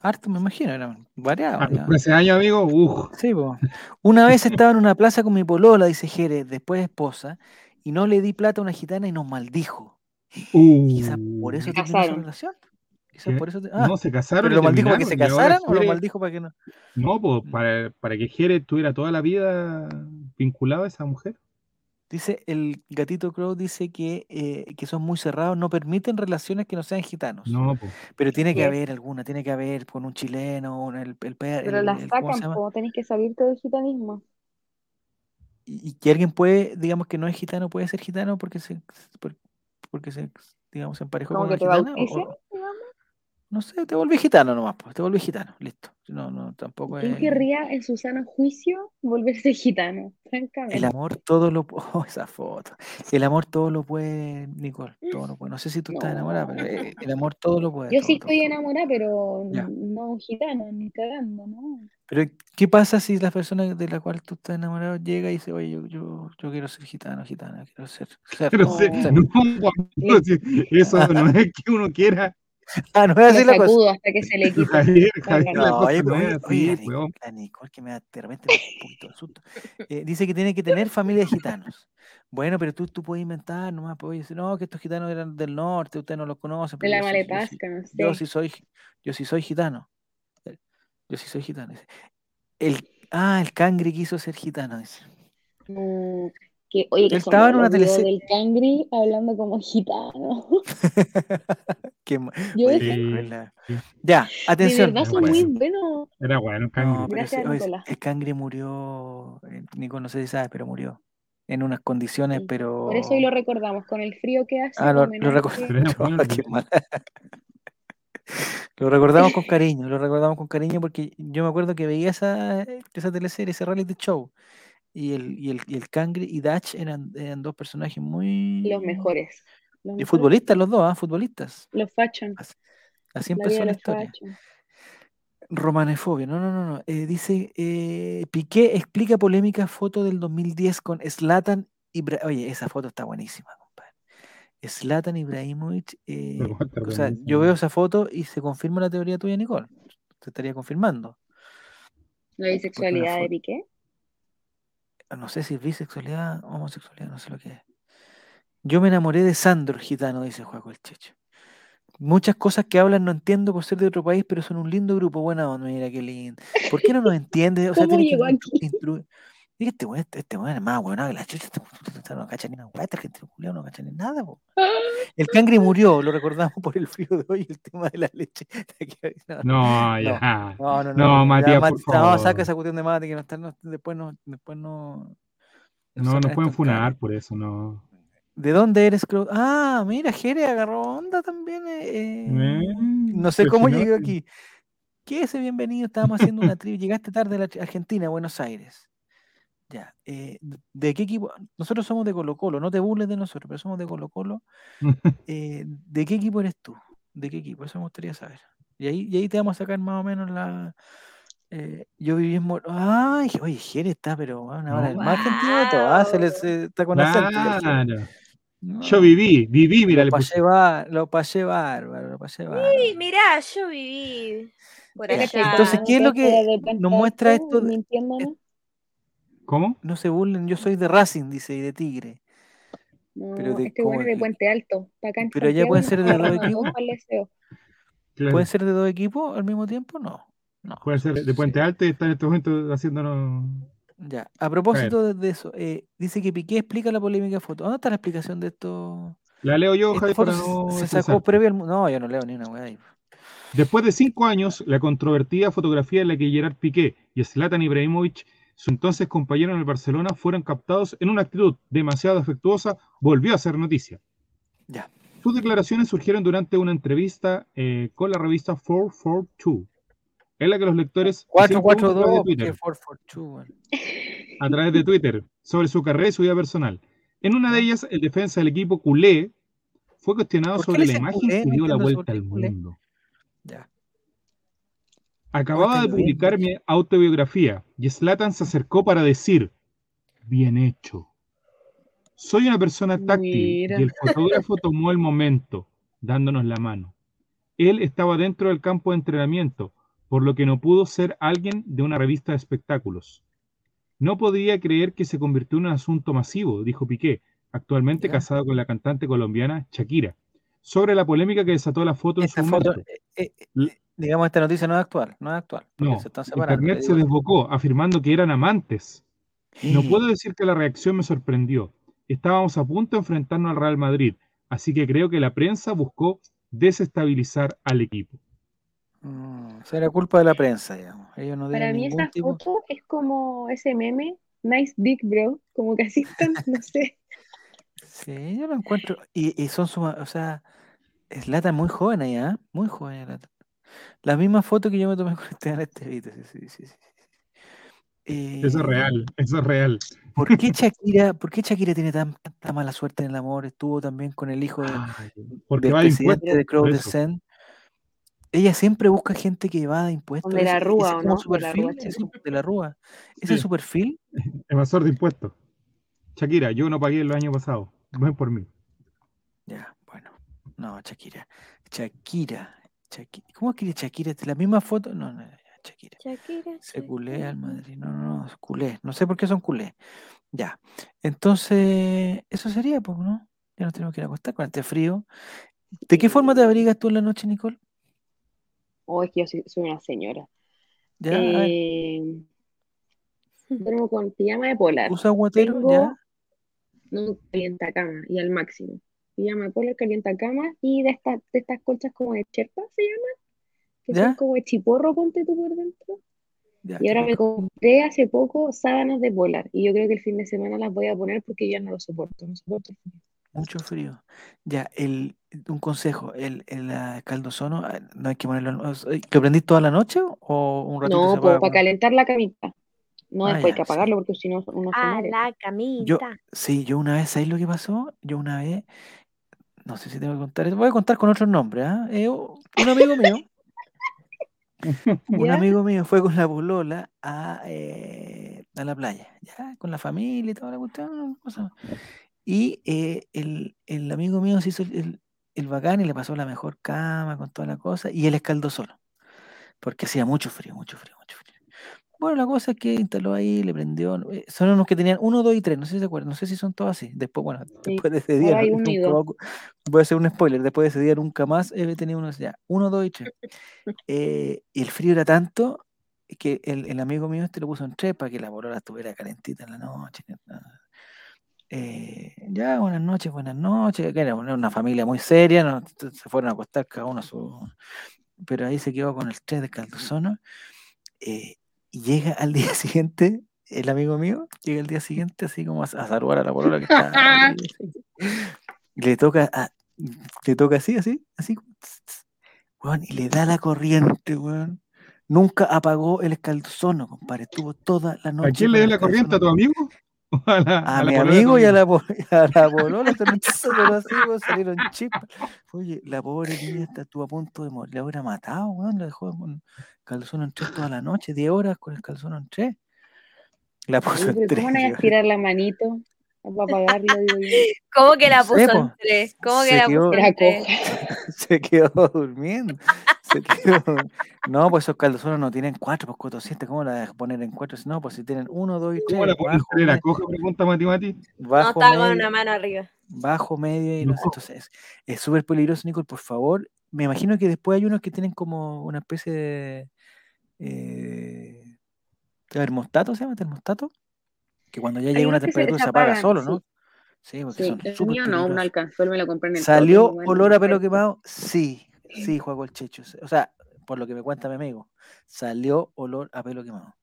Harto, me imagino, eran variados. Ah, ya. Hace años, amigo, uff. Sí, po. Una vez estaba en una plaza con mi polola, dice Jerez, después esposa, y no le di plata a una gitana y nos maldijo. Y quizás por eso terminó su relación. Quizás ¿Qué? por eso. te- Ah, no, se casaron. ¿pero lo maldijo para que se casaran o lo maldijo para que no? No, pues para, para que Jerez estuviera toda la vida vinculado a esa mujer. Dice el gatito Crow dice que, eh, que son muy cerrados, no permiten relaciones que no sean gitanos. No, pues. Pero tiene que haber alguna, tiene que haber con un chileno, un- el, el, pe- Pero el- las el- ¿cómo se sacan, po, tenés que salirte del gitanismo. Y, y que alguien puede, digamos que no es gitano, puede ser gitano porque se, por- porque se, digamos, se emparejó Como con que una te gitana. o-. no sé, te volví gitano nomás, pues, te volví gitano, listo. No, no, tampoco ¿Quién es. querría en su sano juicio volverse gitano? Francamente. El amor todo lo pu- oh, esa foto. El amor todo lo puede, Nicole, todo lo puede. No sé si tú estás enamorada, pero eh, el amor todo lo puede. Yo todo, sí estoy todo. enamorada, pero Ya. no un gitano, ni cagando, ¿no? Pero, ¿qué pasa si la persona de la cual tú estás enamorado llega y dice, oye, yo, yo, yo quiero ser gitano, gitana, quiero ser. ser- Pero sí, ser"? no, sí, eso no es que uno quiera. Ah, no es Lo así la cosa. sacudo hasta que se le quite. Javier, Javier, la No, cosa oye, no oye, es oye, así, la, weón. Nic- la Nicole que me da, de repente me da un poquito de susto. Eh, dice que tiene que tener familia de gitanos. Bueno, pero tú, tú puedes inventar nomás, puedes decir, no, que estos gitanos eran del norte, usted no los conoce. De pero la yo sí- yo sí- malepasca, no sé. Yo sí soy, yo sí soy gitano. Yo sí soy gitano. El, ah, el cangri quiso ser gitano, dice. Mm, que, oye, que estaba en una teleserie. del cangri hablando como gitano. Qué Yo Sí, sí. Ya, de atención. verdad no, son muy bueno. buenos. Era bueno, No, cangre. pero Gracias, oye, el cangre murió, eh, Nico, no sé si sabes, pero murió. En unas condiciones, Sí, pero... Por eso hoy lo recordamos, con el frío que hace. Ah, lo, lo pues. mal. Lo recordamos con cariño, lo recordamos con cariño porque yo me acuerdo que veía esa, esa teleserie, ese reality show, y el, y el, y el Cangre y Dutch eran, eran dos personajes muy... Los mejores. Los Y mejores futbolistas los dos, ¿ah? Futbolistas. Los fashion. Así, así La empezó la historia. fashion. Romanefobia, no, no, no, no. eh, dice, eh, Piqué explica polémica foto del 2010 con Zlatan Ibra- Oye, esa foto está buenísima, compadre. Zlatan Ibrahimovic. eh, o sea, yo veo esa foto y se confirma la teoría tuya, Nicole. Te estaría confirmando. La bisexualidad de Piqué. No sé si es bisexualidad o homosexualidad, no sé lo que es. Yo me enamoré de Sandro, gitano, dice Juaco el Checho. Muchas cosas que hablan no entiendo por ser de otro país, pero son un lindo grupo. Buena onda, mira qué lindo. ¿Por qué no nos entiende? O sea, ¿Cómo que llegó intru- aquí? Intru- Diga, este weón, este, este weón es más weón que la chucha, este este no cacha ni una weá, este argentino culiao no cacha ni nada, po. El cangre murió, lo recordamos por el frío de hoy, el tema de la leche. No, No, ya. no, no, No, ya, Matías, Mat- por no, favor. saca esa cuestión de mate que no está, no- después no, después no. No nos pueden funar por eso, no. ¿De dónde eres, Crow? Ah, mira, Jere agarró onda también. eh, eh, no sé cómo no, llegué sí. aquí. ¿Qué ese bienvenido? Estábamos haciendo una trivia. Llegaste tarde a la Argentina, a Buenos Aires. Ya. eh, ¿De qué equipo? Nosotros somos de Colo Colo, no te burles de nosotros, pero somos de Colo Colo. Eh, ¿De qué equipo eres tú? ¿De qué equipo? Eso me gustaría saber. Y ahí, y ahí te vamos a sacar más o menos la. eh, yo viví en Mor- Ay, oye, Jere está, pero bueno, ahora el más todo. Ah, se le- se- está con acento. No, Yo viví, viví, mira, Lo pasé, bar- lo pasé bárbaro, lo pasé bárbaro. Sí, mirá, yo viví por allá. entonces, ¿qué es lo que nos muestra esto de- mintiéndonos? ¿Cómo? No se burlen, yo soy de Racing, dice, y de Tigre. No, pero de este bueno es de Puente Alto. acá pero allá pueden ser de dos equipos. Claro. ¿Pueden ser de dos equipos al mismo tiempo? No. no Puede ser de Puente sí. Alto y está en estos momentos haciéndonos. Ya. A propósito de, de eso, eh, dice que Piqué explica la polémica foto. ¿Dónde está la explicación de esto? La leo yo, Javier, foto para se- no. se, sacó previo al. No, yo no leo ni una weá ahí. Después de cinco años, la controvertida fotografía en la que Gerard Piqué y Zlatan Ibrahimovic, su entonces compañero en el Barcelona, fueron captados en una actitud demasiado afectuosa, volvió a ser noticia. Ya. Sus declaraciones surgieron durante una entrevista eh, con la revista 442, en la que los lectores hicieron preguntas a través de 442, Twitter. que 442, weón. a través de Twitter sobre su carrera y su vida personal. En una de ellas, el defensa del equipo culé fue cuestionado ¿Por qué sobre la imagen culé? que dio la vuelta al mundo. Ya. Acababa de publicar mi autobiografía y Slatan se acercó para decir, bien hecho. Soy una persona táctil Mira. y el fotógrafo tomó el momento, dándonos la mano. Él estaba dentro del campo de entrenamiento, por lo que no pudo ser alguien de una revista de espectáculos. No podría creer que se convirtió en un asunto masivo, dijo Piqué, actualmente Ya. casado con la cantante colombiana Shakira, sobre la polémica que desató la foto en su foto, momento. eh, eh, digamos, esta noticia no es actual, no es actual, No, se están separando. Internet te se desbocó afirmando que eran amantes. No puedo decir que la reacción me sorprendió. Estábamos a punto de enfrentarnos al Real Madrid, así que creo que la prensa buscó desestabilizar al equipo. Mm, será culpa de la prensa, digamos. Ellos no Para mí esa tipo. foto es como ese meme, Nice Dick Bro, como que así están, no sé. Sí, yo lo encuentro. Y, y son suma- o sea, es Lata muy joven ahí, ¿ah? Muy joven Lata. La misma foto que yo me tomé con Esteban Estevito. Sí, sí, sí. Eso es Eh, real, eso es real. ¿Por qué Shakira, por qué Shakira tiene tan, tanta mala suerte en el amor? Estuvo también con el hijo de- Ay, porque del va de presidente de de eso. Zen. Ella siempre busca gente que evada impuestos. De la Rúa, ¿o no? su De la perfil, Rúa de la Rúa. Ese es su perfil. Evasor de impuestos. Shakira, yo no pagué el año pasado. Ven por mí. Ya, bueno. No, Shakira. Shakira. Shakira. ¿Cómo escribe Shakira? ¿La misma foto? No, no, Shakira. Shakira, Se culé al Madrid. No, no, no, es culé. No sé por qué son culé. Ya. Entonces, eso sería, pues, ¿no? Ya nos tenemos que ir a acostar con este frío. ¿De qué forma te abrigas tú en la noche, Nicole? O es que yo soy, soy una señora. ¿Ya? Eh, duermo con pijama de polar. ¿Usa guatero? Tengo ¿Ya? un calientacama y al máximo. Pijama de polar, calientacama y de estas, de estas colchas como de cherpa se llaman, que ¿Ya? son como de chiporro, ponte tú por dentro. Ya, Y ahora me compré hace poco sábanas de polar y yo creo que el fin de semana las voy a poner porque ya no lo soporto, no soporto el frío. Mucho frío. Ya, el, un consejo, el, el ah, caldosono, ah, no hay que ponerlo, sea, ¿lo prendís toda la noche o un ratito No, se pues para calentar la camita. No, Ah, después hay que sí. apagarlo porque si no uno se A muere. la Yo, camita. sí, yo una vez, ¿sabéis lo que pasó? Yo una vez, no sé si tengo que contar, esto, voy a contar con otros nombres, ¿ah? Eh, un amigo mío, un amigo mío fue con la polola a, eh, a la playa, ya, con la familia y toda la cuestión. Y eh, el, el amigo mío se hizo el, el- el bacán y le pasó la mejor cama con toda la cosa, y él escaldó solo, porque hacía mucho frío, mucho frío, mucho frío. Bueno, la cosa es que instaló ahí, le prendió. eh, Son unos que tenían uno, dos y tres, no sé si se acuerdan, no sé si son todos así. Después, bueno, Sí. después de ese día, no- nunca voy a hacer un spoiler, después de ese día nunca más he tenido uno ya. Uno, dos y tres. Eh, y el frío era tanto que el, el amigo mío este lo puso en tres para que la polola estuviera calentita en la noche. Eh, ya, buenas noches, buenas noches. que Era una familia muy seria, ¿no? Se fueron a acostar cada uno a su. Pero ahí se quedó con el tres de caldosono. eh, y llega al día siguiente, el amigo mío, llega al día siguiente así como a, a saludar a la polola que está ahí, y le toca a- le toca así, así, así, weón, y le da la corriente, weón. Nunca apagó el escaldozono, compadre. Estuvo toda la noche. ¿A quién le dio la corriente? ¿A tu amigo? ¿O A, la, A, a la mi amigo y a la, a la polola también, pero así, weón, salieron chispas. Oye, la pobre niña está- estuvo a punto de morir. La hubiera matado, weón. La dejó con calzón en tres toda la noche, 10 horas con el calzón en tres. La puso Oye, en tres. ¿cómo hay a estirar la manito para apagarlo, digo yo? ¿Cómo que la No sé, puso en tres? ¿Cómo que Se la puso en tres? se quedó durmiendo. No, pues esos calzones no tienen cuatro, pues cuatro siete, ¿cómo la dejas poner en cuatro? No, pues si tienen uno, dos y ¿Cómo tres, la ponen bajo, era me- coja? Pregunta Mati Mati. No, bajo, estaba con medio, una mano arriba. bajo, medio y no sé. No. Entonces, es- es súper peligroso, Nicole, por favor. Me imagino que después hay unos que tienen como una especie de eh, termostato, ¿se llama termostato? Que cuando ya llega una que se temperatura se, apaga solo. ¿no? Sí, porque Sí, son el mío no, no alcanzó, él me lo compré en el ¿Salió olor a pelo quemado? Sí, sí, juego el Checho. O sea, por lo que me cuenta mi amigo, salió olor a pelo quemado.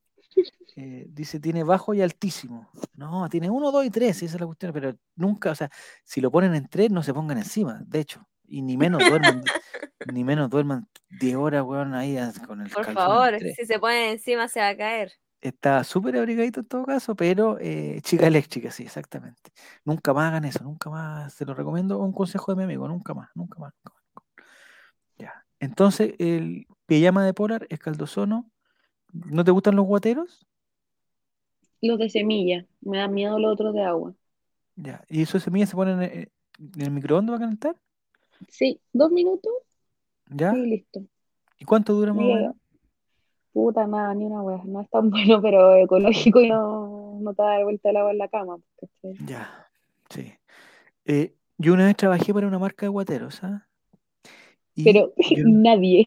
Eh, dice, tiene bajo y altísimo. No, tiene uno, dos y tres, esa es la cuestión, pero nunca, o sea, si lo ponen en tres, no se pongan encima, de hecho, y ni menos duerman, ni menos duerman 10 horas, weón, ahí con el Por favor, si se pone encima se va a caer. Está súper abrigadito en todo caso, pero eh, chica eléctrica, sí, exactamente. Nunca más hagan eso, nunca más. Se lo recomiendo, un consejo de mi amigo, más. nunca más, nunca más. Entonces, el pijama de polar es caldosono. ¿No te gustan los guateros? Los de semilla, me da miedo los otros de agua. Ya. ¿Y esos semillas se ponen en, en el microondas para calentar? Sí, dos minutos ¿Ya? y listo. ¿Y cuánto dura más o puta nada, ni una wea, no es tan bueno, pero ecológico y no, no te da de vuelta el agua en la cama. Ya, sí. Eh, yo una vez trabajé para una marca de guateros, ¿sabes? Pero yo- nadie.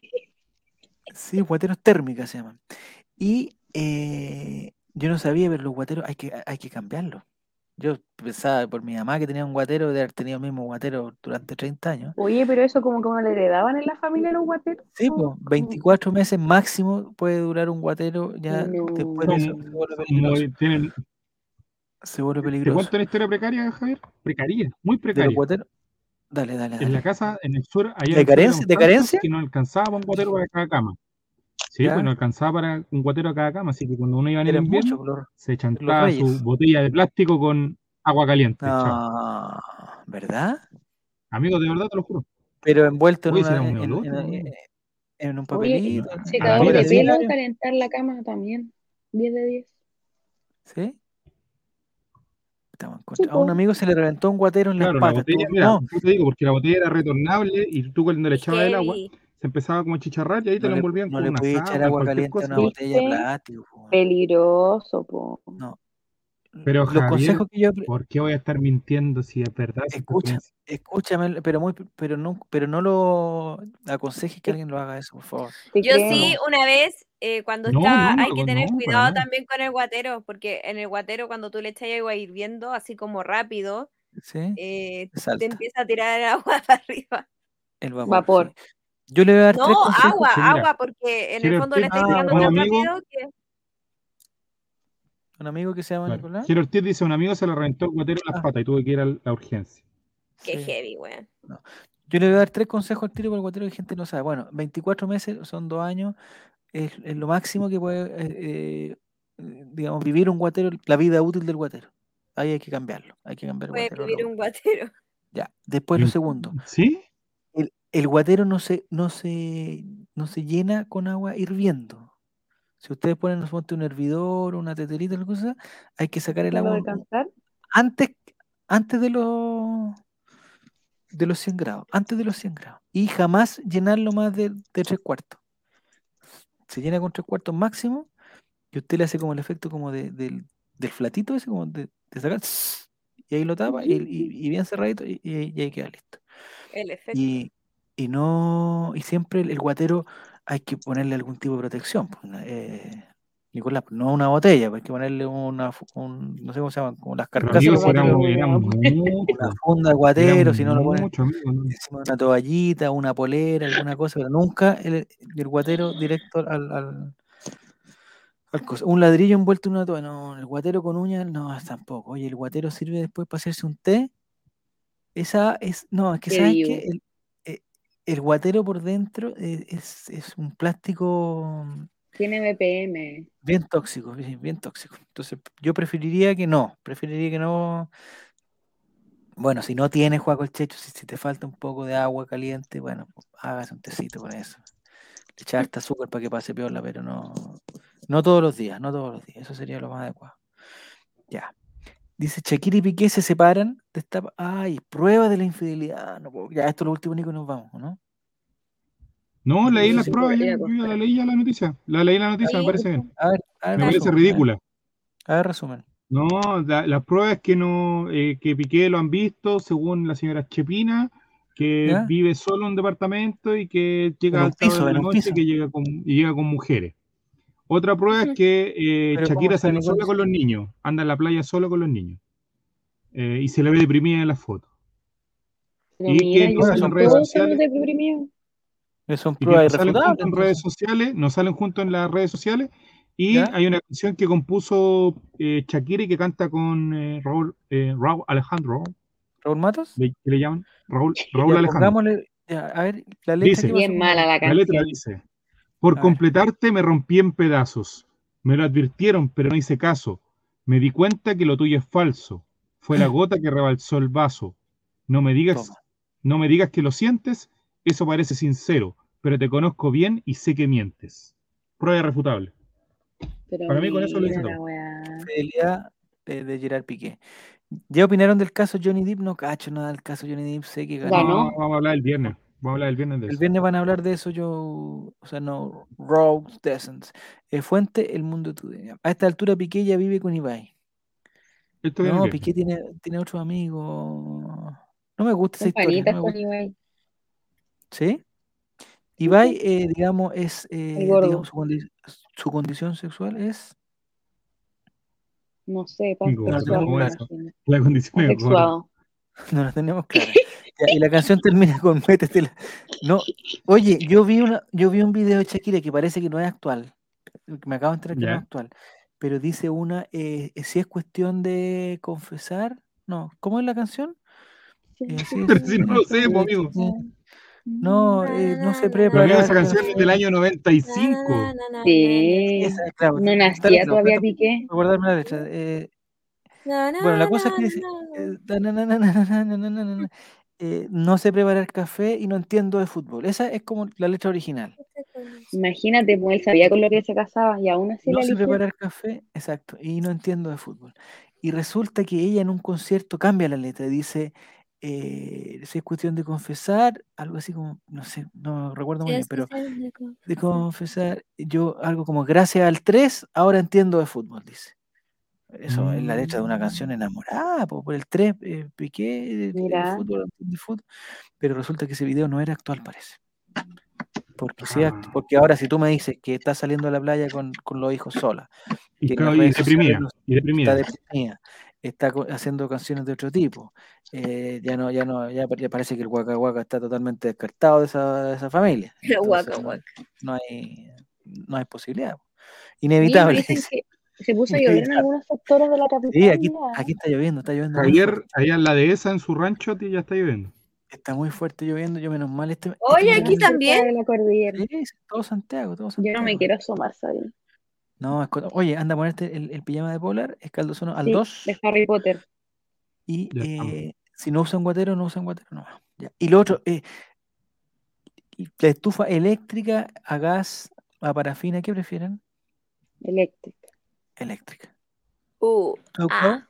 Sí, guateros térmicas se llaman. Y eh, yo no sabía, pero los guateros hay que, hay que cambiarlos. Yo pensaba por mi mamá que tenía un guatero, de haber tenido el mismo guatero durante 30 años. Oye, pero eso como que no le heredaban en la familia los guateros. Sí, ¿no? pues, Como- 24 meses máximo puede durar un guatero, ya después de eso se vuelve peligroso. tienen- Se vuelve ¿Te peligroso. cuento una historia precaria, Javier? Precaria, muy De los precaria. guateros. Dale, dale, En la casa, en el sur, allá ¿De en carencia- de carencia? Que no alcanzaba para un guatero para cada cama. Sí, ¿Ya? pues no alcanzaba para un guatero a cada cama, así que cuando uno iba en el invierno, muchos, los- se chantaba su botella de plástico con agua caliente. No, ¿verdad? Amigo, de verdad te lo juro. Pero envuelto en, Oye, si una, en, un en- olor, en- ¿no? en- en un papelito. en- de sí. pelo, calentar la cama también. 10 de 10. ¿Sí? Estamos en Sí, contra. A un amigo se le reventó un guatero en las Claro, la botella, mira, no, te digo, porque la botella era retornable y tú cuando le echabas el agua, se empezaba como a chicharrar y ahí te no lo envolvían no con le una podía echar sábana, agua cualquier caliente a una botella de ¿Viste? plástico. po. Peligroso, po. No. Pero, Los Javier, consejos que yo ¿Por qué voy a estar mintiendo si es verdad? Escucha, escúchame, pero muy, pero no, pero no lo aconsejes que alguien lo haga eso, por favor. Yo sí, una vez, eh, cuando No, está, no, hay no, que tener no, para cuidado también con el guatero, porque en el guatero cuando tú le echas agua hirviendo, así como rápido, ¿Sí? eh, Te empieza a tirar el agua para arriba. el vapor. Vapor. sí. Yo le voy a dar tres No, consejos. agua, agua, porque en el Quiero fondo le estáis Ah, tirando tan amigo- rápido que Un amigo que se llama Claro. Nicolás. Jero Ortiz dice, un amigo se le reventó el guatero en las Ah. patas y tuve que ir a la urgencia. que Sí. heavy, weón. Yo le voy a dar tres consejos al tiro por el guatero que gente no sabe. Bueno, 24 meses son dos años, es, es lo máximo que puede, eh, eh, digamos, vivir un guatero, la vida útil del guatero. Ahí hay que cambiarlo, hay que cambiar el Puede guatero. vivir lo- un guatero. Ya, después lo un- segundo, ¿Sí? el, el guatero no se, no, se, no se llena con agua hirviendo. Si ustedes ponen un hervidor, una teterita, alguna cosa, hay que sacar el ¿Lo agua antes, antes de los de los 100 grados, antes de los 100 grados. Y jamás llenarlo más de, de tres cuartos. Se llena con tres cuartos máximo y usted le hace como el efecto como de, del, del flatito ese, como de, de sacar, y ahí lo tapa y, y- y bien cerradito y, y ahí- queda listo. El efecto. Y, y no, y siempre el, el guatero hay que ponerle algún tipo de protección. pues, eh, Nicolás, no una botella, pues hay que ponerle una, un- no sé cómo se llaman, como las carcasas una funda de guatero, si no lo ponen encima de una toallita, una polera, alguna cosa, pero nunca el, el guatero directo al, al, al coso. Un ladrillo envuelto en una toalla, no, el guatero con uñas, no, tampoco. Oye, el guatero sirve después para hacerse un té. Esa es, no, es que sabes que el, eh, el guatero por dentro eh, es, es un plástico Tiene BPM. bien tóxico, bien, bien tóxico. Entonces, yo preferiría que no, preferiría que no. Bueno, si no tienes Juaco el Checho, si, te falta un poco de agua caliente, bueno, pues, hágase un tecito con eso. Echar harta azúcar para que pase piola, pero no, no todos los días, no todos los días. Eso sería lo más adecuado. Ya. Dice Shakira y Piqué se separan. Destapa, ay, prueba de la infidelidad. No ya, esto es lo último, Nico, y nos vamos, ¿no? No, leí las pruebas, yo, la leí ya la noticia. La leí la noticia, me parece bien. A ver, a ver, Me parece ridícula. A ver, resumen. No, la- las pruebas es que no, eh, que Piqué lo han visto, según la señora Chepina, que ¿Ya? vive solo en un departamento y que llega En a piso, de en la noche, que llega con, y llega con mujeres. Otra prueba es que eh, Pero ¿cómo Shakira está sale sola con los niños, anda en la playa solo con los niños. Eh, y se le ve deprimida en las fotos. Pero Y que mira, salen todos redes sociales. Son que pruebas salen en redes sociales, no salen juntos en las redes sociales. Y ¿Ya? hay una canción que compuso eh, Shakira y que canta con eh, Raúl, eh, Raúl Alejandro, ¿Raúl Matos? ¿le- ¿qué le llaman? Raúl, Raúl Ya, Alejandro. ya, a ver, la letra Dice, Bien mala la La letra canción. dice, por A ver. completarte me rompí en pedazos. Me lo advirtieron, pero no hice caso. Me di cuenta que lo tuyo es falso. Fue la gota que rebalsó el vaso. No me digas, Toma. no me digas que lo sientes, eso parece sincero, pero te conozco bien y sé que mientes. Prueba irrefutable. Pero Para mí con eso lo hice todo. Fidelidad de, de Gerard Piqué. ¿Ya opinaron del caso Johnny Depp? No cacho nada del caso Johnny Depp, sé que ganó. Ganó. No, vamos a hablar el viernes. Vamos a hablar el viernes de El eso. viernes van a hablar de eso yo, o sea, no, Rogues Descents. Eh, fuente, el mundo día. A esta altura Piqué ya vive con Ibai. Esto No, el. Piqué tiene, tiene otros amigos. No me gusta esa historia. No me con gusta. ¿Sí? Ibai, eh, digamos, es, eh, digamos, su, condi- su condición sexual es No sé. La condición. Asexuado. No la tenemos clara. Ya, y la canción termina con métetela. No, oye, yo vi una, yo vi un video de Shakira que parece que no es actual. Me acabo de enterar que no es actual. Pero dice una, eh, si es cuestión de confesar. No, ¿cómo es la canción? Eh, sí, Pero sí, si no lo sé, eh, po, amigo. No, eh, no se prepara. Pero esa canción es del año 95. Sí. Esa, claro, no nacía todavía Piqué. Recordarme la letra. Bueno, la cosa es que eh, no sé preparar café y no entiendo de fútbol. Esa es como la letra original. Imagínate, pues él sabía con lo que se casaba y aún así. No sé preparar café, exacto, y no entiendo de fútbol. Y resulta que ella en un concierto cambia la letra, y dice, eh, si es cuestión de confesar, algo así como, no sé, no recuerdo muy bien, pero de confesar, yo algo como, gracias al 3, ahora entiendo de fútbol, dice. Eso es la letra de una canción enamorada, po, por el 3, eh, Piqué, Mira. fútbol, entiende fútbol, pero resulta que ese video no era actual, parece. Porque, sí, act- Ah. porque ahora si tú me dices que estás saliendo a la playa con, con los hijos sola, Y, que claro, y sociales deprimida. no- Y está deprimida. Está haciendo canciones de otro tipo, eh, ya no, ya no, ya, pa- ya parece que el Waka Waka está totalmente descartado de esa, de esa familia. El Waka Entonces, no- hay, no hay posibilidad. Sí, Inevitable. se puso a llover en algunos sectores de la capital. Sí, aquí, aquí está lloviendo, está lloviendo. fuerte, allá en la dehesa, en su rancho, tío, ya está lloviendo. está muy fuerte lloviendo, yo menos mal este. este Oye, aquí también. La cordillera. Sí, todo Santiago, todo Yo Santiago. no me quiero asomar, ¿sabes? No, es oye, anda a ponerte el, el pijama de Polar, escaldozono al Sí, 2 de Harry Potter. y eh, si no usan guatero, no usan guatero, no. Ya. Y lo otro, eh, la estufa eléctrica a gas, a parafina, ¿qué prefieren? Eléctrica. Eléctrica. Uh, ¿Clau, Ah.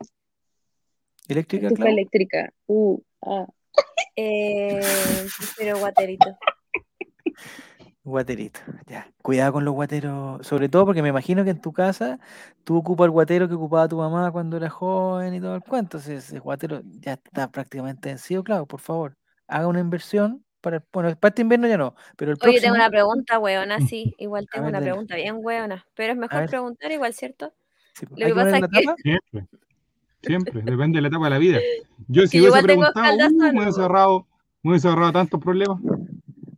¿Eléctrica, Estufa Clau? eléctrica. Uh, ah. eh, pero guaterito. Guaterito, ya. Cuidado con los guateros, sobre todo porque me imagino que en tu casa tú ocupas el guatero que ocupaba tu mamá cuando era joven y todo el cuento. Ese, ese guatero ya está prácticamente vencido, claro, por favor. Haga una inversión para, bueno, para este invierno ya no, pero el Oye, próximo. tengo una pregunta, weona, sí. Igual tengo ver, una dale. pregunta bien weona. Pero es mejor preguntar igual, ¿cierto? Sí, pues, lo que pasa es que-. Siempre. Siempre. Depende de la etapa de la vida. Yo, si yo hubiese igual tengo preguntado, uh, me hubiese ¿no? ahorrado, me hubiese ahorrado tantos problemas.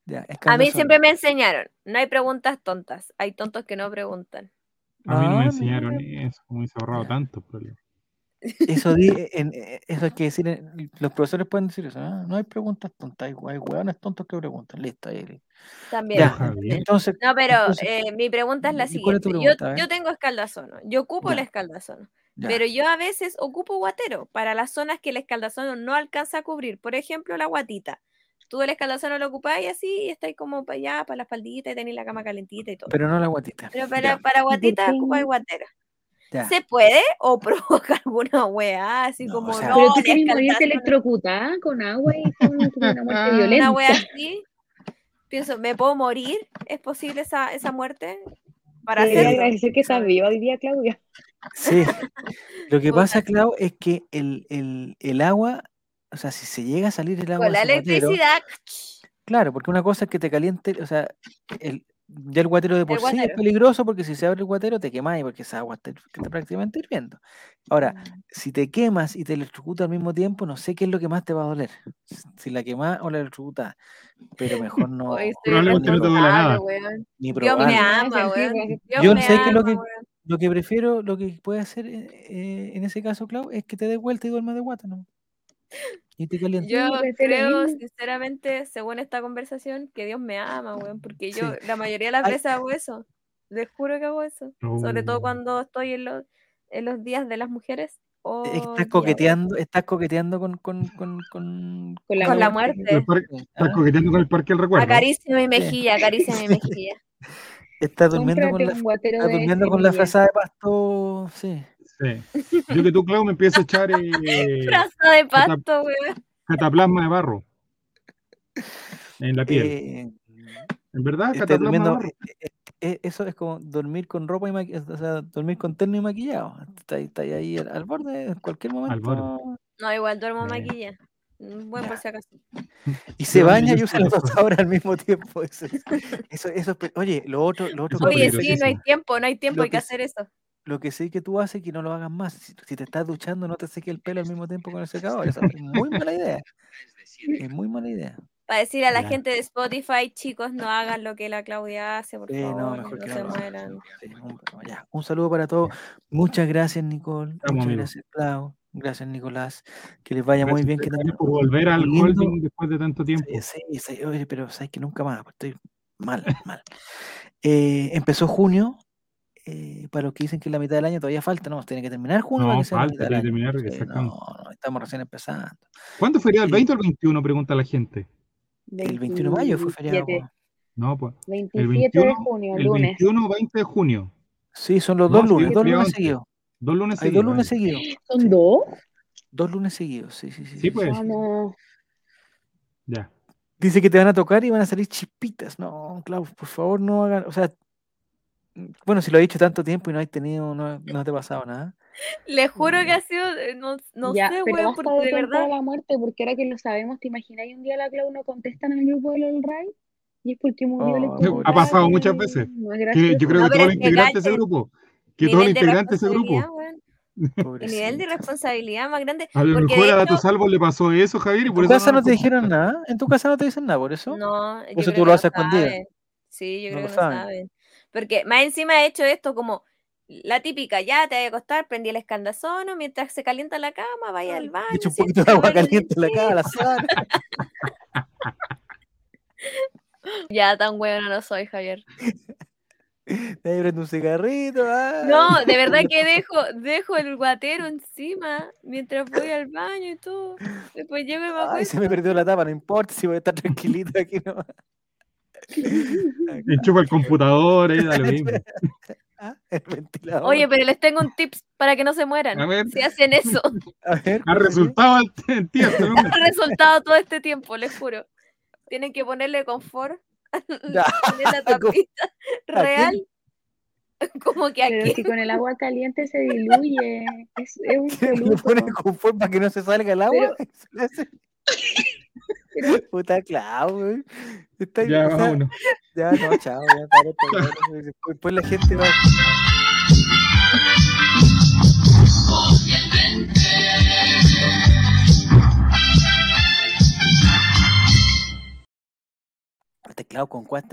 Ya, A mí siempre me enseñaron, no hay preguntas tontas, hay tontos que no preguntan. A mí no me Ah, enseñaron eso. Me hubiese ahorrado Ya. problemas. Eso, di- en- eh, eso hay que decir, en- los profesores pueden decir eso, ¿no? No hay preguntas tontas, hay, hueones tontos que preguntan, listo. ahí. También. Ya, entonces, No, pero entonces, eh, mi pregunta es la ¿y cuál es tu siguiente. pregunta? Yo, yo tengo escaldazono, yo ocupo el Ya. escaldazono, ya. pero yo a veces ocupo guatero para las zonas que el escaldazono no alcanza a cubrir. Por ejemplo, la guatita. Tú el escaldazono lo ocupáis así y estáis como para allá, para la espaldita y tenéis la cama calentita y todo. Pero, Pero no la guatita. para, Ya, para guatita ocupáis guatero. ya. ¿Se puede o provoca alguna weá así No, como o sea- no? Pero tú quieres morirte electrocutada con agua y con, con una muerte Una violenta. wea así. Pienso, ¿me puedo morir? ¿Es posible esa, esa muerte? Para Debería hacerlo. agradecer que estás viva hoy día, Claudia. Sí. Lo que pasa, Clau, es que el, el, el agua, o sea, si se llega a salir el agua Con la guatero, electricidad. claro, porque una cosa es que te caliente, o sea, el, ya el guatero de por sí es peligroso porque si se abre el guatero te quemáis porque esa agua está, está prácticamente hirviendo. Ahora, si te quemas y te electrocutas al mismo tiempo, no sé qué es lo que más te va a doler. Si la quemás o la electrocutas. Pero mejor no. Probablemente no te duela nada. ni Dios me ama, weón. Yo me sé que lo ama, que- weón. Lo que prefiero, lo que puede hacer eh, eh, en ese caso, Clau, es que te des vuelta y duermas de guata, ¿no? Y te calientes. Yo lo creo, sinceramente, según esta conversación, que Dios me ama, weón, porque yo Sí. la mayoría de las Ay. veces hago eso. Les juro que hago eso. Sobre todo Oh. cuando estoy en los, en los días de las mujeres. Eh, día, Estás coqueteando, estás coqueteando con, con, con, con, Con la Con la muerte. muerte. Estás coqueteando con el parque del recuerdo. Acaricia mi mejilla, acaricia mi mejilla. Estás durmiendo con Cómprate la, guatero estás de durmiendo con la frazada de pasto, sí. Sí. Yo que tú, Clau, me empiezo a echar eh, Fraza de pasto, weón. cataplasma de barro. en la piel. Eh, en verdad, cataplasma barro. eh, eh, eh, eso es como dormir con ropa y maquillado, o sea, dormir con terno y maquillado. Está, ahí- está ahí al, al borde, en cualquier momento. borde. No, igual duermo Sí. maquilla. Mm, Bueno, por si acaso. Y se baña y usa la estoy- tostadora al mismo tiempo. Eso, es- eso, eso oye, lo otro, lo otro Oye, sí, no hay tiempo, no hay tiempo, Lo hay que que hacer eso. Lo que sí que tú haces que no lo hagas más. Si, si te estás duchando, no te seques el pelo al mismo tiempo con el secador. Es muy mala idea. Es muy mala idea. Para decir a la gente de Spotify, chicos, no hagan lo que la Claudia hace, por Sí, favor, no, no, mejor que se no mueran. Sí, un, ya, un saludo para todos. Muchas gracias, Nicole. Estamos, Muchas gracias, Clau. Gracias, Nicolás. Que les vaya muy bien. Que tengan por volver al lindo- holding después de tanto tiempo. Sí, sí, sí, oye, pero sabes que nunca más, pues, estoy mal, mal. Eh, empezó junio, eh, para los que dicen que la mitad del año todavía falta, no, tiene que terminar junio para No, que sea falta tiene que terminar, Sí, exactamente. no, no, estamos recién empezando. ¿Cuándo fue el Sí. 20 o el 21? Pregunta la gente. El 21 de mayo fue feriado. 27, po. No, pues. 27 21, de junio, El lunes. 21 o 20 de junio. Sí, son los No, dos sí, lunes, dos feriado lunes seguidos. Dos lunes Hay dos seguidos. lunes seguidos. ¿Son Sí. dos? Dos lunes seguidos, sí, sí, sí. Sí, pues. Vamos. Ya. Dice que te van a tocar y van a salir chispitas. No, Clau, por favor, no hagan. O sea, bueno, si lo he dicho tanto tiempo y no has tenido, no, no te ha pasado nada. Les juro que Mm. ha sido, eh, no, no ya, sé, weón, porque de de verdad. la muerte, porque ahora que lo sabemos, ¿te imaginas un día la Clau no contesta en el grupo del All Right? Y es porque murió Oh, Ha pasado muchas veces. Que yo creo No, que todos los integrantes de ese grupo. Que todos los Nivel de integrantes de ese grupo. El nivel de responsabilidad más grande. A lo mejor de a tu salvo le pasó eso, Javier, y ¿En por tu eso casa no te dijeron nada? ¿En tu casa no te dicen nada por eso? no, yo eso creo tú que lo no haces saben. Sí, yo creo que no saben. Porque más encima he hecho esto como la típica, ya te voy a acostar, prendí el escandazono, mientras se calienta la cama, vaya al baño. Le echo un poquito de te agua caliente en la cara, la sábana. Ya tan bueno no soy, Javier. Ahí prende un cigarrito. ah. No, de verdad que dejo, dejo el guatero encima mientras voy al baño y todo. Después llego y me Ay, se me perdió la tapa, no importa si voy a estar tranquilito aquí no. Enchufa el computador, da lo mismo. Ah, el ventilador. Oye, pero les tengo un tips para que no se mueran. A ver. Si hacen eso, a ver, Ha resultado el tío. este ha resultado todo este tiempo, les juro. Tienen que ponerle confort Ya. en la tapita real. Como que Pero aquí. si con el agua caliente se diluye, es, es un ¿Le pones confort para que no se salga el agua? Pero- Puta Clau, güey. Está ahí, Ya, o sea, vámonos. Ya, no, chao, ya, ya, después- la gente va. Este Clau con cuántas